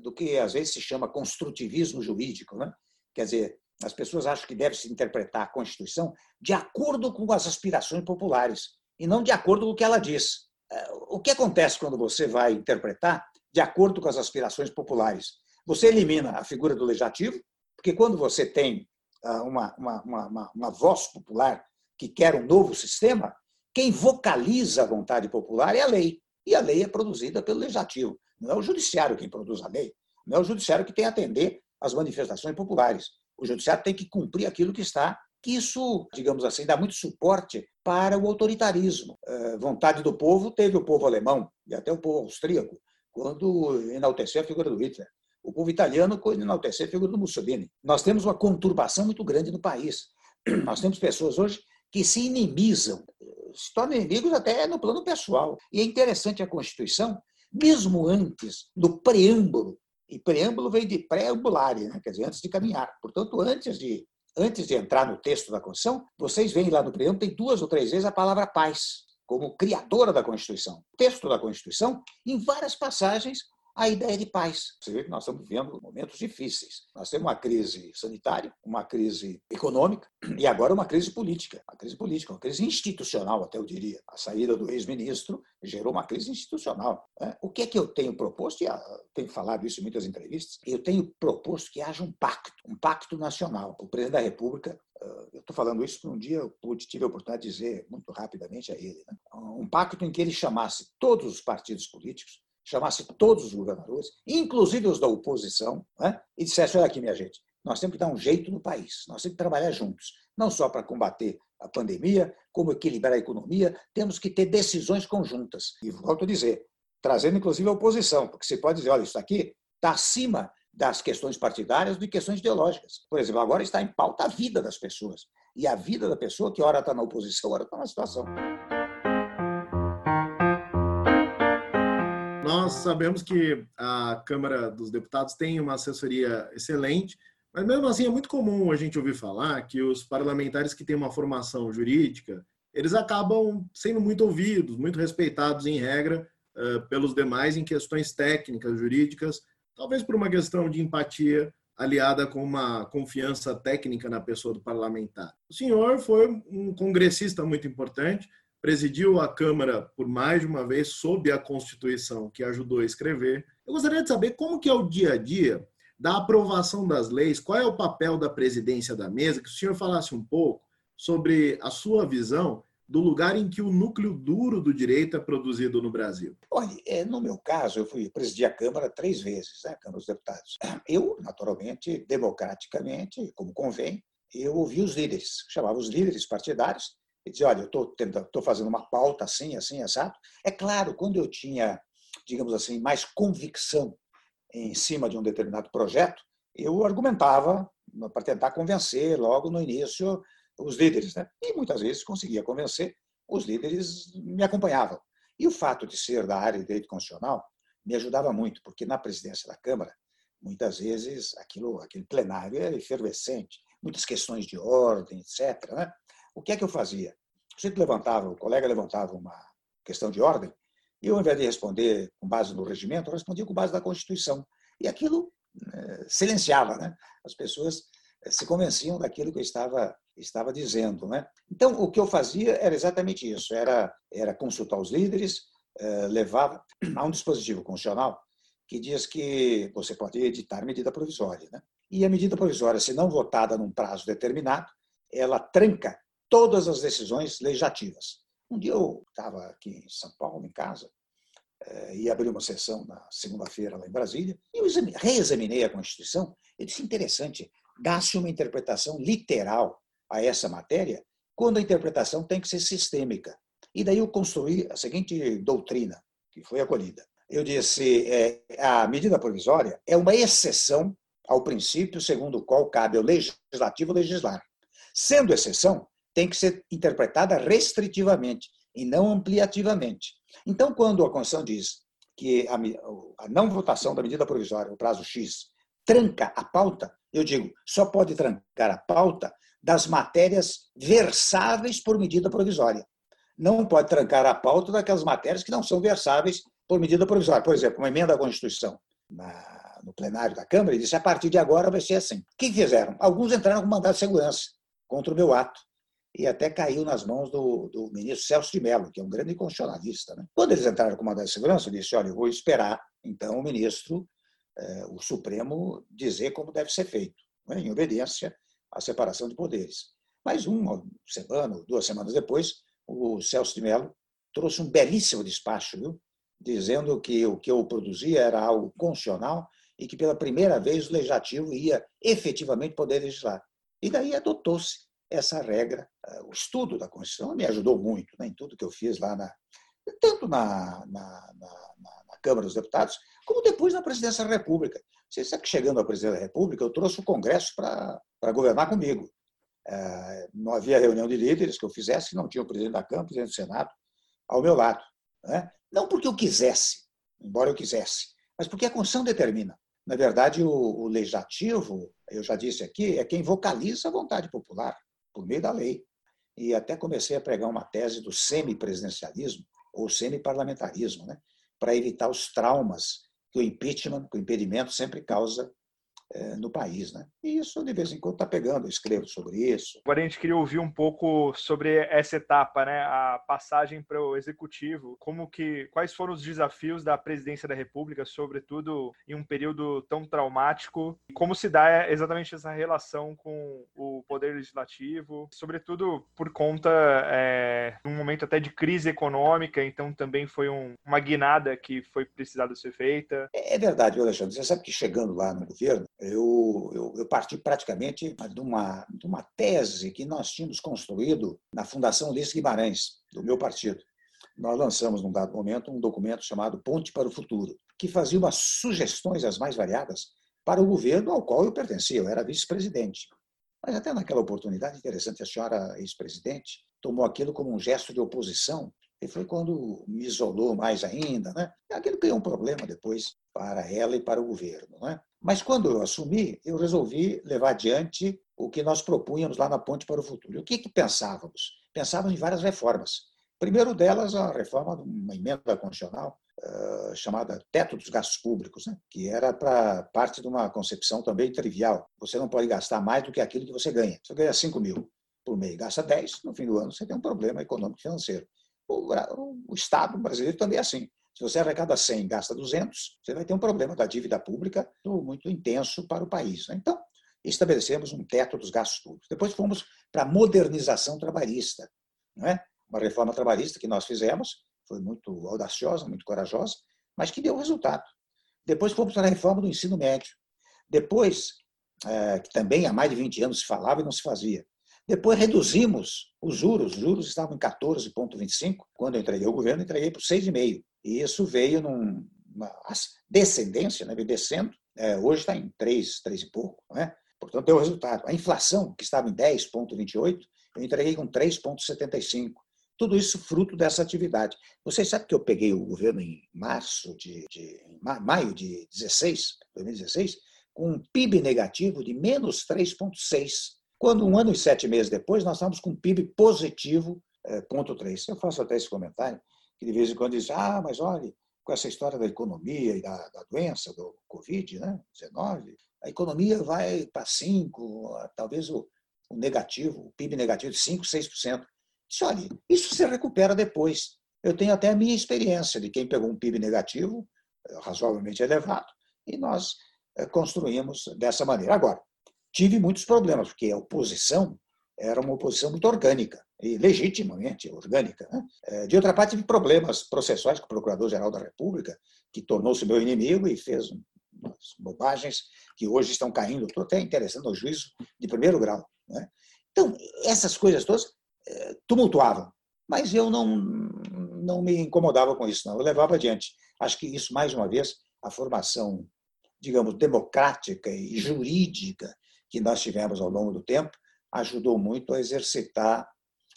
do que às vezes se chama construtivismo jurídico, né? Quer dizer, as pessoas acham que deve se interpretar a Constituição de acordo com as aspirações populares e não de acordo com o que ela diz. É, o que acontece quando você vai interpretar de acordo com as aspirações populares? Você elimina a figura do legislativo, porque quando você tem ah, uma, uma, uma, uma voz popular que quer um novo sistema, quem vocaliza a vontade popular é a lei. E a lei é produzida pelo legislativo. Não é o judiciário quem produz a lei. Não é o judiciário que tem a atender às manifestações populares. O judiciário tem que cumprir aquilo que está que isso, digamos assim, dá muito suporte para o autoritarismo. É, vontade do povo teve o povo alemão e até o povo austríaco, quando enalteceu a figura do Hitler. O povo italiano, quando enalteceu a figura do Mussolini. Nós temos uma conturbação muito grande no país. Nós temos pessoas hoje que se inimizam, se tornam inimigos até no plano pessoal. E é interessante a Constituição, mesmo antes, no preâmbulo, e preâmbulo vem de preambulare, né? quer dizer, antes de caminhar. Portanto, antes de antes de entrar no texto da Constituição, vocês veem lá no preâmbulo, tem duas ou três vezes a palavra paz, como criadora da Constituição. O texto da Constituição, em várias passagens, a ideia de paz. Você vê que nós estamos vivendo momentos difíceis. Nós temos uma crise sanitária, uma crise econômica e agora uma crise política. Uma crise política, uma crise institucional, até eu diria. A saída do ex-ministro gerou uma crise institucional. Né? O que é que eu tenho proposto, e tenho falado isso em muitas entrevistas, eu tenho proposto que haja um pacto, um pacto nacional. O presidente da República eu estou falando isso porque um dia eu tive a oportunidade de dizer muito rapidamente a ele. Né? Um pacto em que ele chamasse todos os partidos políticos chamasse todos os governadores, inclusive os da oposição, né, e dissesse: olha aqui, minha gente, nós temos que dar um jeito no país, nós temos que trabalhar juntos, não só para combater a pandemia, como equilibrar a economia, temos que ter decisões conjuntas. E volto a dizer, trazendo inclusive a oposição, porque você pode dizer: olha, isso aqui está acima das questões partidárias que questões ideológicas. Por exemplo, agora está em pauta a vida das pessoas. E a vida da pessoa que ora está na oposição, ora está na situação. Nós sabemos que a Câmara dos Deputados tem uma assessoria excelente, Mas mesmo assim é muito comum a gente ouvir falar que os parlamentares que têm uma formação jurídica, eles acabam sendo muito ouvidos, muito respeitados em regra uh, pelos demais em questões técnicas, jurídicas, talvez por uma questão de empatia aliada com uma confiança técnica na pessoa do parlamentar. O senhor foi um congressista muito importante, presidiu a Câmara por mais de uma vez sob a Constituição que ajudou a escrever. Eu gostaria de saber como que é o dia a dia da aprovação das leis, qual é o papel da presidência da mesa, que o senhor falasse um pouco sobre a sua visão do lugar em que o núcleo duro do direito é produzido no Brasil? Olha, é, no meu caso, eu fui presidir a Câmara três vezes, né, a Câmara dos Deputados. Eu, naturalmente, democraticamente, como convém, eu ouvi os líderes, chamava os líderes partidários, e dizia, olha, eu estou fazendo uma pauta assim, assim, exato. É claro, quando eu tinha, digamos assim, mais convicção em cima de um determinado projeto, eu argumentava para tentar convencer logo no início os líderes. Né? E muitas vezes conseguia convencer, os líderes me acompanhavam. E o fato de ser da área de direito constitucional me ajudava muito, porque na presidência da Câmara, muitas vezes aquilo, aquele plenário era efervescente, muitas questões de ordem, etc. Né? O que é que eu fazia? O sujeito levantava, o colega levantava uma questão de ordem, e eu, ao invés de responder com base no regimento, eu respondia com base na Constituição. E aquilo eh, silenciava, né? As pessoas eh, se convenciam daquilo que eu estava estava dizendo, né? Então, o que eu fazia era exatamente isso, era era consultar os líderes, eh, levava a um dispositivo constitucional que diz que você pode editar medida provisória, né? E a medida provisória, se não votada num prazo determinado, ela tranca todas as decisões legislativas. Um dia eu estava aqui em São Paulo, em casa, eh, e abri uma sessão na segunda-feira lá em Brasília, e eu reexaminei a Constituição e disse, interessante, dá-se uma interpretação literal a essa matéria, quando a interpretação tem que ser sistêmica. E daí eu construí a seguinte doutrina, que foi acolhida. Eu disse, é, a medida provisória é uma exceção ao princípio segundo o qual cabe ao legislativo legislar. Sendo exceção, tem que ser interpretada restritivamente e não ampliativamente. Então, quando a Constituição diz que a, a não votação da medida provisória, o prazo X, tranca a pauta, eu digo, só pode trancar a pauta das matérias versáveis por medida provisória. Não pode trancar a pauta daquelas matérias que não são versáveis por medida provisória. Por exemplo, uma emenda à Constituição na, no plenário da Câmara e disse a partir de agora vai ser assim. O que fizeram? Alguns entraram com mandado de segurança contra o meu ato e até caiu nas mãos do, do ministro Celso de Mello, que é um grande constitucionalista. Né? Quando eles entraram com o mandado de segurança, eu disse: olha, eu vou esperar, então, o ministro, eh, o Supremo, dizer como deve ser feito, né? em obediência à separação de poderes. Mas uma semana, duas semanas depois, o Celso de Mello trouxe um belíssimo despacho, viu? dizendo que o que eu produzia era algo constitucional e que, pela primeira vez, o legislativo ia efetivamente poder legislar. E daí adotou-se essa regra. O estudo da Constituição me ajudou muito né, em tudo que eu fiz lá, na, tanto na, na, na, na Câmara dos Deputados, como depois na Presidência da República. Você sabe que chegando à Presidência da República, eu trouxe o Congresso para governar comigo. É, não havia reunião de líderes que eu fizesse não tinha o presidente da Câmara, o presidente do Senado ao meu lado. Né? Não porque eu quisesse, embora eu quisesse, mas porque a Constituição determina. Na verdade, o, o legislativo, eu já disse aqui, é quem vocaliza a vontade popular por meio da lei. E até comecei a pregar uma tese do semipresidencialismo ou semiparlamentarismo, né? para evitar os traumas que o impeachment, que o impedimento sempre causa no país, né? E isso de vez em quando está pegando, eu escrevo sobre isso. Agora a gente queria ouvir um pouco sobre essa etapa, né? A passagem para o executivo, como que, quais foram os desafios da presidência da República, sobretudo em um período tão traumático, e como se dá exatamente essa relação com o poder legislativo, sobretudo por conta é, de um momento até de crise econômica, então também foi um, uma guinada que foi precisada ser feita. É, é verdade, Alexandre. Você sabe que chegando lá no governo, eu, eu, eu, parti praticamente de uma, de uma tese que nós tínhamos construído na Fundação Ulisses Guimarães, do meu partido. Nós lançamos, num dado momento, um documento chamado Ponte para o Futuro, que fazia umas sugestões as mais variadas para o governo ao qual eu pertencia, eu era vice-presidente. Mas até naquela oportunidade, interessante, a senhora ex-presidente tomou aquilo como um gesto de oposição e foi quando me isolou mais ainda. Né? Aquilo criou um problema depois para ela e para o governo. Não é? Mas quando eu assumi, eu resolvi levar adiante o que nós propunhamos lá na Ponte para o Futuro. E o que, que pensávamos? Pensávamos em várias reformas. Primeiro delas, a reforma de uma emenda constitucional uh, chamada Teto dos Gastos Públicos, né? que era para parte de uma concepção também trivial. Você não pode gastar mais do que aquilo que você ganha. Você ganha 5 mil por mês, gasta 10, no fim do ano você tem um problema econômico financeiro. O, Estado brasileiro também é assim. Se você arrecada 100 e gasta 200, você vai ter um problema da dívida pública muito intenso para o país. Né? Então, estabelecemos um teto dos gastos públicos. Depois fomos para a modernização trabalhista. Não é? Uma reforma trabalhista que nós fizemos, foi muito audaciosa, muito corajosa, mas que deu resultado. Depois fomos para a reforma do ensino médio. Depois, é, que também há mais de 20 anos se falava e não se fazia. Depois reduzimos os juros, os juros estavam em 14,25, quando eu entreguei o governo, entreguei por 6,5. E isso veio numa descendência, né, descendo, é, hoje está em 3, 3 e pouco. Né? Portanto, deu resultado. A inflação, que estava em 10,28, eu entreguei com 3,75. Tudo isso fruto dessa atividade. Vocês sabem que eu peguei o governo em março de, de maio de 16, 2016, com um PIB negativo de menos 3,6. Quando um ano e sete meses depois, nós estávamos com um PIB positivo, é, ponto 3. Eu faço até esse comentário, que de vez em quando diz, ah, mas olha, com essa história da economia e da, da doença, do Covid, né, 19, a economia vai para 5, talvez o, o, negativo, o PIB negativo de 5, 6%. Disse, olha, isso se recupera depois. Eu tenho até a minha experiência de quem pegou um PIB negativo, razoavelmente elevado, e nós eh, construímos dessa maneira. Agora, tive muitos problemas, porque a oposição era uma oposição muito orgânica, e legitimamente orgânica. Né? É, de outra parte, tive problemas processuais com o Procurador-Geral da República, que tornou-se meu inimigo e fez umas bobagens que hoje estão caindo, estou até interessando no juízo de primeiro grau. Né? Então, essas coisas todas é, tumultuavam, mas eu não, não me incomodava com isso, não. Eu levava adiante. Acho que isso, mais uma vez, a formação, digamos, democrática e jurídica que nós tivemos ao longo do tempo, ajudou muito a exercitar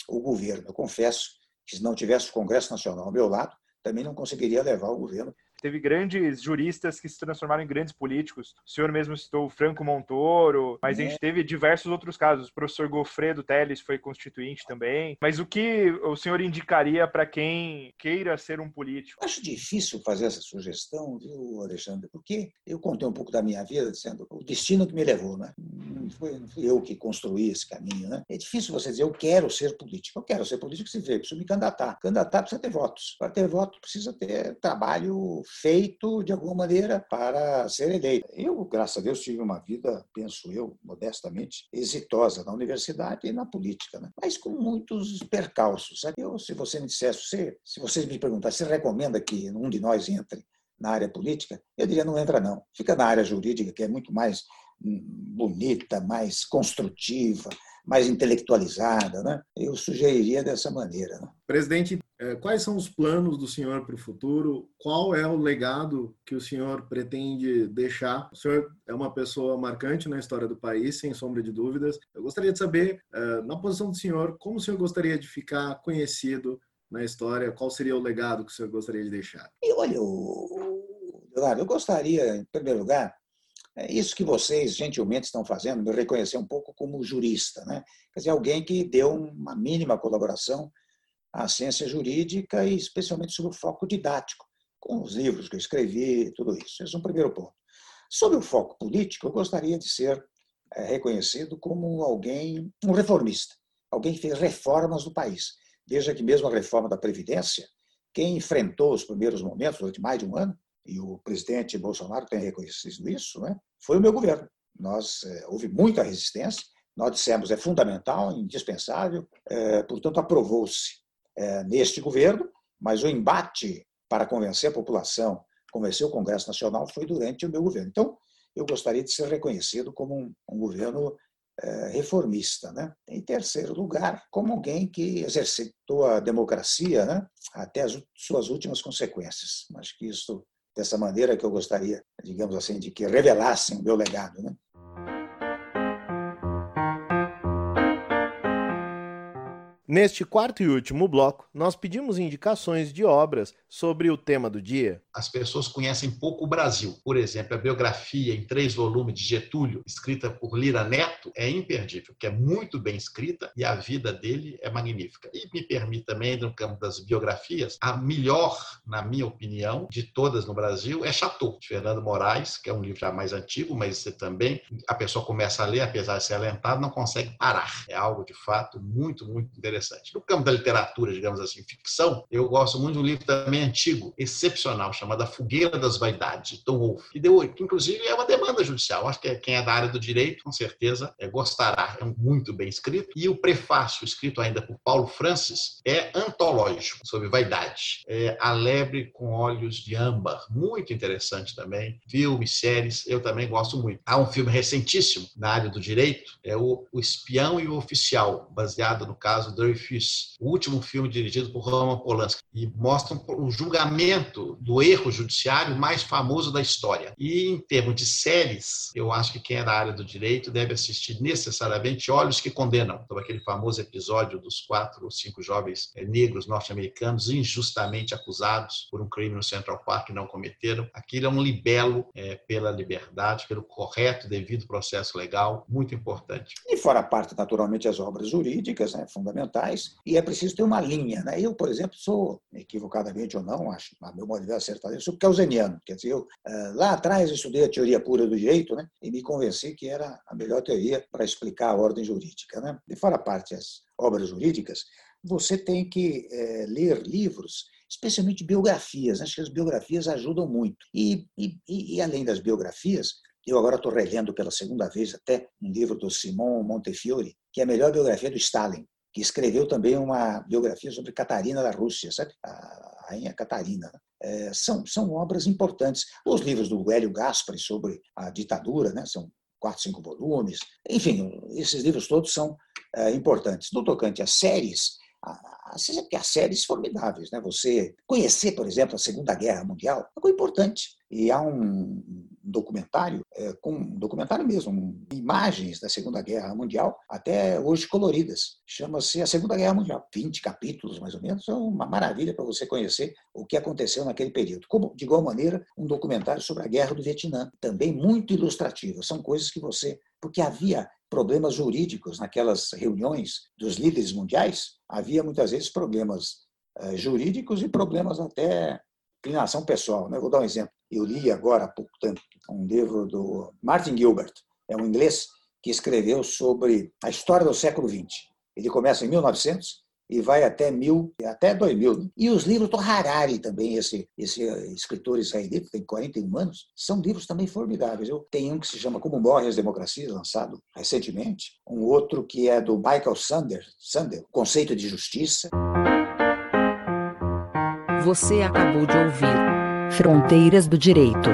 o governo. Eu confesso que se não tivesse o Congresso Nacional ao meu lado, também não conseguiria levar o governo teve grandes juristas que se transformaram em grandes políticos. O senhor mesmo citou o Franco Montoro, mas é. a gente teve diversos outros casos. O professor Gofredo Teles foi constituinte também. Mas o que o senhor indicaria para quem queira ser um político? Acho difícil fazer essa sugestão, viu, Alexandre? Porque eu contei um pouco da minha vida dizendo o destino que me levou, né? Não foi, não fui eu que construí esse caminho, né? É difícil você dizer eu quero ser político. Eu quero ser político se vê, preciso me candidatar. Candidatar precisa ter votos. Para ter voto precisa ter trabalho feito de alguma maneira para ser eleito. Eu, graças a Deus, tive uma vida, penso eu, modestamente, exitosa na universidade e na política, né? mas com muitos percalços. Sabe? Eu, se você me dissesse, se, se vocês me perguntassem, você recomenda que um de nós entre na área política? Eu diria, não entra não. Fica na área jurídica, que é muito mais hum, bonita, mais construtiva, mais intelectualizada. Né? Eu sugeriria dessa maneira. Né? Presidente, quais são os planos do senhor para o futuro? Qual é o legado que o senhor pretende deixar? O senhor é uma pessoa marcante na história do país, sem sombra de dúvidas. Eu gostaria de saber, eh, na posição do senhor, como o senhor gostaria de ficar conhecido na história? Qual seria o legado que o senhor gostaria de deixar? E olha, Leonardo, eu gostaria, em primeiro lugar, é isso que vocês gentilmente estão fazendo, me reconhecer um pouco como jurista, né? Quer dizer, alguém que deu uma mínima colaboração à ciência jurídica e especialmente sobre o foco didático, com os livros que eu escrevi, tudo isso. Esse é um primeiro ponto. Sobre o foco político, eu gostaria de ser é, reconhecido como alguém, um reformista, alguém que fez reformas no país. Veja que mesmo a reforma da Previdência, quem enfrentou os primeiros momentos, durante mais de um ano, e o presidente Bolsonaro tem reconhecido isso, né? foi o meu governo. Nós é, houve muita resistência, nós dissemos é fundamental, indispensável, é, portanto aprovou-se é, neste governo, mas o embate para convencer a população, convencer o Congresso Nacional foi durante o meu governo. Então, eu gostaria de ser reconhecido como um, um governo é, reformista. Né? Em terceiro lugar, como alguém que exercitou a democracia né? até as suas últimas consequências. Acho que isso dessa maneira que eu gostaria, digamos assim, de que revelassem o meu legado. Né? Neste quarto e último bloco, nós pedimos indicações de obras sobre o tema do dia. As pessoas conhecem pouco o Brasil. Por exemplo, a biografia em três volumes de Getúlio, escrita por Lira Neto, é imperdível, que é muito bem escrita e a vida dele é magnífica. E me permite também, no campo das biografias, a melhor, na minha opinião, de todas no Brasil é Chateau, de Fernando Moraes, que é um livro já mais antigo, mas você também, a pessoa começa a ler, apesar de ser alentado, não consegue parar. É algo, de fato, muito, muito interessante. No campo da literatura, digamos assim, ficção, eu gosto muito de um livro também antigo, excepcional, chamado A Fogueira das Vaidades, de Tom Wolfe, que, deu, que inclusive é uma demanda judicial. Acho que quem é da área do direito, com certeza, é, gostará. É muito bem escrito. E o prefácio, escrito ainda por Paulo Francis, é antológico, sobre vaidade. É A Lebre com Olhos de Âmbar, muito interessante também. Filmes, séries, eu também gosto muito. Há um filme recentíssimo na área do direito, é o, o Espião e o Oficial, baseado no caso Dreyfus, o último filme dirigido por Roman Polanski, e mostra um julgamento do erro judiciário mais famoso da história. E em termos de séries, eu acho que quem é da área do direito deve assistir necessariamente Olhos que Condenam, sobre aquele famoso episódio dos quatro ou cinco jovens eh, negros norte-americanos injustamente acusados por um crime no Central Park que não cometeram. Aquilo é um libelo é, pela liberdade, pelo correto, devido processo legal, muito importante. E fora a parte, naturalmente, as obras jurídicas né, fundamentais, e é preciso ter uma linha. Né? Eu, por exemplo, sou, equivocadamente ou não, acho, a meu modo de ver acertado, eu sou kelseniano. Quer dizer, eu, eh, lá atrás estudei a teoria pura do direito né, e me convenci que era a melhor teoria para explicar a ordem jurídica. Né? E fora a parte as obras jurídicas, você tem que é, ler livros, especialmente biografias. Acho que as biografias ajudam muito. E, e, e além das biografias, eu agora estou relendo pela segunda vez até um livro do Simon Montefiore, que é a melhor biografia do Stalin, que escreveu também uma biografia sobre Catarina da Rússia, sabe? A rainha Catarina. É, são, são obras importantes. Os livros do Hélio Gaspari sobre a ditadura, né? são quatro, cinco volumes. Enfim, esses livros todos são é, importantes. No tocante às séries, há séries formidáveis, né? Você conhecer, por exemplo, a Segunda Guerra Mundial é coisa importante. E há um documentário, é, com um documentário mesmo, imagens da Segunda Guerra Mundial, até hoje coloridas. Chama-se A Segunda Guerra Mundial. 20 capítulos, mais ou menos. É uma maravilha para você conhecer o que aconteceu naquele período. Como, de igual maneira, um documentário sobre a Guerra do Vietnã, também muito ilustrativo. São coisas que você. Porque havia problemas jurídicos naquelas reuniões dos líderes mundiais, havia muitas vezes problemas eh, jurídicos e problemas até inclinação pessoal. Né? Vou dar um exemplo. Eu li agora há pouco tempo um livro do Martin Gilbert, é um inglês que escreveu sobre a história do século XX. Ele começa em 1900 e vai até mil, até 2000. Né? E os livros do Harari também, esse, esse escritor israelita, tem 41 anos, são livros também formidáveis. Eu tenho um que se chama Como Morrem as Democracias, lançado recentemente, um outro que é do Michael Sander, Sander Conceito de Justiça. Você acabou de ouvir. Fronteiras do Direito